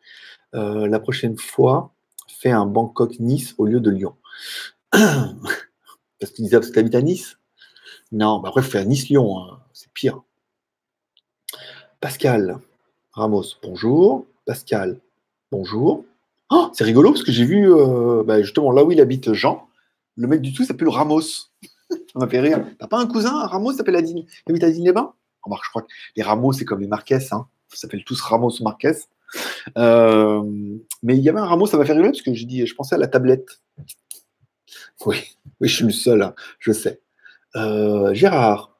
la prochaine fois, fait un Bangkok-Nice au lieu de Lyon. [CLEARS THROAT] Parce qu'il disait que tu habites à Nice? Non, bah après, faire Nice-Lyon, hein. c'est pire. Pascal Ramos, bonjour. Pascal, bonjour. Oh, c'est rigolo parce que j'ai vu euh, bah, justement là où il habite Jean, le mec du tout s'appelle Ramos. [LAUGHS] Ça m'a fait rire. T'as pas un cousin, Ramos, s'appelle Adine? Il habite à Digne-les-Bains Je crois que les Ramos, c'est comme les Marquez. Hein. Ils s'appellent tous Ramos ou. Euh, mais il y avait un rameau, ça m'a fait rigoler parce que j'ai je pensais à la tablette. Oui, oui, je suis le seul, hein, je sais. Euh, Gérard,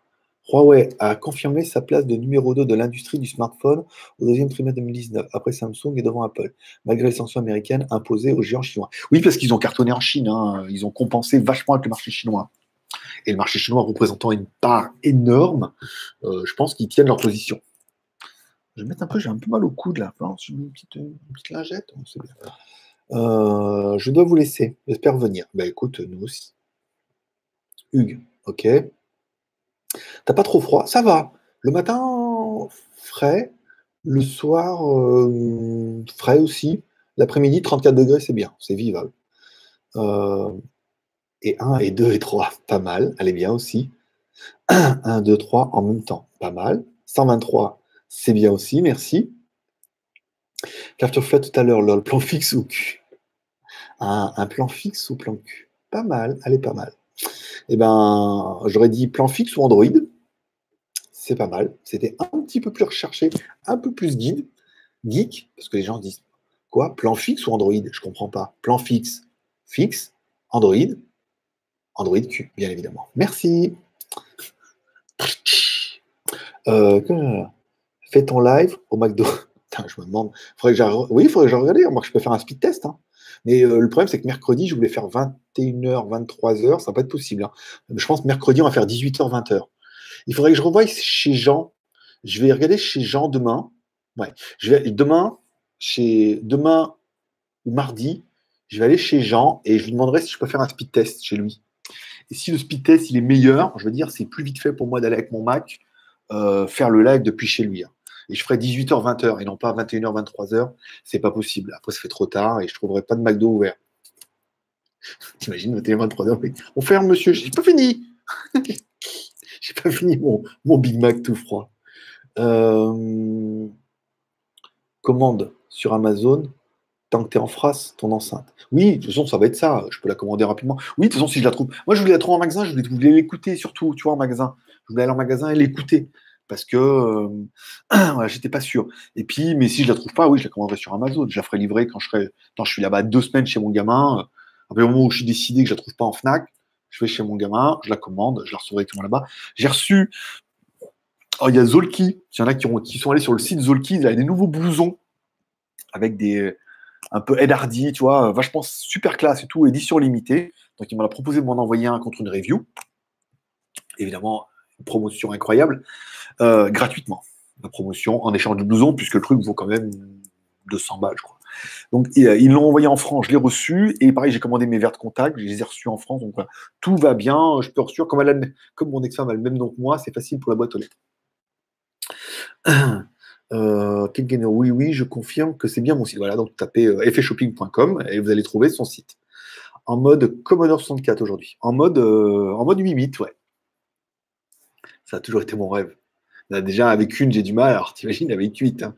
Huawei a confirmé sa place de numéro 2 de l'industrie du smartphone au deuxième trimestre 2019, après Samsung et devant Apple, malgré les sanctions américaines imposées aux géants chinois. Oui, parce qu'ils ont cartonné en Chine, hein. ils ont compensé vachement avec le marché chinois. Et le marché chinois représentant une part énorme, euh, je pense qu'ils tiennent leur position. Je vais mettre un peu, j'ai un peu mal au coude là. je mets une petite, lingette. Euh, je dois vous laisser. J'espère venir. Ben écoute, nous aussi. Hugues, ok. T'as pas trop froid? Ça va. Le matin, frais. Le soir, euh, frais aussi. L'après-midi, 34 degrés, c'est bien. C'est vivable. Euh, et 1 et 2 et 3, [LAUGHS] pas mal. Elle est bien aussi. 1, 2, 3 en même temps, pas mal. 123, c'est bien aussi, merci. Car tu fait tout à l'heure, le plan fixe ou cul? Un, plan fixe ou plan cul? Pas mal, allez, pas mal. Eh ben, j'aurais dit plan fixe ou Android. C'est pas mal. C'était un petit peu plus recherché, un peu plus guide, geek, parce que les gens disent quoi Plan fixe ou Android? Je comprends pas. Plan fixe, fixe, Android, Android Q, bien évidemment. Merci. Euh, fais ton live au McDo. [LAUGHS] je me demande. Oui, il faudrait que je regarde. Moi, je peux faire un speed test. Hein. Mais euh, le problème, c'est que mercredi, je voulais faire 21h, 23h. Ça va pas être possible. Hein. Je pense mercredi, on va faire 18h, 20h. Il faudrait que je revoie chez Jean. Je vais regarder chez Jean demain. Ouais. Je vais, demain, chez, demain ou mardi, je vais aller chez Jean et je lui demanderai si je peux faire un speed test chez lui. Et si le speed test il est meilleur, je veux dire, c'est plus vite fait pour moi d'aller avec mon Mac euh, faire le live depuis chez lui. Hein et je ferai 18h, 20h et non pas 21h, 23h, c'est pas possible. Après, ça fait trop tard et je trouverai pas de McDo ouvert. [LAUGHS] T'imagines, 21h, 23h, on ferme, monsieur, j'ai pas fini. [LAUGHS] j'ai pas fini mon, mon, Big Mac tout froid. Euh, commande sur Amazon tant que tu es en France, ton enceinte. Oui, de toute façon, ça va être ça. Je peux la commander rapidement. Oui, de toute façon, si je la trouve. Moi, je voulais la trouver en magasin, je voulais l'écouter surtout, tu vois, en magasin. Je voulais aller en magasin et l'écouter parce que [CLEARS THROAT] j'étais pas sûr. Et puis, mais si je la trouve pas, oui, je la commanderai sur Amazon. Je la ferai livrer quand je serai, quand je suis là-bas deux semaines chez mon gamin. Après, au moment où je suis décidé que je la trouve pas en Fnac, je vais chez mon gamin, je la commande, je la recevrai directement là-bas. J'ai reçu. Oh, il y a Zolki. Il y en a qui, ont, qui sont allés sur le site Zolki. Il y a des nouveaux blousons avec des, un peu Ed Hardy, tu vois, vachement super classe et tout, édition limitée. Donc il m'a proposé de m'en envoyer un contre une review. Évidemment, promotion incroyable, gratuitement. La promotion en échange du blouson, puisque le truc vaut quand même 200 balles, je crois. Donc, euh, ils l'ont envoyé en France, je l'ai reçu. Et pareil, j'ai commandé mes verres de contact, je les ai reçus en France. Donc, tout va bien. Je peux reçu. Comme, comme mon ex-femme a le même nom que moi, c'est facile pour la boîte aux lettres. [COUGHS] Euh, oui, oui, je confirme que c'est bien mon site. Voilà, donc tapez euh, effetshopping.com et vous allez trouver son site. En mode Commodore 64 aujourd'hui. En mode, euh, en mode 8 bits, ouais. Ça a toujours été mon rêve. déjà, avec une, j'ai du mal. Alors, t'imagines, avec 8. Hein.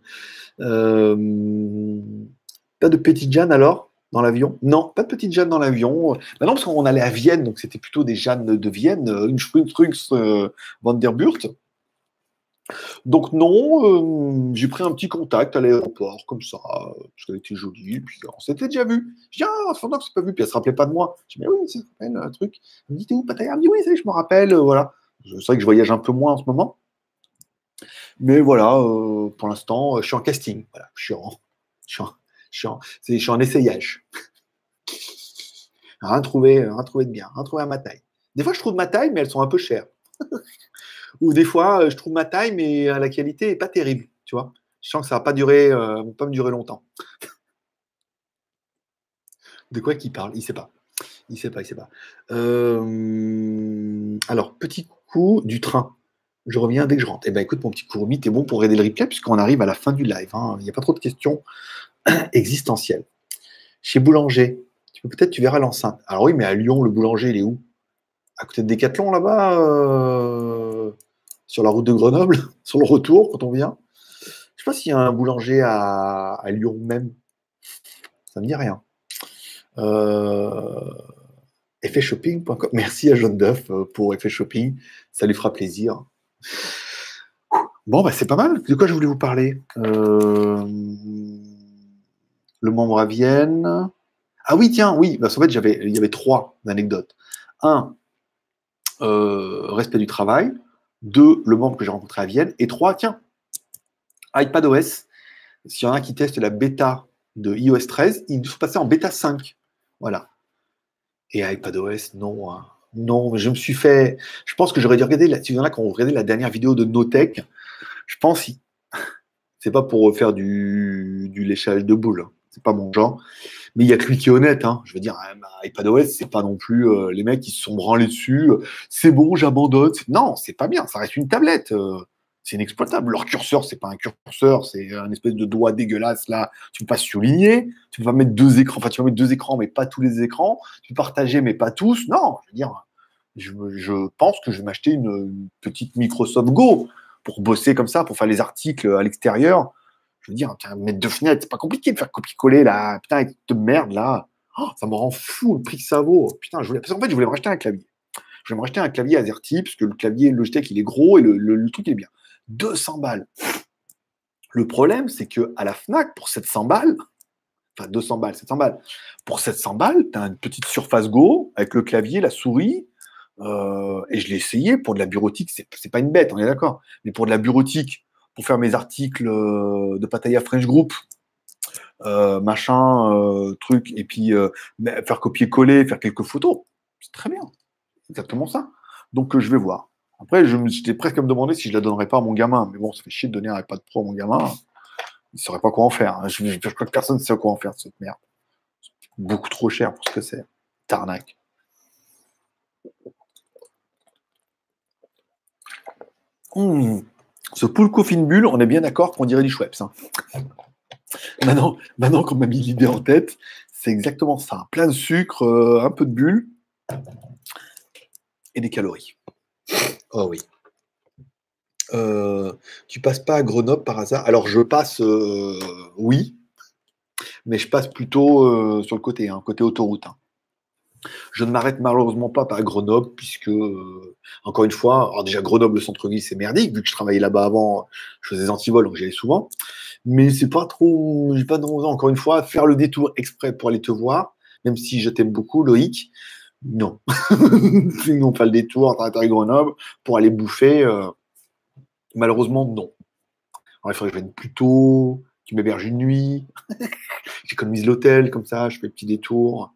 Euh, pas de petite Jeanne alors dans l'avion? Non, pas de petite Jeanne dans l'avion. Bah non, parce qu'on allait à Vienne, donc c'était plutôt des Jeannes de Vienne, euh, une Sprungstrunks euh, Vanderburt. Donc non, euh, j'ai pris un petit contact à l'aéroport, comme ça, parce qu'elle était jolie, puis on s'était déjà vu. Je dis, ah, c'est pas vu, puis elle se rappelait pas de moi. Je dis, mais oui, ça rappelle, un truc. Elle me dit, t'es où, Pataya Elle me dit, oui, je me rappelle, voilà. C'est vrai que je voyage un peu moins en ce moment. Mais voilà, pour l'instant, je suis en casting. Je suis en, essayage. [LAUGHS] Rien trouvé, rien trouvé de bien, rien trouvé à ma taille. Des fois, je trouve ma taille, mais elles sont un peu chères. [LAUGHS] Ou des fois, je trouve ma taille, mais la qualité n'est pas terrible. Tu vois Je sens que ça ne va pas, durer, euh, pas me durer longtemps. [LAUGHS] de quoi qu'il parle Il ne sait pas. Il ne sait pas, il sait pas. Euh, alors, petit du train. Je reviens dès que je rentre. Eh bien, écoute, mon petit Kurumi, t'es bon pour aider le replay, puisqu'on arrive à la fin du live. Hein. Il n'y a pas trop de questions [CLEARS THROAT] existentiel. Chez Boulanger, peut-être tu verras l'enceinte. Alors oui, mais à Lyon, le boulanger, il est où? À côté de Décathlon, là-bas, euh, sur la route de Grenoble, [LAUGHS] sur le retour, quand on vient. Je ne sais pas s'il y a un boulanger à, Lyon même. Ça ne me dit rien. Euh, effetshopping.com. Merci à Jaune d'œuf euh, pour effet shopping. Ça lui fera plaisir. Bon, bah, c'est pas mal. De quoi je voulais vous parler? Euh le membre à Vienne. Ah oui, tiens, oui, parce qu'en fait, il y avait trois anecdotes. Un, euh, respect du travail. Deux, le membre que j'ai rencontré à Vienne. Et trois, tiens, iPadOS. S'il y en a qui testent la bêta de iOS 13, ils sont passés en bêta 5. Voilà. Et iPadOS, non. Hein. Non, je me suis fait. Je pense que j'aurais dû regarder. Si regardé la dernière vidéo de Notech, je pense. [LAUGHS] C'est pas pour faire du, du léchage de boules. Hein c'est pas mon genre. Mais il y a que lui qui est honnête. Hein. Je veux dire, iPadOS, c'est pas non plus euh, les mecs qui se sont branlés dessus. c'est bon, j'abandonne. Non, c'est pas bien. Ça reste une tablette. Euh, c'est inexploitable. Leur curseur, c'est pas un curseur, c'est un espèce de doigt dégueulasse là. Tu peux pas souligner. Tu peux pas mettre deux écrans. Enfin, tu peux mettre deux écrans, mais pas tous les écrans. Tu peux partager, mais pas tous. Non, je veux dire, je, pense que je vais m'acheter une petite Microsoft Go pour bosser comme ça, pour faire les articles à l'extérieur je veux dire, mettre deux fenêtres, c'est pas compliqué de faire copier-coller là. Putain, de merde là. Oh, ça me rend fou le prix que ça vaut. Putain, je voulais... Parce qu'en fait, je voulais me racheter un clavier. Je voulais me racheter un clavier AZERTY, parce que le clavier Logitech, il est gros et le, truc est bien. 200 balles. Le problème, c'est que à la Fnac, pour 700 balles, enfin 200 balles, 700 balles, pour 700 balles, tu as une petite surface Go avec le clavier, la souris, euh, et je l'ai essayé pour de la bureautique, c'est pas une bête, on est d'accord. Mais pour de la bureautique, pour faire mes articles euh, de Pataya French Group, euh, machin, truc, et puis faire copier-coller, faire quelques photos. C'est très bien. Exactement ça. Donc je vais voir. Après, j'étais presque à me demander si je la donnerais pas à mon gamin. Mais bon, ça fait chier de donner un iPad Pro à mon gamin. Il ne saurait pas quoi en faire. Hein. Je, crois que personne ne sait quoi en faire de cette merde. Beaucoup trop cher pour ce que c'est. Tarnac. Mmh. Ce Poulco fine bulle, on est bien d'accord qu'on dirait du Schweppes. Hein. Maintenant, maintenant qu'on m'a mis l'idée en tête, c'est exactement ça. Plein de sucre, euh, un peu de bulles et des calories. Oh oui. Euh, tu passes pas à Grenoble par hasard? Alors je passe, euh, oui, mais je passe plutôt sur le côté, hein, côté autoroute. Hein. Je ne m'arrête malheureusement pas par Grenoble, puisque, euh, encore une fois, alors déjà Grenoble, le centre-ville, c'est merdique, vu que je travaillais là-bas avant, je faisais des antivols, donc j'y allais souvent. Mais c'est pas trop, j'ai pas encore une fois, faire le détour exprès pour aller te voir, même si je t'aime beaucoup, Loïc. Non. [LAUGHS] Sinon, pas le détour à Grenoble pour aller bouffer. Euh, malheureusement, non. Il faudrait que je vienne plus tôt, tu m'héberges une nuit. [LAUGHS] j'économise l'hôtel, comme ça, je fais le petit détour.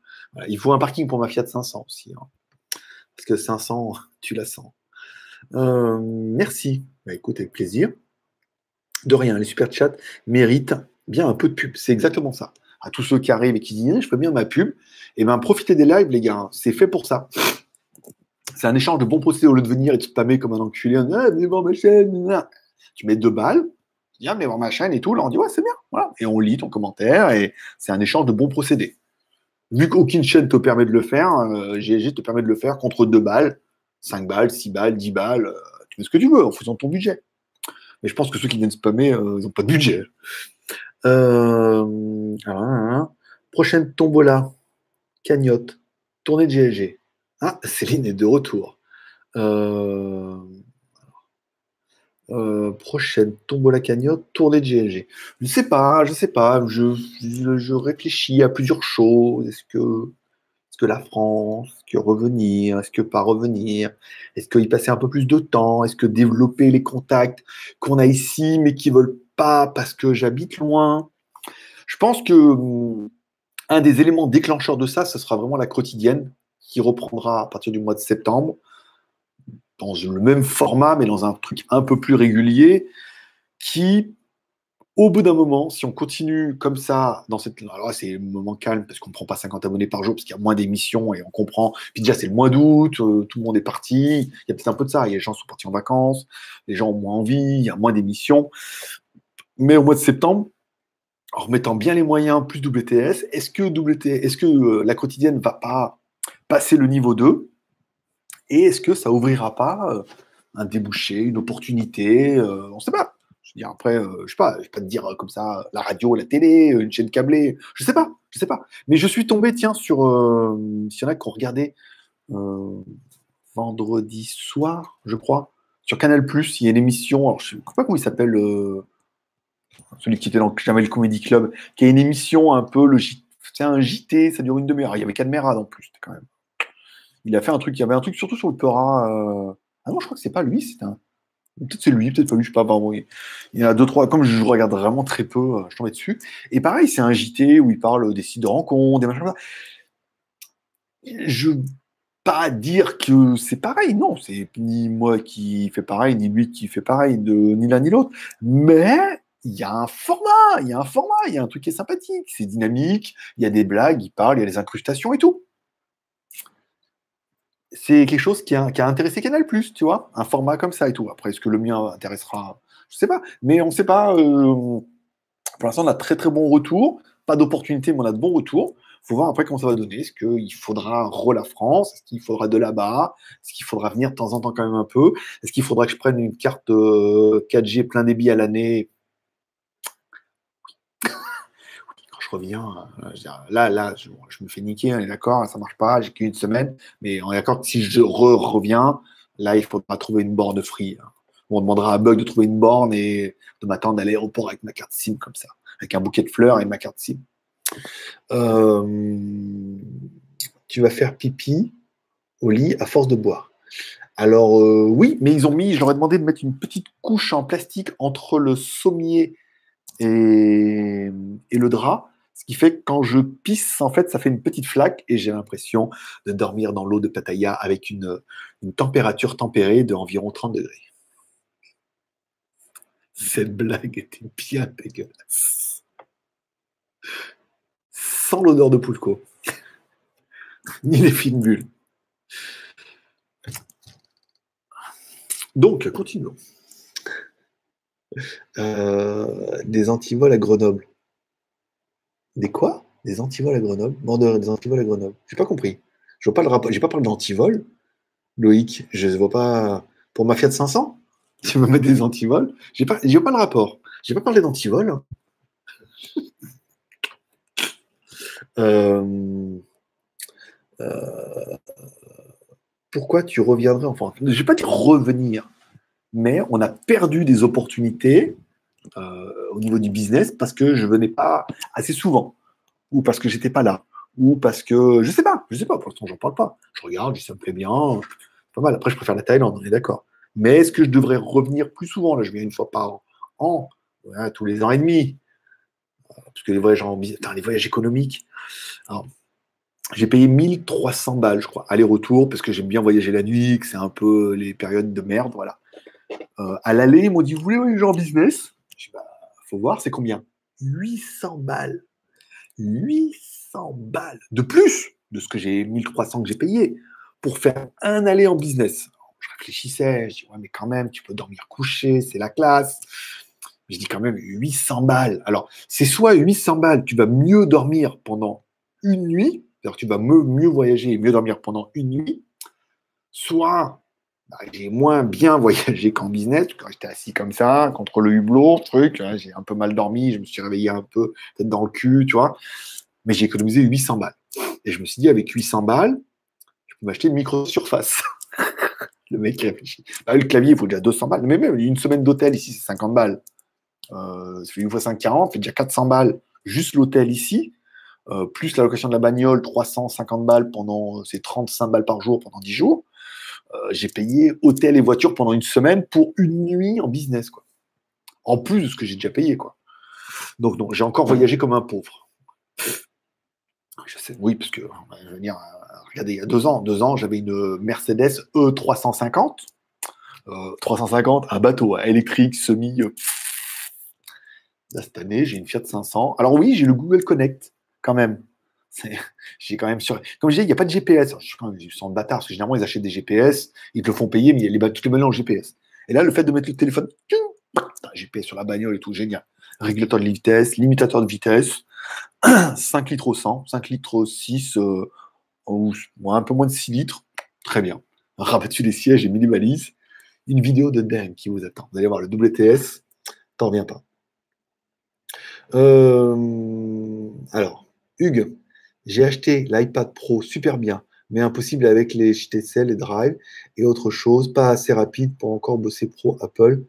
Il faut un parking pour ma Fiat 500 aussi. Hein. Parce que 500, [LAUGHS] tu la sens. Euh, merci. Bah, écoute, avec plaisir. De rien, les super chats méritent bien un peu de pub. C'est exactement ça. À tous ceux qui arrivent et qui disent eh, je fais bien ma pub, et eh ben profitez des lives, les gars. Hein. C'est fait pour ça. C'est un échange de bons procédés au lieu de venir et de spammer comme un enculé. Ah, venez voir ma chaîne. Tu mets deux balles, tu dis ah, voir ma chaîne et tout. Là, on dit ouais, c'est bien. Voilà. Et on lit ton commentaire et c'est un échange de bons procédés. Vu qu'aucune chaîne te permet de le faire, euh, GG te permet de le faire contre deux balles, 5 balles, 6 balles, 10 balles. Euh, tu fais ce que tu veux en faisant ton budget. Mais je pense que ceux qui viennent spammer, euh, ils n'ont pas de budget. Euh, prochaine tombola, cagnotte, tournée de GLG. Ah, Céline est de retour. Euh, prochaine tombola cagnotte, tournée de GLG. Je ne sais pas, je ne sais pas. Je, réfléchis à plusieurs choses. Est-ce que la France, est-ce que revenir, est-ce que pas revenir, est-ce qu'il passer un peu plus de temps, est-ce que développer les contacts qu'on a ici mais qui veulent pas parce que j'habite loin. Je pense que hum, un des éléments déclencheurs de ça, ce sera vraiment la quotidienne qui reprendra à partir du mois de septembre dans le même format mais dans un truc un peu plus régulier qui au bout d'un moment, si on continue comme ça, dans cette. C'est le moment calme parce qu'on ne prend pas 50 abonnés par jour parce qu'il y a moins d'émissions et on comprend. Puis déjà, c'est le mois d'août, euh, tout le monde est parti. Il y a peut-être un peu de ça. Les gens sont partis en vacances, les gens ont moins envie, il y a moins d'émissions. Mais au mois de septembre, en remettant bien les moyens, plus WTS, est-ce que, est-ce que euh, la quotidienne ne va pas passer le niveau 2 Et est-ce que ça ouvrira pas euh, un débouché, une opportunité On ne sait pas après, euh, je sais pas, je vais pas te dire euh, comme ça, la radio, la télé, une chaîne câblée, je sais pas, je sais pas. Mais je suis tombé, tiens, sur, euh, s'il y en a qui ont regardé vendredi soir, je crois, sur Canal+, il y a une émission, alors je sais pas comment il s'appelle, celui qui était dans Jamel Comedy Club, qui a une émission un peu, le c'est un JT, ça dure une demi-heure. Il y avait Cadmerade en plus, quand même. Il a fait un truc, il y avait un truc surtout sur le Peura. Ah non, je crois que c'est pas lui, c'est un. Peut-être c'est lui, peut-être pas lui, je sais pas. il y en a deux, trois. Comme je regarde vraiment très peu, euh, je tombais dessus. Et pareil, c'est un JT où il parle des sites de rencontres, des machins. Je pas dire que c'est pareil, non, c'est ni moi qui fais pareil, ni lui qui fait pareil, de, ni l'un ni l'autre. Mais il y a un format, il y a un format, il y truc qui est sympathique, c'est dynamique, il y a des blagues, il parle, il y a des incrustations et tout c'est quelque chose qui a, intéressé Canal+, tu vois, un format comme ça et tout. Après, est-ce que le mien intéressera? Je sais pas, mais on ne sait pas. Euh, pour l'instant, on a très très bon retour, pas d'opportunité, mais on a de bons retours. Il faut voir après comment ça va donner. Est-ce qu'il faudra re la France? Est-ce qu'il faudra de là-bas? Est-ce qu'il faudra venir de temps en temps quand même un peu? Est-ce qu'il faudra que je prenne une carte 4G euh, plein débit à l'année je reviens. Euh, là, là, je, me fais niquer, on est d'accord, ça marche pas, j'ai qu'une semaine, mais on est d'accord que si je reviens, là, il faudra trouver une borne free. Hein. On demandera à Bug de trouver une borne et de m'attendre à l'aéroport avec ma carte SIM comme ça, avec un bouquet de fleurs et ma carte SIM. Euh, tu vas faire pipi au lit à force de boire. Alors euh, oui, mais ils ont mis, je leur ai demandé de mettre une petite couche en plastique entre le sommier et le drap ce qui fait que quand je pisse, en fait, ça fait une petite flaque et j'ai l'impression de dormir dans l'eau de Pattaya avec une, température tempérée de environ 30 degrés. Cette blague était bien dégueulasse. Sans l'odeur de Poulco. [LAUGHS] Ni les fines bulles. Donc, continuons. Euh, des antivols à Grenoble. Des quoi? Des antivols à Grenoble? Mordeur des antivols à Grenoble. J'ai pas compris. Je vois pas le rapport. J'ai pas parlé d'antivol. Loïc, je ne vois pas. Pour ma Fiat 500 [LAUGHS] Tu me mets des antivols? J'ai pas, j'ai pas le rapport. J'ai pas parlé d'antivol. [LAUGHS] Euh, euh, pourquoi tu reviendrais enfin Je vais pas dire revenir, mais on a perdu des opportunités au niveau du business parce que je venais pas assez souvent, ou parce que j'étais pas là, ou parce que je sais pas, je sais pas. Pour l'instant, j'en parle pas. Je regarde, je dis ça me plaît bien, pas mal. Après, je préfère la Thaïlande, on est d'accord. Mais est-ce que je devrais revenir plus souvent? Là, je viens une fois par an, tous les ans et demi. Euh, parce que les voyages, en, les voyages économiques, j'ai payé 1300 balles, je crois, aller-retour, parce que j'aime bien voyager la nuit, que c'est un peu les périodes de merde, voilà. Euh, à l'aller, ils m'ont dit, vous voulez voyager en business? Je bah, faut voir, c'est combien? 800 balles. 800 balles. De plus de ce que j'ai, 1300 que j'ai payé, pour faire un aller en business. je réfléchissais, je dis, ouais, mais quand même, tu peux dormir couché, c'est la classe. Je dis quand même 800 balles. Alors, c'est soit 800 balles, tu vas mieux dormir pendant une nuit, c'est-à-dire tu vas mieux, voyager et mieux dormir pendant une nuit, soit bah, j'ai moins bien [LAUGHS] voyagé qu'en business, quand j'étais assis comme ça, contre le hublot, truc, hein, j'ai un peu mal dormi, je me suis réveillé un peu, peut-être dans le cul, tu vois, mais j'ai économisé 800 balles. Et je me suis dit, avec 800 balles, je peux m'acheter une micro-surface. [LAUGHS] le mec réfléchit. Bah, le clavier, il faut déjà 200 balles. Mais même une semaine d'hôtel ici, c'est 50 balles. Euh, ça fait une fois 5, 40, ça fait déjà 400 balles juste l'hôtel ici. Euh, plus la location de la bagnole, 350 balles pendant, c'est 35 balles par jour pendant 10 jours. Euh, j'ai payé hôtel et voiture pendant une semaine pour une nuit en business, quoi. En plus de ce que j'ai déjà payé, quoi. Donc, donc j'ai encore voyagé comme un pauvre. Oui, parce que, dire, regardez, il y a deux ans, deux ans, j'avais une Mercedes E350. 350, un bateau électrique, semi. Là, cette année, j'ai une Fiat 500. Alors oui, j'ai le Google Connect quand même. [LAUGHS] J'ai quand même sur. Comme je dis, il n'y a pas de GPS. je suis quand même du bâtard, parce que généralement, ils achètent des GPS, ils te le font payer, mais il y a toutes les en GPS. Et là, le fait de mettre le téléphone, GPS sur la bagnole et tout, génial. Régulateur de vitesse, limitateur de vitesse, [CLEARS THROAT] 5 litres au 100, 5 litres 6, euh, ou un peu moins de 6 litres, très bien. Rabattu les sièges et minimalise. Une vidéo de dingue qui vous attend. Vous allez voir le WTS, t'en reviens pas. Euh, alors, Hugues, j'ai acheté l'iPad Pro super bien, mais impossible avec les JTCL, les Drive et autre chose, pas assez rapide pour encore bosser pro. Apple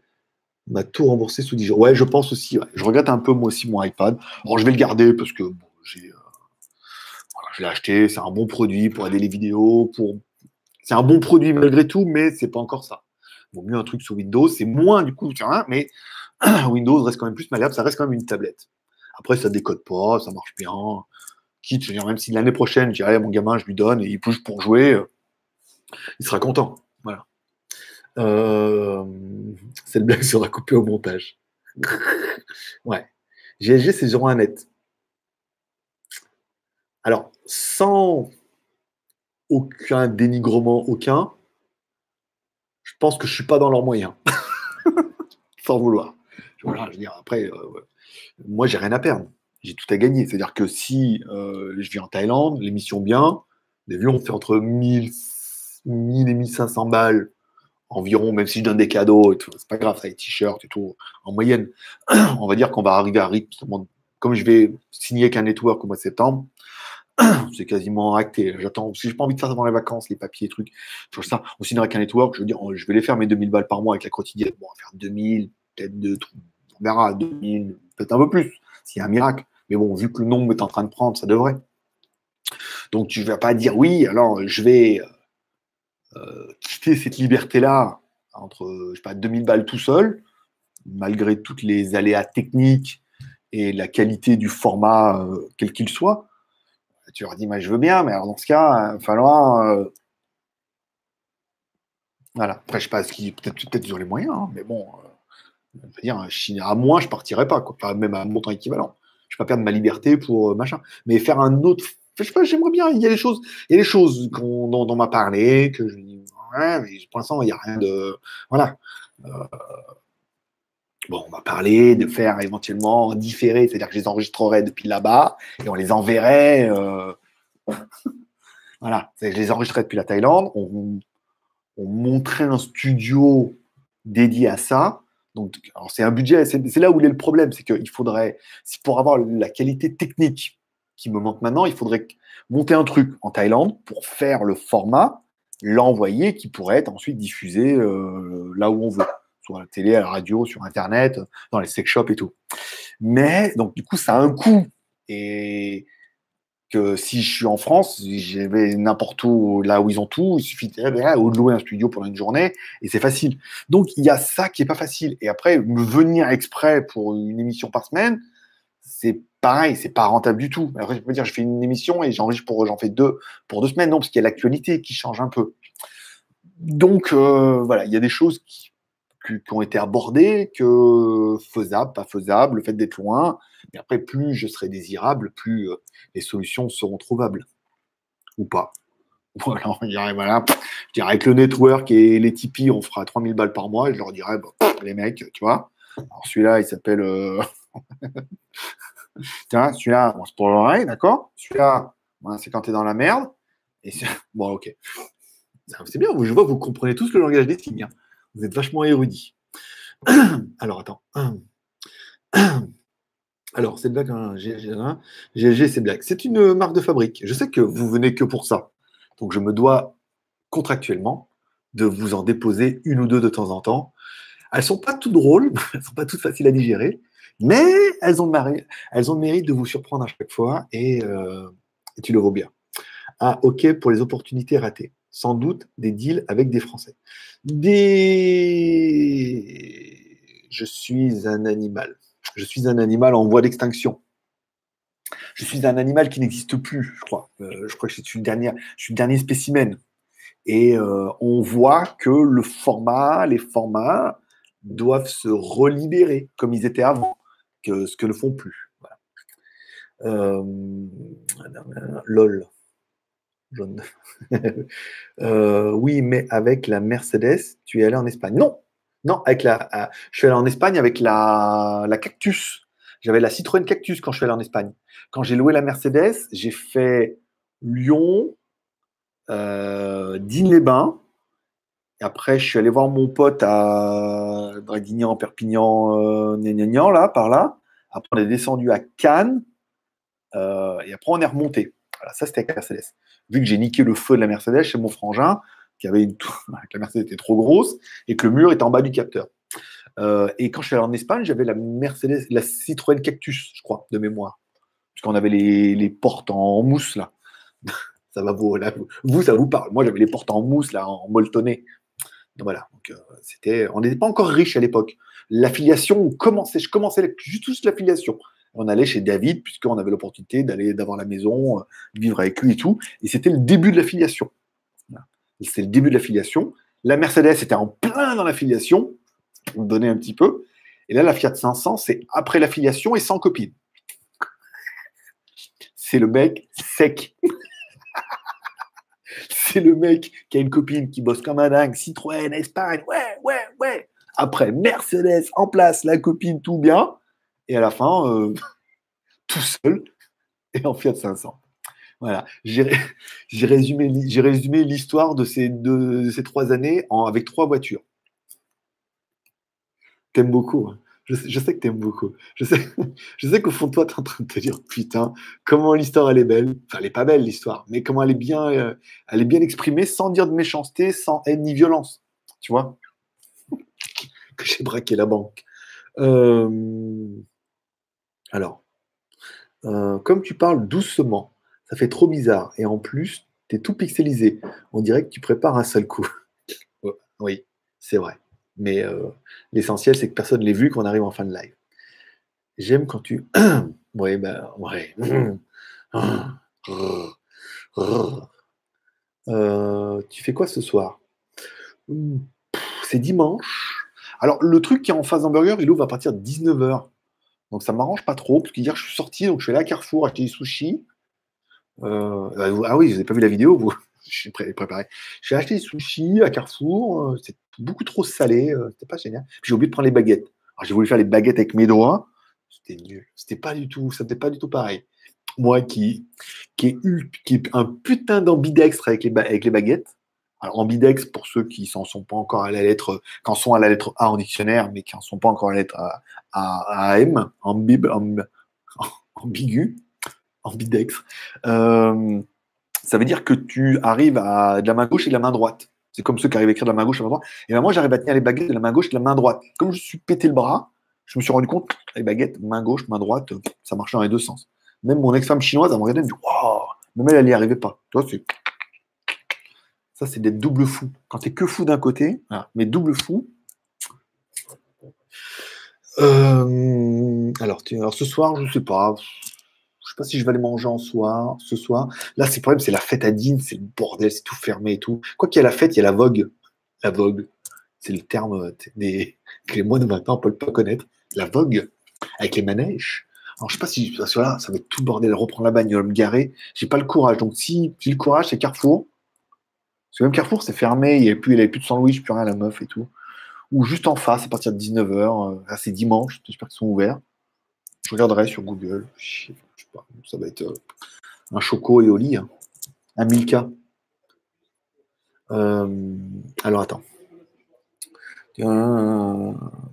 m'a tout remboursé sous 10 jours. Ouais, je pense aussi. Je regrette un peu moi aussi mon iPad. Alors, je vais le garder parce que j'ai, euh, je l'ai acheté. C'est un bon produit pour aider les vidéos. Pour... C'est un bon produit malgré tout, mais c'est pas encore ça. Vaut mieux un truc sur Windows. C'est moins du coup, mais [CLEARS THROAT] Windows reste quand même plus malléable. Ça reste quand même une tablette. Après, ça décode pas, ça marche bien. Même si l'année prochaine, je dirais, mon gamin, je lui donne et il bouge pour jouer, euh, il sera content. Voilà. Euh, cette blague [LAUGHS] sera coupée au montage. [LAUGHS] ouais. GSG, c'est 01 net. Alors, sans aucun dénigrement, aucun, je pense que je suis pas dans leurs moyens. [LAUGHS] sans vouloir. Je veux dire, après, euh, moi, j'ai rien à perdre. J'ai tout à gagner. C'est-à-dire que si euh, je vis en Thaïlande, l'émission bien, les vues, on fait entre 1000, 1000 et 1500 balles environ, même si je donne des cadeaux. C'est pas grave, ça, les t-shirts et tout, en moyenne. [CLEARS THROAT] on va dire qu'on va arriver à rythme. Comme je vais signer avec un network au mois de septembre, [CLEARS THROAT] c'est quasiment acté. J'attends, si j'ai pas envie de faire avant les vacances, les papiers, trucs, tout ça. On signera avec un network, je veux dire, je vais les faire mes 2000 balles par mois avec la quotidienne. Bon, on va faire 2000, peut-être deux, on verra, 2000, peut-être un peu plus, s'il y a un miracle. Mais bon, vu que le nombre est en train de prendre, ça devrait. Donc tu ne vas pas dire oui, alors je vais euh, quitter cette liberté-là entre, je sais pas, 2000 balles tout seul, malgré toutes les aléas techniques et la qualité du format, euh, quel qu'il soit. Tu leur dis, je veux bien, mais alors dans ce cas, il va falloir. Euh, voilà. Après, je sais pas, peut-être peut ils ont les moyens, hein, mais bon, à moi, je partirais pas, quoi. même à un montant équivalent. Je ne vais pas perdre ma liberté pour euh, machin. Mais faire un autre. Je sais pas, j'aimerais bien. Il y a des choses, il y a des choses dont, on m'a parlé, que je dis, ouais, mais pour l'instant, il n'y a rien de. Voilà. Euh, bon, on m'a parlé de faire éventuellement différer, c'est-à-dire que je les enregistrerais depuis là-bas et on les enverrait. Euh, [LAUGHS] voilà, je les enregistrerais depuis la Thaïlande. On montrait un studio dédié à ça c'est un budget, c'est là où il est le problème, c'est qu'il faudrait, pour avoir la qualité technique qui me manque maintenant, il faudrait monter un truc en Thaïlande pour faire le format, l'envoyer, qui pourrait être ensuite diffusé euh, là où on veut, sur la télé, à la radio, sur Internet, dans les sex shops et tout. Mais donc du coup, ça a un coût et que si je suis en France, si j'avais n'importe où, là où ils ont tout, il suffit de louer un studio pendant une journée et c'est facile. Donc il y a ça qui est pas facile. Et après, me venir exprès pour une émission par semaine, c'est pareil, c'est pas rentable du tout. Après, je peux dire, je fais une émission et j'enregistre pour, j'en fais deux pour deux semaines, non, parce qu'il y a l'actualité qui change un peu. Donc, euh, voilà, il y a des choses qui, ont été abordées, que faisable, pas faisable, le fait d'être loin. Mais après, plus je serai désirable, plus euh, les solutions seront trouvables. Ou pas. [LAUGHS] Voilà. Je dirais avec le network et les Tipeee, on fera 3000 balles par mois. Et je leur dirais, les mecs, tu vois. Alors celui-là, il s'appelle. Euh, [LAUGHS] Tiens, celui-là, c'est pour l'oreille, d'accord Celui-là, c'est quand tu es dans la merde. Bon, ok. C'est bien, je vois que vous comprenez tous le langage des signes. Hein. Vous êtes vachement érudits. [CLEARS THROAT] Alors, attends. [CLEARS THROAT] Alors, c'est blague, hein, GLG, c'est blague. C'est une marque de fabrique. Je sais que vous venez que pour ça. Donc, je me dois contractuellement de vous en déposer une ou deux de temps en temps. Elles sont pas toutes drôles, [LAUGHS] elles sont pas toutes faciles à digérer, mais elles ont, le, elles ont mérite de vous surprendre à chaque fois euh, et, tu le vaux bien. Ah, ok pour les opportunités ratées. Sans doute des deals avec des Français. Des. Je suis un animal. Je suis un animal en voie d'extinction. Je suis un animal qui n'existe plus, je crois. Euh, je crois que je suis, le dernier, spécimen. Et euh, on voit que le format, les formats doivent se relibérer comme ils étaient avant que ce que ne font plus. Euh, LOL. Jaune. [LAUGHS] Euh, oui, mais avec la Mercedes, tu es allé en Espagne. Non, non, avec la, euh, je suis allé en Espagne avec la, la Cactus. J'avais la Citroën Cactus quand je suis allé en Espagne. Quand j'ai loué la Mercedes, j'ai fait Lyon, euh, Digne-les-Bains. Après, je suis allé voir mon pote à Draguignan, Perpignan, euh, là, par là. Après, on est descendu à Cannes. Et après, on est remonté. Voilà, ça, c'était avec Mercedes. Vu que j'ai niqué le feu de la Mercedes chez mon frangin, qui avait une [LAUGHS] que la Mercedes était trop grosse et que le mur était en bas du capteur. Euh, et quand je suis allé en Espagne, j'avais la Mercedes, la Citroën Cactus, je crois, de mémoire. Puisqu'on avait les, les, portes en mousse, là. [LAUGHS] ça va vous, vous, ça vous parle. Moi, j'avais les portes en mousse, là, en molletonné. Voilà. Donc, euh, c'était, on n'était pas encore riche à l'époque l'affiliation, commençait, je commençais juste l'affiliation. On allait chez David, puisqu'on avait l'opportunité d'aller, d'avoir la maison, euh, vivre avec lui et tout. Et c'était le début de l'affiliation. C'est le début de l'affiliation. La Mercedes était en plein dans l'affiliation, pour me donner un petit peu. Et là, la Fiat 500, c'est après l'affiliation et sans copine. C'est le mec sec. [LAUGHS] c'est le mec qui a une copine qui bosse comme un dingue, Citroën, Espagne, ouais, ouais, ouais. Après, Mercedes en place, la copine, tout bien. Et à la fin, euh, [LAUGHS] tout seul et en Fiat 500. Voilà. [LAUGHS] J'ai résumé, l'histoire de ces, trois années avec trois voitures. T'aimes beaucoup. Hein. Je, sais que t'aimes beaucoup. Je sais, [LAUGHS] je sais qu'au fond de toi, tu es en train de te dire putain, comment l'histoire elle est belle. Enfin, elle est pas belle l'histoire, mais comment elle est bien, euh, elle est bien exprimée sans dire de méchanceté, sans haine ni violence. Tu vois? Que j'ai braqué la banque. Euh, alors, euh, comme tu parles doucement, ça fait trop bizarre. Et en plus, tu es tout pixelisé. On dirait que tu prépares un seul coup. [LAUGHS] oui, c'est vrai. Mais euh, l'essentiel, c'est que personne ne l'ait vu quand on arrive en fin de live. J'aime quand tu. [COUGHS] oui, ben, ouais. [COUGHS] tu fais quoi ce soir? C'est dimanche. Alors, le truc qui est en face d'hamburger, il ouvre à partir de 19h. Donc, ça m'arrange pas trop, parce je suis sorti, donc je suis allé à Carrefour acheter des sushis. Euh, ah oui, vous n'avez pas vu la vidéo, vous? [LAUGHS] Je suis préparé. J'ai acheté des sushis à Carrefour. Euh, c'est beaucoup trop salé. Euh, c'était pas génial. Puis j'ai oublié de prendre les baguettes. Alors, j'ai voulu faire les baguettes avec mes doigts. C'était nul. C'était pas du tout, ça n'était pas du tout pareil. Moi qui, qui, qui est un putain d'ambidextre avec avec les baguettes, alors, ambidex, pour ceux qui s'en sont pas encore à la lettre, sont à la lettre A en dictionnaire, mais qui n'en sont pas encore à la lettre A, M, [LAUGHS] ambigu, ambidex. Euh, ça veut dire que tu arrives à de la main gauche et de la main droite. C'est comme ceux qui arrivent à écrire de la main gauche et de la main droite. Et ben moi, j'arrive à tenir les baguettes de la main gauche et de la main droite. Comme je suis pété le bras, je me suis rendu compte, les baguettes, main gauche, main droite, ça marchait dans les deux sens. Même mon ex-femme chinoise, elle me regardait, elle me dit, waouh, même elle, elle n'y arrivait pas. Tu vois, c'est ça, c'est d'être double fou. Quand tu es que fou d'un côté, mais double fou. Euh, alors, alors, ce soir, je ne sais pas. Je sais pas si je vais aller manger en soir, ce soir. Là, c'est le problème, c'est la fête à Dean, c'est le bordel, c'est tout fermé et tout. Quoi qu'il y a la fête, il y a la vogue. La vogue, c'est le terme des, que les moines maintenant ne peuvent pas connaître. La vogue, avec les manèges. Alors, je sais pas si, parce que là, ça va être tout le bordel, reprendre la bagnole, me garer. J'ai pas le courage. Donc, si j'ai le courage, c'est Carrefour. Parce que même Carrefour, c'est fermé, il n'y avait plus, de sandwich, plus rien, la meuf et tout. Ou juste en face, à partir de 19h, euh, c'est dimanche, j'espère qu'ils sont ouverts. Je regarderai sur Google. Je pas, ça va être euh, un Choco et au lit. Hein. Un Milka. Euh, alors attends.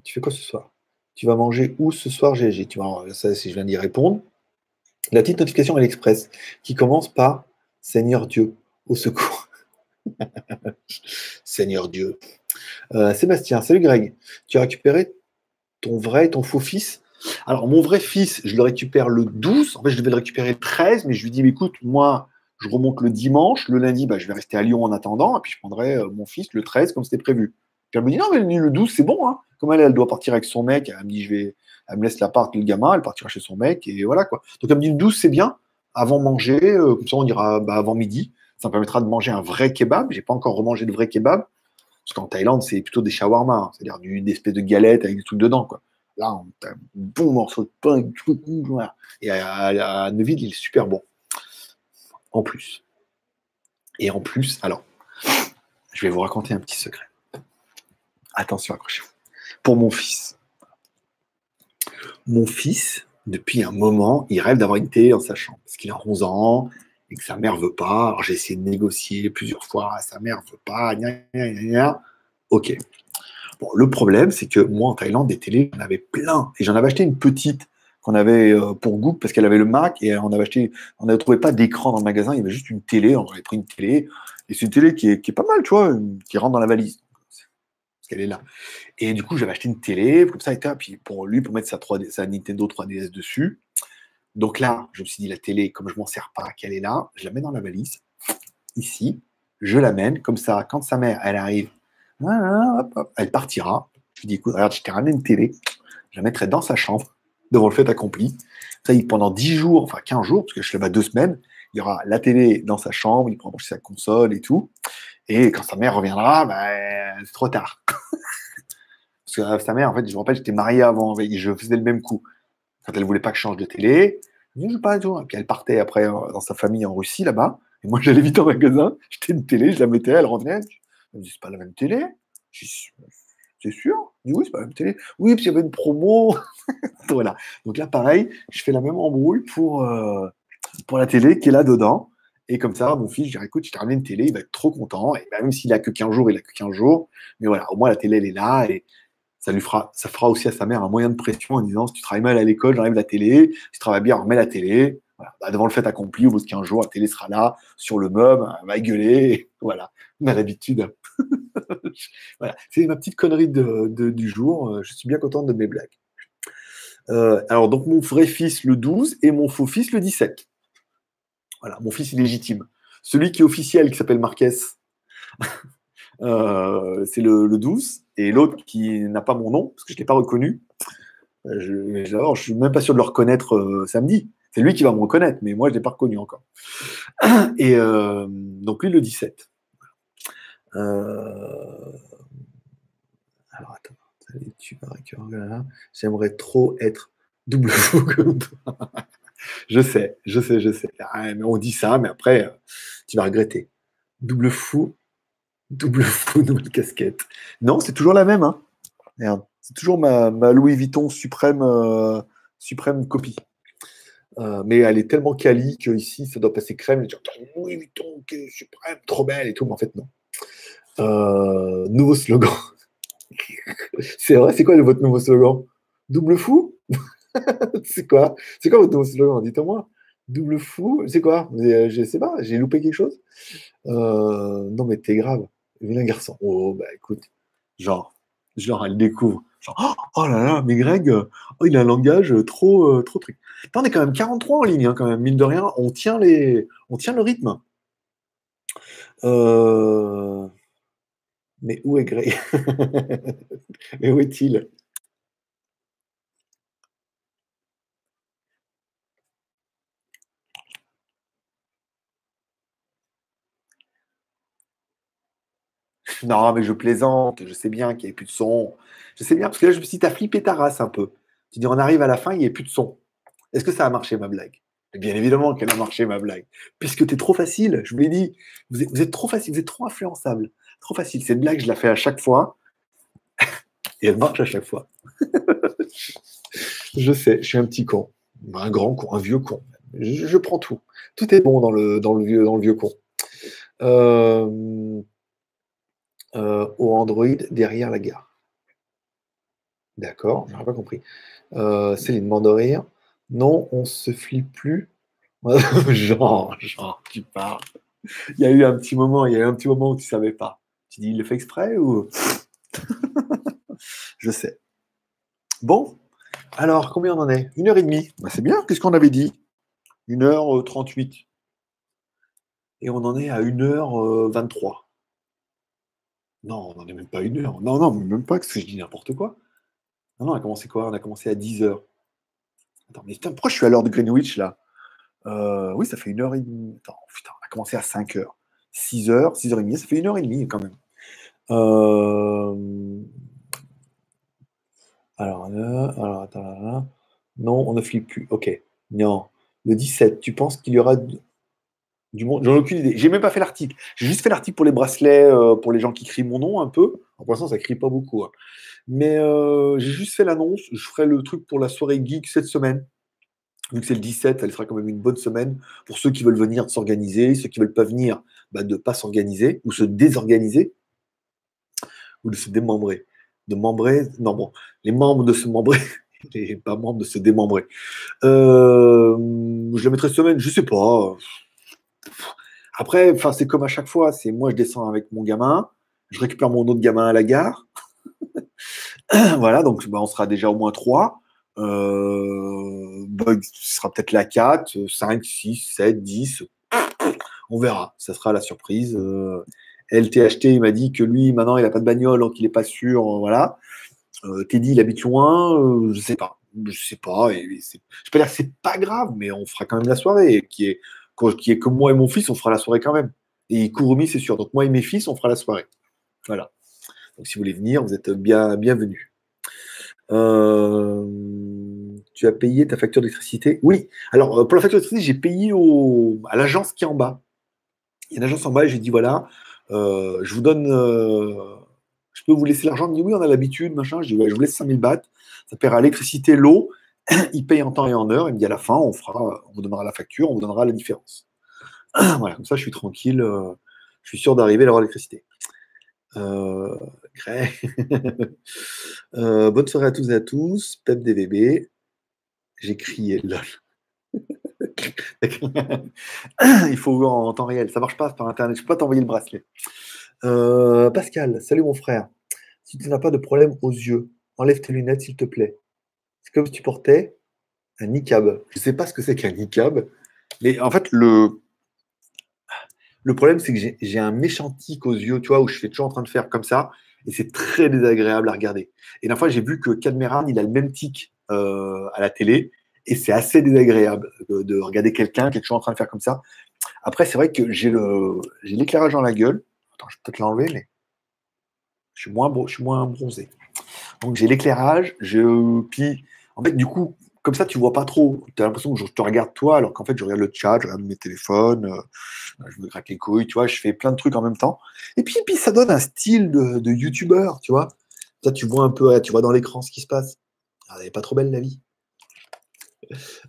Tu fais quoi ce soir? Tu vas manger où ce soir, GG Tu vois, ça, si je viens d'y répondre. La petite notification à l'Express qui commence par Seigneur Dieu, au secours. [LAUGHS] Seigneur Dieu. Euh, Sébastien, salut Greg. Tu as récupéré ton vrai ton faux fils? Alors, mon vrai fils, je le récupère le 12. En fait, je devais le récupérer le 13, mais je lui dis, écoute, moi, je remonte le dimanche. Le lundi, bah, je vais rester à Lyon en attendant. Et puis, je prendrai euh, mon fils le 13, comme c'était prévu. Puis elle me dit, non, mais le 12, c'est bon. Hein. Comme elle, elle doit partir avec son mec, elle me dit, je vais, elle me laisse l'appart, le gamin, elle partira chez son mec, et voilà quoi. Donc elle me dit, le 12, c'est bien, avant manger, euh, comme ça on ira bah, avant midi. Ça me permettra de manger un vrai kebab. J'ai pas encore remangé de vrai kebab. Parce qu'en Thaïlande, c'est plutôt des shawarma, hein. c'est-à-dire une espèce de galette avec des trucs dedans. Quoi. Là, on a un bon morceau de pain. Et à, à Neuville, il est super bon. En plus. Et en plus, alors, je vais vous raconter un petit secret. Attention, accrochez-vous. Pour mon fils. Mon fils, depuis un moment, il rêve d'avoir une télé dans sa chambre. Parce qu'il a 11 ans sa mère veut pas. J'ai essayé de négocier plusieurs fois. Sa mère veut pas. ok. Bon, le problème, c'est que moi, en Thaïlande, des télés, j'en avais plein. Et j'en avais acheté une petite qu'on avait euh, pour goût parce qu'elle avait le Mac et on avait acheté, on n'avait trouvé pas d'écran dans le magasin, il y avait juste une télé, on avait pris une télé et c'est une télé qui est, pas mal, tu vois, qui rentre dans la valise qu'elle est là. Et du coup, j'avais acheté une télé, comme ça, et puis pour lui, pour mettre sa, 3D, sa Nintendo 3DS dessus. Donc là, je me suis dit, la télé, comme je m'en sers pas, qu'elle est là, je la mets dans la valise, ici, je l'amène, comme ça, quand sa mère, elle arrive, elle partira. Je lui dis, écoute, regarde, je t'ai ramené une télé, je la mettrai dans sa chambre, devant le fait accompli. Ça, pendant 10 jours, enfin 15 jours, parce que je suis là-bas deux semaines, il y aura la télé dans sa chambre, il pourra brancher sa console et tout. Et quand sa mère reviendra, ben, c'est trop tard. [LAUGHS] Parce que euh, sa mère, en fait, je me rappelle, j'étais marié avant, je faisais le même coup. Quand elle voulait pas que je change de télé, je dis, pas tout. Et puis elle partait après dans sa famille en Russie, là-bas. Et moi, [LAUGHS] j'allais vite au magasin, j'étais une télé, je la mettais, elle revenait. Elle me dit, c'est pas la même télé. c'est sûr Je dis, oui, c'est pas la même télé. Oui, puis il y avait une promo. [LAUGHS] voilà. Donc là, pareil, je fais la même embrouille pour, euh, pour la télé qui est là dedans. Et comme ça, mon fils, je dirais, écoute, je t'ai ramené une télé, il va être trop content. Et même s'il a que 15 jours, il a que 15 jours. Mais voilà, au moins la télé, elle est là. Ça fera, aussi à sa mère un moyen de pression en disant, si tu travailles mal à l'école, j'enlève la télé. Si tu travailles bien, on remet la télé. Voilà. Bah, devant le fait accompli, au bout de 15 jours, la télé sera là, sur le meuble, elle va gueuler. [LAUGHS] voilà, on a l'habitude. [LAUGHS] voilà, c'est ma petite connerie du jour. Je suis bien contente de mes blagues. Euh, alors, donc, mon vrai fils le 12 et mon faux fils le 17. Voilà, mon fils illégitime. Celui qui est officiel, qui s'appelle Marquez, euh, [LAUGHS] c'est le, 12. Et l'autre qui n'a pas mon nom, parce que je ne l'ai pas reconnu. Euh, je ne suis même pas sûr de le reconnaître euh, samedi. C'est lui qui va me reconnaître, mais moi, je ne l'ai pas reconnu encore. [CLEARS THROAT] Et donc, lui, le 17. alors, attends. J'aimerais trop être double [LAUGHS] fou comme toi. Je sais, je sais, je sais. Ah, on dit ça, mais après, euh, tu vas regretter. Double fou, double [LAUGHS] fou, nouvelle casquette. Non, c'est toujours la même. Hein. c'est toujours ma, Louis Vuitton suprême, euh, suprême copie. Euh, mais elle est tellement quali qu'ici, ça doit passer crème. Louis Vuitton, qui suprême, trop belle et tout. Mais en fait, non. nouveau slogan. [LAUGHS] c'est vrai, c'est quoi votre nouveau slogan? Double fou? [LAUGHS] C'est quoi? C'est quoi votre slogan? Dites-moi. Double fou? C'est quoi? Euh, Je sais pas, j'ai loupé quelque chose? Euh, Non, mais t'es grave. Vilain garçon. Oh, bah écoute, genre, genre, elle découvre. Genre, oh là là, mais Greg, oh, il a un langage trop, euh, trop truc. on est quand même 43 en ligne, hein, quand même, mine de rien. On tient, les... on tient le rythme. Mais où est Greg? [LAUGHS] Mais où est-il? Non, mais je plaisante, je sais bien qu'il n'y avait plus de son. Je sais bien, parce que là, je me suis dit, t'as flippé ta race un peu. Tu dis, on arrive à la fin, il n'y a plus de son. Est-ce que ça a marché, ma blague? Bien évidemment qu'elle a marché, ma blague. Puisque tu es trop facile, je vous l'ai dit, vous êtes, trop facile, vous êtes trop influençable. Trop facile. Cette blague, je la fais à chaque fois. [LAUGHS] Et elle marche à chaque fois. [LAUGHS] je sais, je suis un petit con. Un grand con, un vieux con. Je, prends tout. Tout est bon dans le, dans le, vieux, dans le vieux con. Euh, euh, au Android derrière la gare. D'accord, j'aurais pas compris. Euh, Céline, rire. Non, on se flippe plus. [LAUGHS] genre, genre, tu parles. Il y a eu un petit moment, il y a un petit moment où tu savais pas. Tu dis, il le fait exprès ou? [LAUGHS] Je sais. Bon, alors combien on en est? Une heure et demie. Bah, c'est bien. Qu'est-ce qu'on avait dit? Une heure trente-huit. Et on en est à une heure vingt-trois. Non, on n'en est même pas une heure. Non, non, même pas, parce que je dis n'importe quoi. Non, non, on a commencé quoi? On a commencé à 10 heures. Attends, mais putain, pourquoi je suis à l'heure de Greenwich là? Euh, Oui, ça fait une heure et demie. Attends, putain, on a commencé à 5 heures. 6 heures, 6 heures et demie, ça fait une heure et demie quand même. Euh... Alors, euh, alors, attends, non, on ne flippe plus. Ok. Non. Le 17, tu penses qu'il y aura du monde J'en ai aucune idée. J'ai même pas fait l'article. J'ai juste fait l'article pour les bracelets, euh, pour les gens qui crient mon nom un peu. En pour l'instant, ça crie pas beaucoup. Hein. Mais euh, j'ai juste fait l'annonce. Je ferai le truc pour la soirée geek cette semaine. Vu que c'est le 17, ça sera quand même une bonne semaine pour ceux qui veulent venir de s'organiser, ceux qui veulent pas venir, bah, de pas s'organiser ou se désorganiser ou de se démembrer. De membrer, non bon, les membres de se membrer, [LAUGHS] et pas membres de se démembrer. Euh, je la mettrai semaine, je sais pas. Après, enfin, c'est comme à chaque fois, c'est moi je descends avec mon gamin, je récupère mon autre gamin à la gare. [CLEARS THROAT] voilà, donc bah, on sera déjà au moins trois. Euh, Bug sera peut-être la 4, 5, 6, 7, 10. On verra, ça sera la surprise. Euh, LTHT, il m'a dit que lui, maintenant, il n'a pas de bagnole, donc il n'est pas sûr. Euh, voilà. Euh, Teddy, il habite loin, je sais pas. Je sais pas. Je peux dire que c'est pas grave, mais on fera quand même la soirée. Qui est, qui est que moi et mon fils, on fera la soirée quand même. Et Kurumi, c'est sûr. Donc moi et mes fils, on fera la soirée. Voilà. Donc si vous voulez venir, vous êtes bien bienvenus. Euh, tu as payé ta facture d'électricité? Oui. Alors, euh, pour la facture d'électricité, j'ai payé au, à l'agence qui est en bas. Il y a une agence en bas et j'ai dit voilà, euh, je vous donne. je peux vous laisser l'argent Il me dit oui, on a l'habitude, machin. Je dis je vous laisse 5000 bahts. Ça paiera l'électricité, l'eau. [CLEARS THROAT] Il paye en temps et en heure. Il me dit à la fin, on, fera, on vous donnera la facture, on vous donnera la différence. [CLEARS THROAT] voilà, comme ça, je suis tranquille. je suis sûr d'arriver à avoir l'électricité. Euh, [LAUGHS] euh, bonne soirée à tous et à tous. Pep DVB. J'ai crié lol. [LAUGHS] Il faut en temps réel. Ça marche pas par internet. Je peux pas t'envoyer le bracelet. Euh, Pascal, salut mon frère. Si tu n'as pas de problème aux yeux, enlève tes lunettes s'il te plaît. Comme si tu portais un niqab. Je ne sais pas ce que c'est qu'un niqab, mais en fait, le, le problème, c'est que j'ai un méchant tic aux yeux, tu vois, où je suis toujours en train de faire comme ça, et c'est très désagréable à regarder. Et la fois, j'ai vu que Cadmeran, il a le même tic euh, à la télé, et c'est assez désagréable de, regarder quelqu'un qui est toujours en train de faire comme ça. Après, c'est vrai que j'ai l'éclairage dans la gueule. Attends, je vais peut-être l'enlever, mais je suis moins, je suis moins bronzé. Donc j'ai l'éclairage, je puis en fait du coup comme ça, tu vois pas trop. Tu as l'impression que je te regarde toi, alors qu'en fait, je regarde le chat, je regarde mes téléphones, euh, je me craque les couilles, tu vois, je fais plein de trucs en même temps. Et puis, puis ça donne un style de, de youtubeur, tu vois. Ça, tu vois un peu, tu vois dans l'écran ce qui se passe. Ah, elle n'est pas trop belle la vie.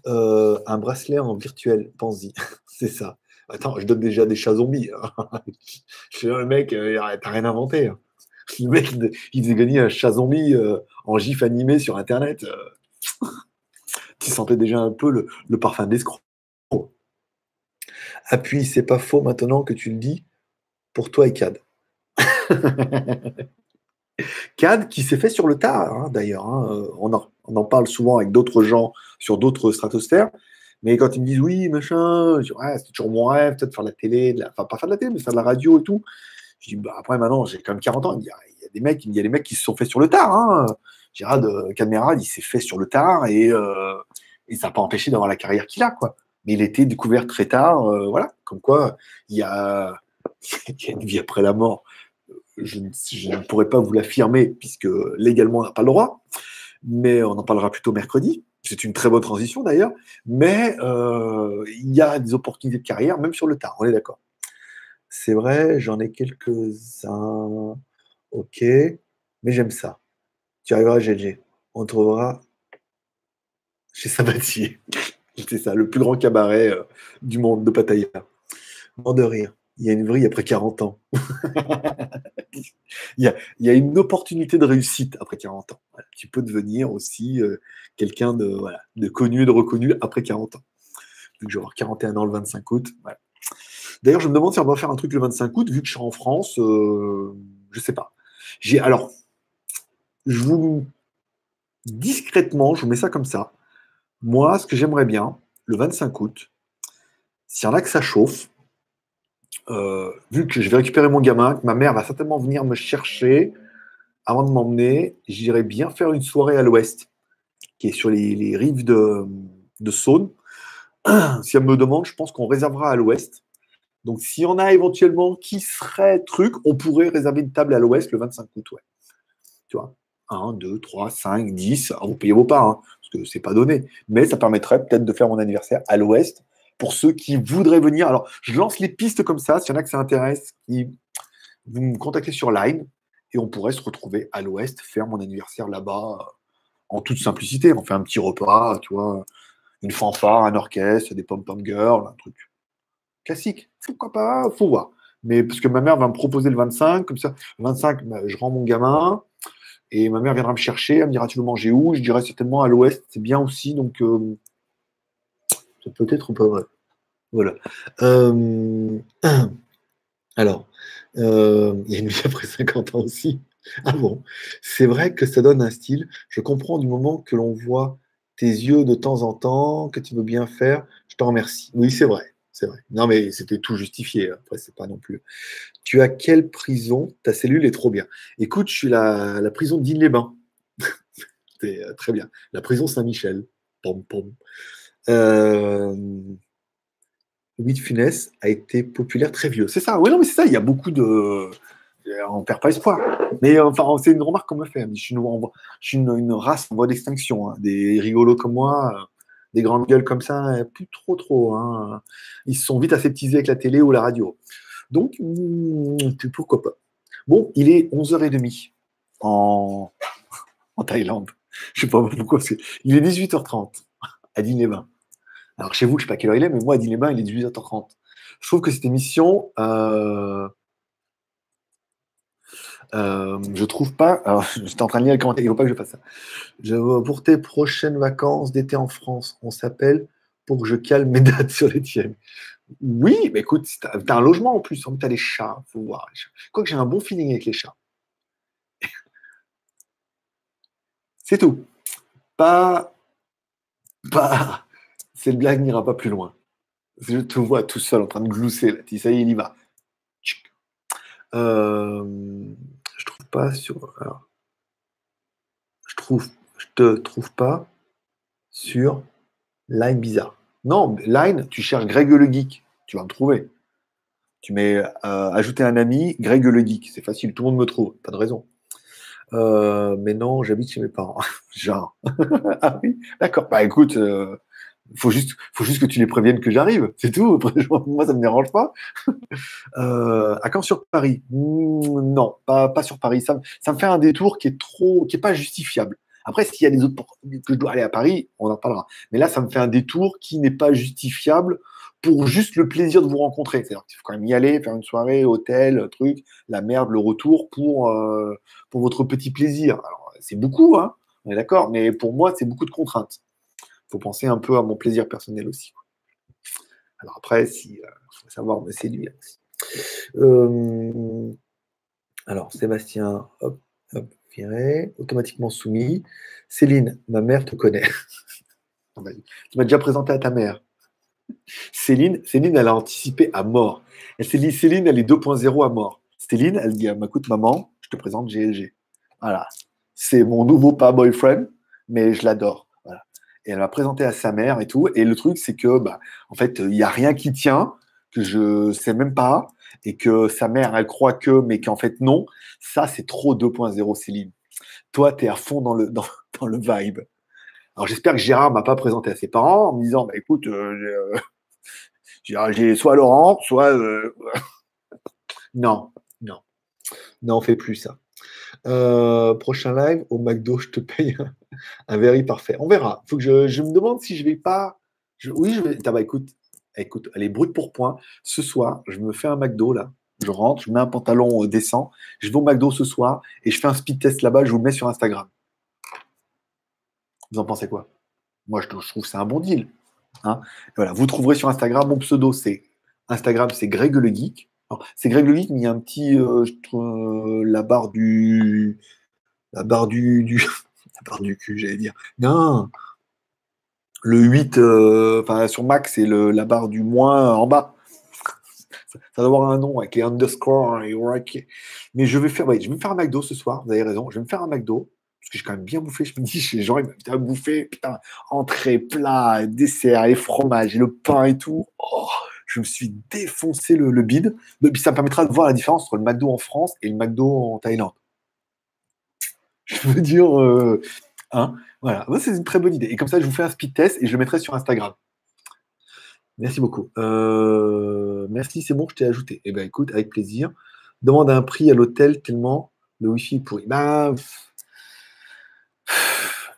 Euh, un bracelet en virtuel, pense-y. [LAUGHS] C'est ça. Attends, je donne déjà des chats zombies. Hein. [LAUGHS] je suis un mec, euh, t'as rien inventé. Hein. Le mec, il faisait gagner un chat zombie en gif animé sur Internet tu sentais déjà un peu le, parfum d'escroc. Appuie, c'est pas faux maintenant que tu le dis, pour toi et Cad. [LAUGHS] Cad qui s'est fait sur le tard, hein, d'ailleurs. Hein. On, en, parle souvent avec d'autres gens sur d'autres stratosphères. Mais quand ils me disent oui, machin, c'est toujours mon rêve, peut-être faire de la télé, enfin pas faire de la télé, mais faire de la radio et tout. Je dis, bah, après maintenant, j'ai quand même 40 ans. Il y, a, des mecs, il y a des mecs qui se sont faits sur le tard. Hein. Gérard euh, il s'est fait sur le tard et, euh, ça n'a pas empêché d'avoir la carrière qu'il a, quoi. Mais il était découvert très tard, euh, voilà, comme quoi il y, a, [LAUGHS] une vie après la mort. je, ne pourrais pas vous l'affirmer puisque légalement on n'a pas le droit, mais on en parlera plutôt mercredi. C'est une très bonne transition d'ailleurs, mais il y a des opportunités de carrière, même sur le tard, on est d'accord. C'est vrai, j'en ai quelques-uns. Ok, mais j'aime ça. Tu arriveras, GG. On trouvera chez Sabatier. [LAUGHS] C'est ça, le plus grand cabaret euh, du monde de Pattaya. Mort de rire. Il y a une vrille après 40 ans. [LAUGHS] il, y a, une opportunité de réussite après 40 ans. Tu peux devenir aussi euh, quelqu'un de, connu, de reconnu après 40 ans. Donc, je vais avoir 41 ans le 25 août. D'ailleurs, je me demande si on va faire un truc le 25 août, vu que je suis en France. Euh, je ne sais pas. J'ai alors, je vous discrètement, je vous mets ça comme ça. Moi, ce que j'aimerais bien, le 25 août, s'il y en a que ça chauffe, euh, vu que je vais récupérer mon gamin, que ma mère va certainement venir me chercher avant de m'emmener, j'irai bien faire une soirée à l'ouest, qui est sur les, rives de, de, Saône. [CLEARS THROAT] si elle me demande, je pense qu'on réservera à l'ouest. Donc, s'il y en a éventuellement qui serait truc, on pourrait réserver une table à l'ouest le 25 août. Ouais. Tu vois? 1, 2, 3, 5, 10. vous payez vos parts, hein, parce que c'est pas donné. Mais ça permettrait peut-être de faire mon anniversaire à l'ouest pour ceux qui voudraient venir. Alors, je lance les pistes comme ça. S'il y en a que ça vous me contactez sur Line et on pourrait se retrouver à l'ouest, faire mon anniversaire là-bas en toute simplicité. On fait un petit repas, tu vois, une fanfare, un orchestre, des pom-pom girls, un truc classique. Pourquoi pas? Faut voir. Mais parce que ma mère va me proposer le 25, comme ça, le 25, bah, je rends mon gamin. Et ma mère viendra me chercher, elle me dira Tu veux manger où? Je dirais certainement à l'ouest, c'est bien aussi. Donc, euh, c'est peut-être pas vrai. Voilà. Euh, [CLEARS THROAT] alors, euh, il y a une vie après 50 ans aussi. Ah bon? C'est vrai que ça donne un style. Je comprends du moment que l'on voit tes yeux de temps en temps, que tu veux bien faire. Je te remercie. Oui, c'est vrai. C'est vrai. Non, mais c'était tout justifié. Après, c'est pas non plus. Tu as quelle prison? Ta cellule est trop bien. Écoute, je suis la, prison d'Île-les-Bains. [LAUGHS] Euh, très bien. La prison Saint-Michel. Pom, pom. Euh, Funès a été populaire très vieux. C'est ça. Oui, non, mais c'est ça. Il y a beaucoup de. On perd pas espoir. Mais enfin, c'est une remarque qu'on me fait. Je suis une, race en voie d'extinction. Hein. Des rigolos comme moi, des grandes gueules comme ça, plus trop, trop. Hein. Ils se sont vite aseptisés avec la télé ou la radio. Donc, hmm, pourquoi pas. Bon, il est 11h30 en, en Thaïlande. Je sais pas pourquoi. Il est 18h30 à Diné-Bain. Alors chez vous, je ne sais pas quelle heure il est, mais moi, à Diné-Bain, il est 18h30. Je trouve que cette émission, euh, euh, je trouve pas. Alors, [LAUGHS] j'étais en train de lire le commentaire, il ne faut pas que je fasse ça. Pour tes prochaines vacances d'été en France, on s'appelle pour que je calme mes [LAUGHS] dates sur les tiennes. Oui, mais écoute, tu as, un logement en plus, tu as les chats, faut voir. Quoi que j'ai un bon feeling avec les chats. [LAUGHS] C'est tout. Pas. Pas. Cette blague n'ira pas plus loin. Je te vois tout seul en train de glousser là. Ça y est, il y va. Sur. je trouve. Je te trouve pas sur Line bizarre. Non, Line, tu cherches Greg le Geek. Tu vas me trouver. Tu mets euh, ajouter un ami, Greg le Geek. C'est facile, tout le monde me trouve. Pas de raison. Euh, mais non, j'habite chez mes parents. [LAUGHS] Genre. [LAUGHS] ah oui, d'accord. Bah écoute, il faut juste, faut juste que tu les préviennes que j'arrive, c'est tout. [LAUGHS] Moi, ça ne me dérange pas. [LAUGHS] Euh, à quand sur Paris? Hmm, Non, pas, sur Paris. Ça, me fait un détour qui est trop, qui est pas justifiable. Après, s'il y a des autres que je dois aller à Paris, on en parlera. Mais là, ça me fait un détour qui n'est pas justifiable pour juste le plaisir de vous rencontrer. C'est-à-dire qu'il faut quand même y aller, faire une soirée, hôtel, truc, la merde, le retour pour, euh, votre petit plaisir. Alors, c'est beaucoup, hein, on est d'accord, mais pour moi, c'est beaucoup de contraintes faut penser un peu à mon plaisir personnel aussi. Alors après, si euh, faut savoir me séduire. Euh, alors, Sébastien, hop, hop, viré, automatiquement soumis. Céline, ma mère te connaît. [LAUGHS] tu m'as déjà présenté à ta mère. Céline, Céline, elle a anticipé à mort. Elle s'est dit, Céline, elle est 2.0 à mort. Céline, elle dit, écoute, maman, je te présente GLG. Voilà. C'est mon nouveau pas boyfriend, mais je l'adore et elle m'a présenté à sa mère et tout. Et le truc, c'est que, bah, en fait, il n'y a rien qui tient, que je sais même pas et que sa mère, elle croit que, mais qu'en fait non, ça, c'est trop 2.0, Céline. Toi, tu es à fond dans le, [LAUGHS] dans, le vibe. Alors, j'espère que Gérard m'a pas présenté à ses parents en me disant, bah, écoute, euh, j'ai soit Laurent, soit... Euh, [LAUGHS] non, non. Non, on fait plus ça. Prochain live, au McDo, je te paye un, very parfait. On verra. Faut que je, me demande si je vais pas. oui, je vais. Bah, écoute, écoute, elle est brute pour point. Ce soir, je me fais un McDo là. Je rentre, je mets un pantalon euh, décent, je vais au McDo ce soir et je fais un speed test là-bas, je vous le mets sur Instagram. Vous en pensez quoi? Moi, je, trouve que c'est un bon deal. Hein. voilà, vous trouverez sur Instagram mon pseudo, c'est Instagram, c'est Greg le Geek. C'est Greg le Geek, mais il y a un petit, euh, euh, la barre du, la barre du, du [LAUGHS] la barre du cul, j'allais dire. Non, le 8, euh, enfin sur Mac, c'est la barre du moins en bas. Ça, doit avoir un nom avec les underscore. Mais je vais faire, je vais faire un McDo ce soir, vous avez raison. Je vais me faire un McDo, parce que j'ai quand même bien bouffé. Je me dis, [LAUGHS] les gens, ils m'ont bouffé, putain, entrée, plat, dessert, les fromages, et le pain et tout. Oh, je me suis défoncé le, le bide. Puis ça me permettra de voir la différence entre le McDo en France et le McDo en Thaïlande. [LAUGHS] Je veux dire, euh, hein, voilà, c'est une très bonne idée. Et comme ça, je vous fais un speed test et je le mettrai sur Instagram. Merci beaucoup. Euh, merci, c'est bon, je t'ai ajouté. Eh bien, écoute, avec plaisir. Demande un prix à l'hôtel tellement le Wi-Fi est pourri. Ben,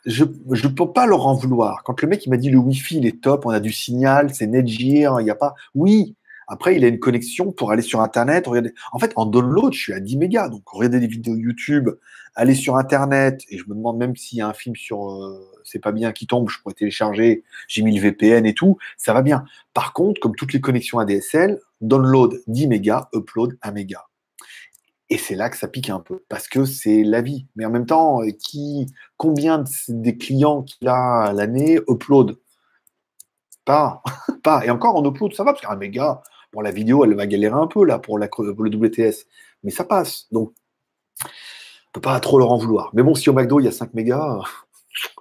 je ne peux pas leur en vouloir. Quand le mec il m'a dit le Wi-Fi il est top, on a du signal, c'est Netgear, il n'y a pas. Oui, après, il a une connexion pour aller sur Internet. En fait, en download, je suis à 10 mégas. Donc, regarder des vidéos YouTube, aller sur Internet. Et je me demande même s'il y a un film sur euh, C'est pas bien qui tombe, je pourrais télécharger. J'ai mis le VPN et tout. Ça va bien. Par contre, comme toutes les connexions ADSL, download 10 mégas, upload 1 méga. Et c'est là que ça pique un peu, parce que c'est la vie. Mais en même temps, euh, qui, combien des clients qu'il a l'année upload? Pas, [LAUGHS] pas. Et encore en upload, ça va, parce qu'un méga, Bon, la vidéo, elle va galérer un peu là pour, le WTS, mais ça passe. Donc, on peut pas trop leur en vouloir. Mais bon, si au McDo, il y a 5 mégas,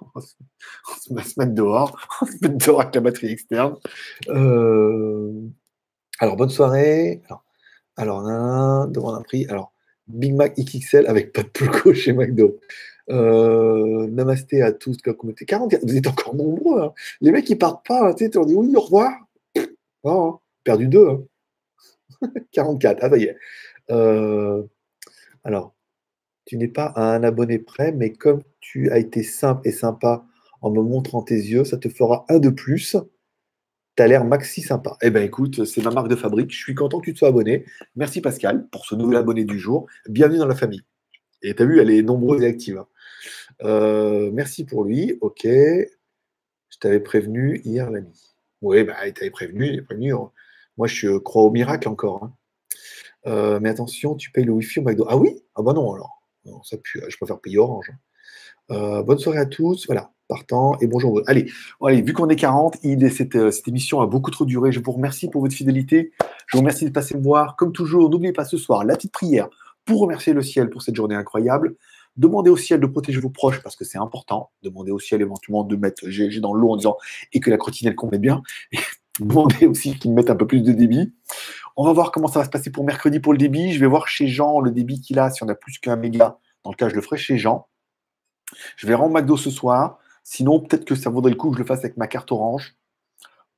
[LAUGHS] on va se mettre dehors, [LAUGHS] on se mettre dehors avec la batterie externe. Euh, alors, bonne soirée. Alors, alors un, demande un prix. Alors, Big Mac XXL avec pas de pulco chez McDo. Euh, namasté à tous, communauté. 44, vous êtes encore nombreux. Hein. Les mecs, ils partent pas. Hein. Tu sais, on dit oui, au revoir. Oh, perdu 2. 44. [LAUGHS] Ah, ça y est. Euh, alors, tu n'es pas un abonné prêt, mais comme tu as été simple et sympa en me montrant tes yeux, ça te fera un de plus. Tu as l'air maxi sympa. Eh bien, écoute, c'est ma marque de fabrique. Je suis content que tu te sois abonné. Merci Pascal pour ce nouvel abonné du jour. Bienvenue dans la famille. Et tu as vu, elle est nombreuse et active. Hein. Euh, merci pour lui. Ok. Je t'avais prévenu hier l'ami. Oui, bah, il t'avait prévenu, prévenu. Moi, je crois au miracle encore. Hein. Euh, mais attention, tu payes le Wi-Fi au McDo. Ah oui? Ah bah non, alors. ça je préfère payer Orange. Hein. Euh, bonne soirée à tous. Voilà, partant et bonjour. Allez, allez vu qu'on est 40, cette, euh, cette, émission a beaucoup trop duré. Je vous remercie pour votre fidélité. Je vous remercie de passer me voir. Comme toujours, n'oubliez pas ce soir la petite prière pour remercier le ciel pour cette journée incroyable. Demandez au ciel de protéger vos proches parce que c'est important. Demandez au ciel éventuellement de mettre GG dans l'eau en disant et que la elle convienne bien [LAUGHS] demander aussi qu'ils mettent un peu plus de débit. On va voir comment ça va se passer pour mercredi pour le débit. Je vais voir chez Jean le débit qu'il a, si on a plus qu'un méga. Dans le cas, je le ferai chez Jean. Je vais rendre McDo ce soir. Sinon, peut-être que ça vaudrait le coup que je le fasse avec ma carte orange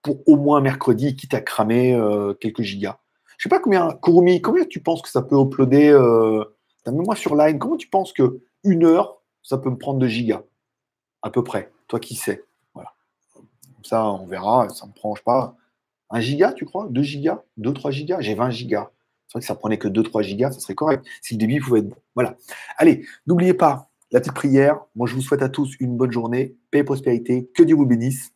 pour au moins mercredi, quitte à cramer euh, quelques gigas. Je sais pas combien, Kurumi, combien tu penses que ça peut uploader euh, ta mémoire sur Line? Comment tu penses que une heure, ça peut me prendre de gigas? À peu près. Toi qui sais ça, on verra, ça me prend pas. Un giga, tu crois? 2 gigas? 2-3 gigas? J'ai 20 gigas. C'est vrai que ça prenait que 2-3 gigas, ça serait correct. Si le débit pouvait être bon. Voilà. Allez, n'oubliez pas la petite prière. Moi, je vous souhaite à tous une bonne journée, paix et prospérité. Que Dieu vous bénisse.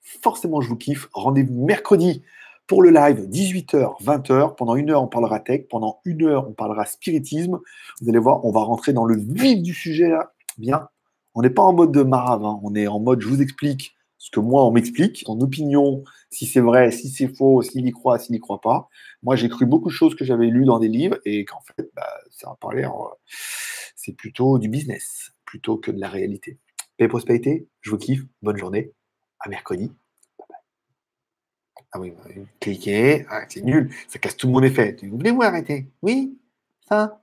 Forcément, je vous kiffe. Rendez-vous mercredi pour le live, 18h, 20h. Pendant une heure, on parlera tech. Pendant une heure, on parlera spiritisme. Vous allez voir, on va rentrer dans le vif du sujet là. Bien. On n'est pas en mode de marave. Hein. On est en mode, je vous explique ce que moi, on m'explique, en opinion, si c'est vrai, si c'est faux, s'il y croit, s'il n'y croit pas. Moi, j'ai cru beaucoup de choses que j'avais lues dans des livres et qu'en fait, bah, ça n'a pas l'air. Euh, c'est plutôt du business plutôt que de la réalité. Paix et prospérité, je vous kiffe, bonne journée, à mercredi. Ah oui, bah, cliquez. Ah, c'est nul. Ça casse tout mon effet. Voulez-vous arrêter? Oui? Ça?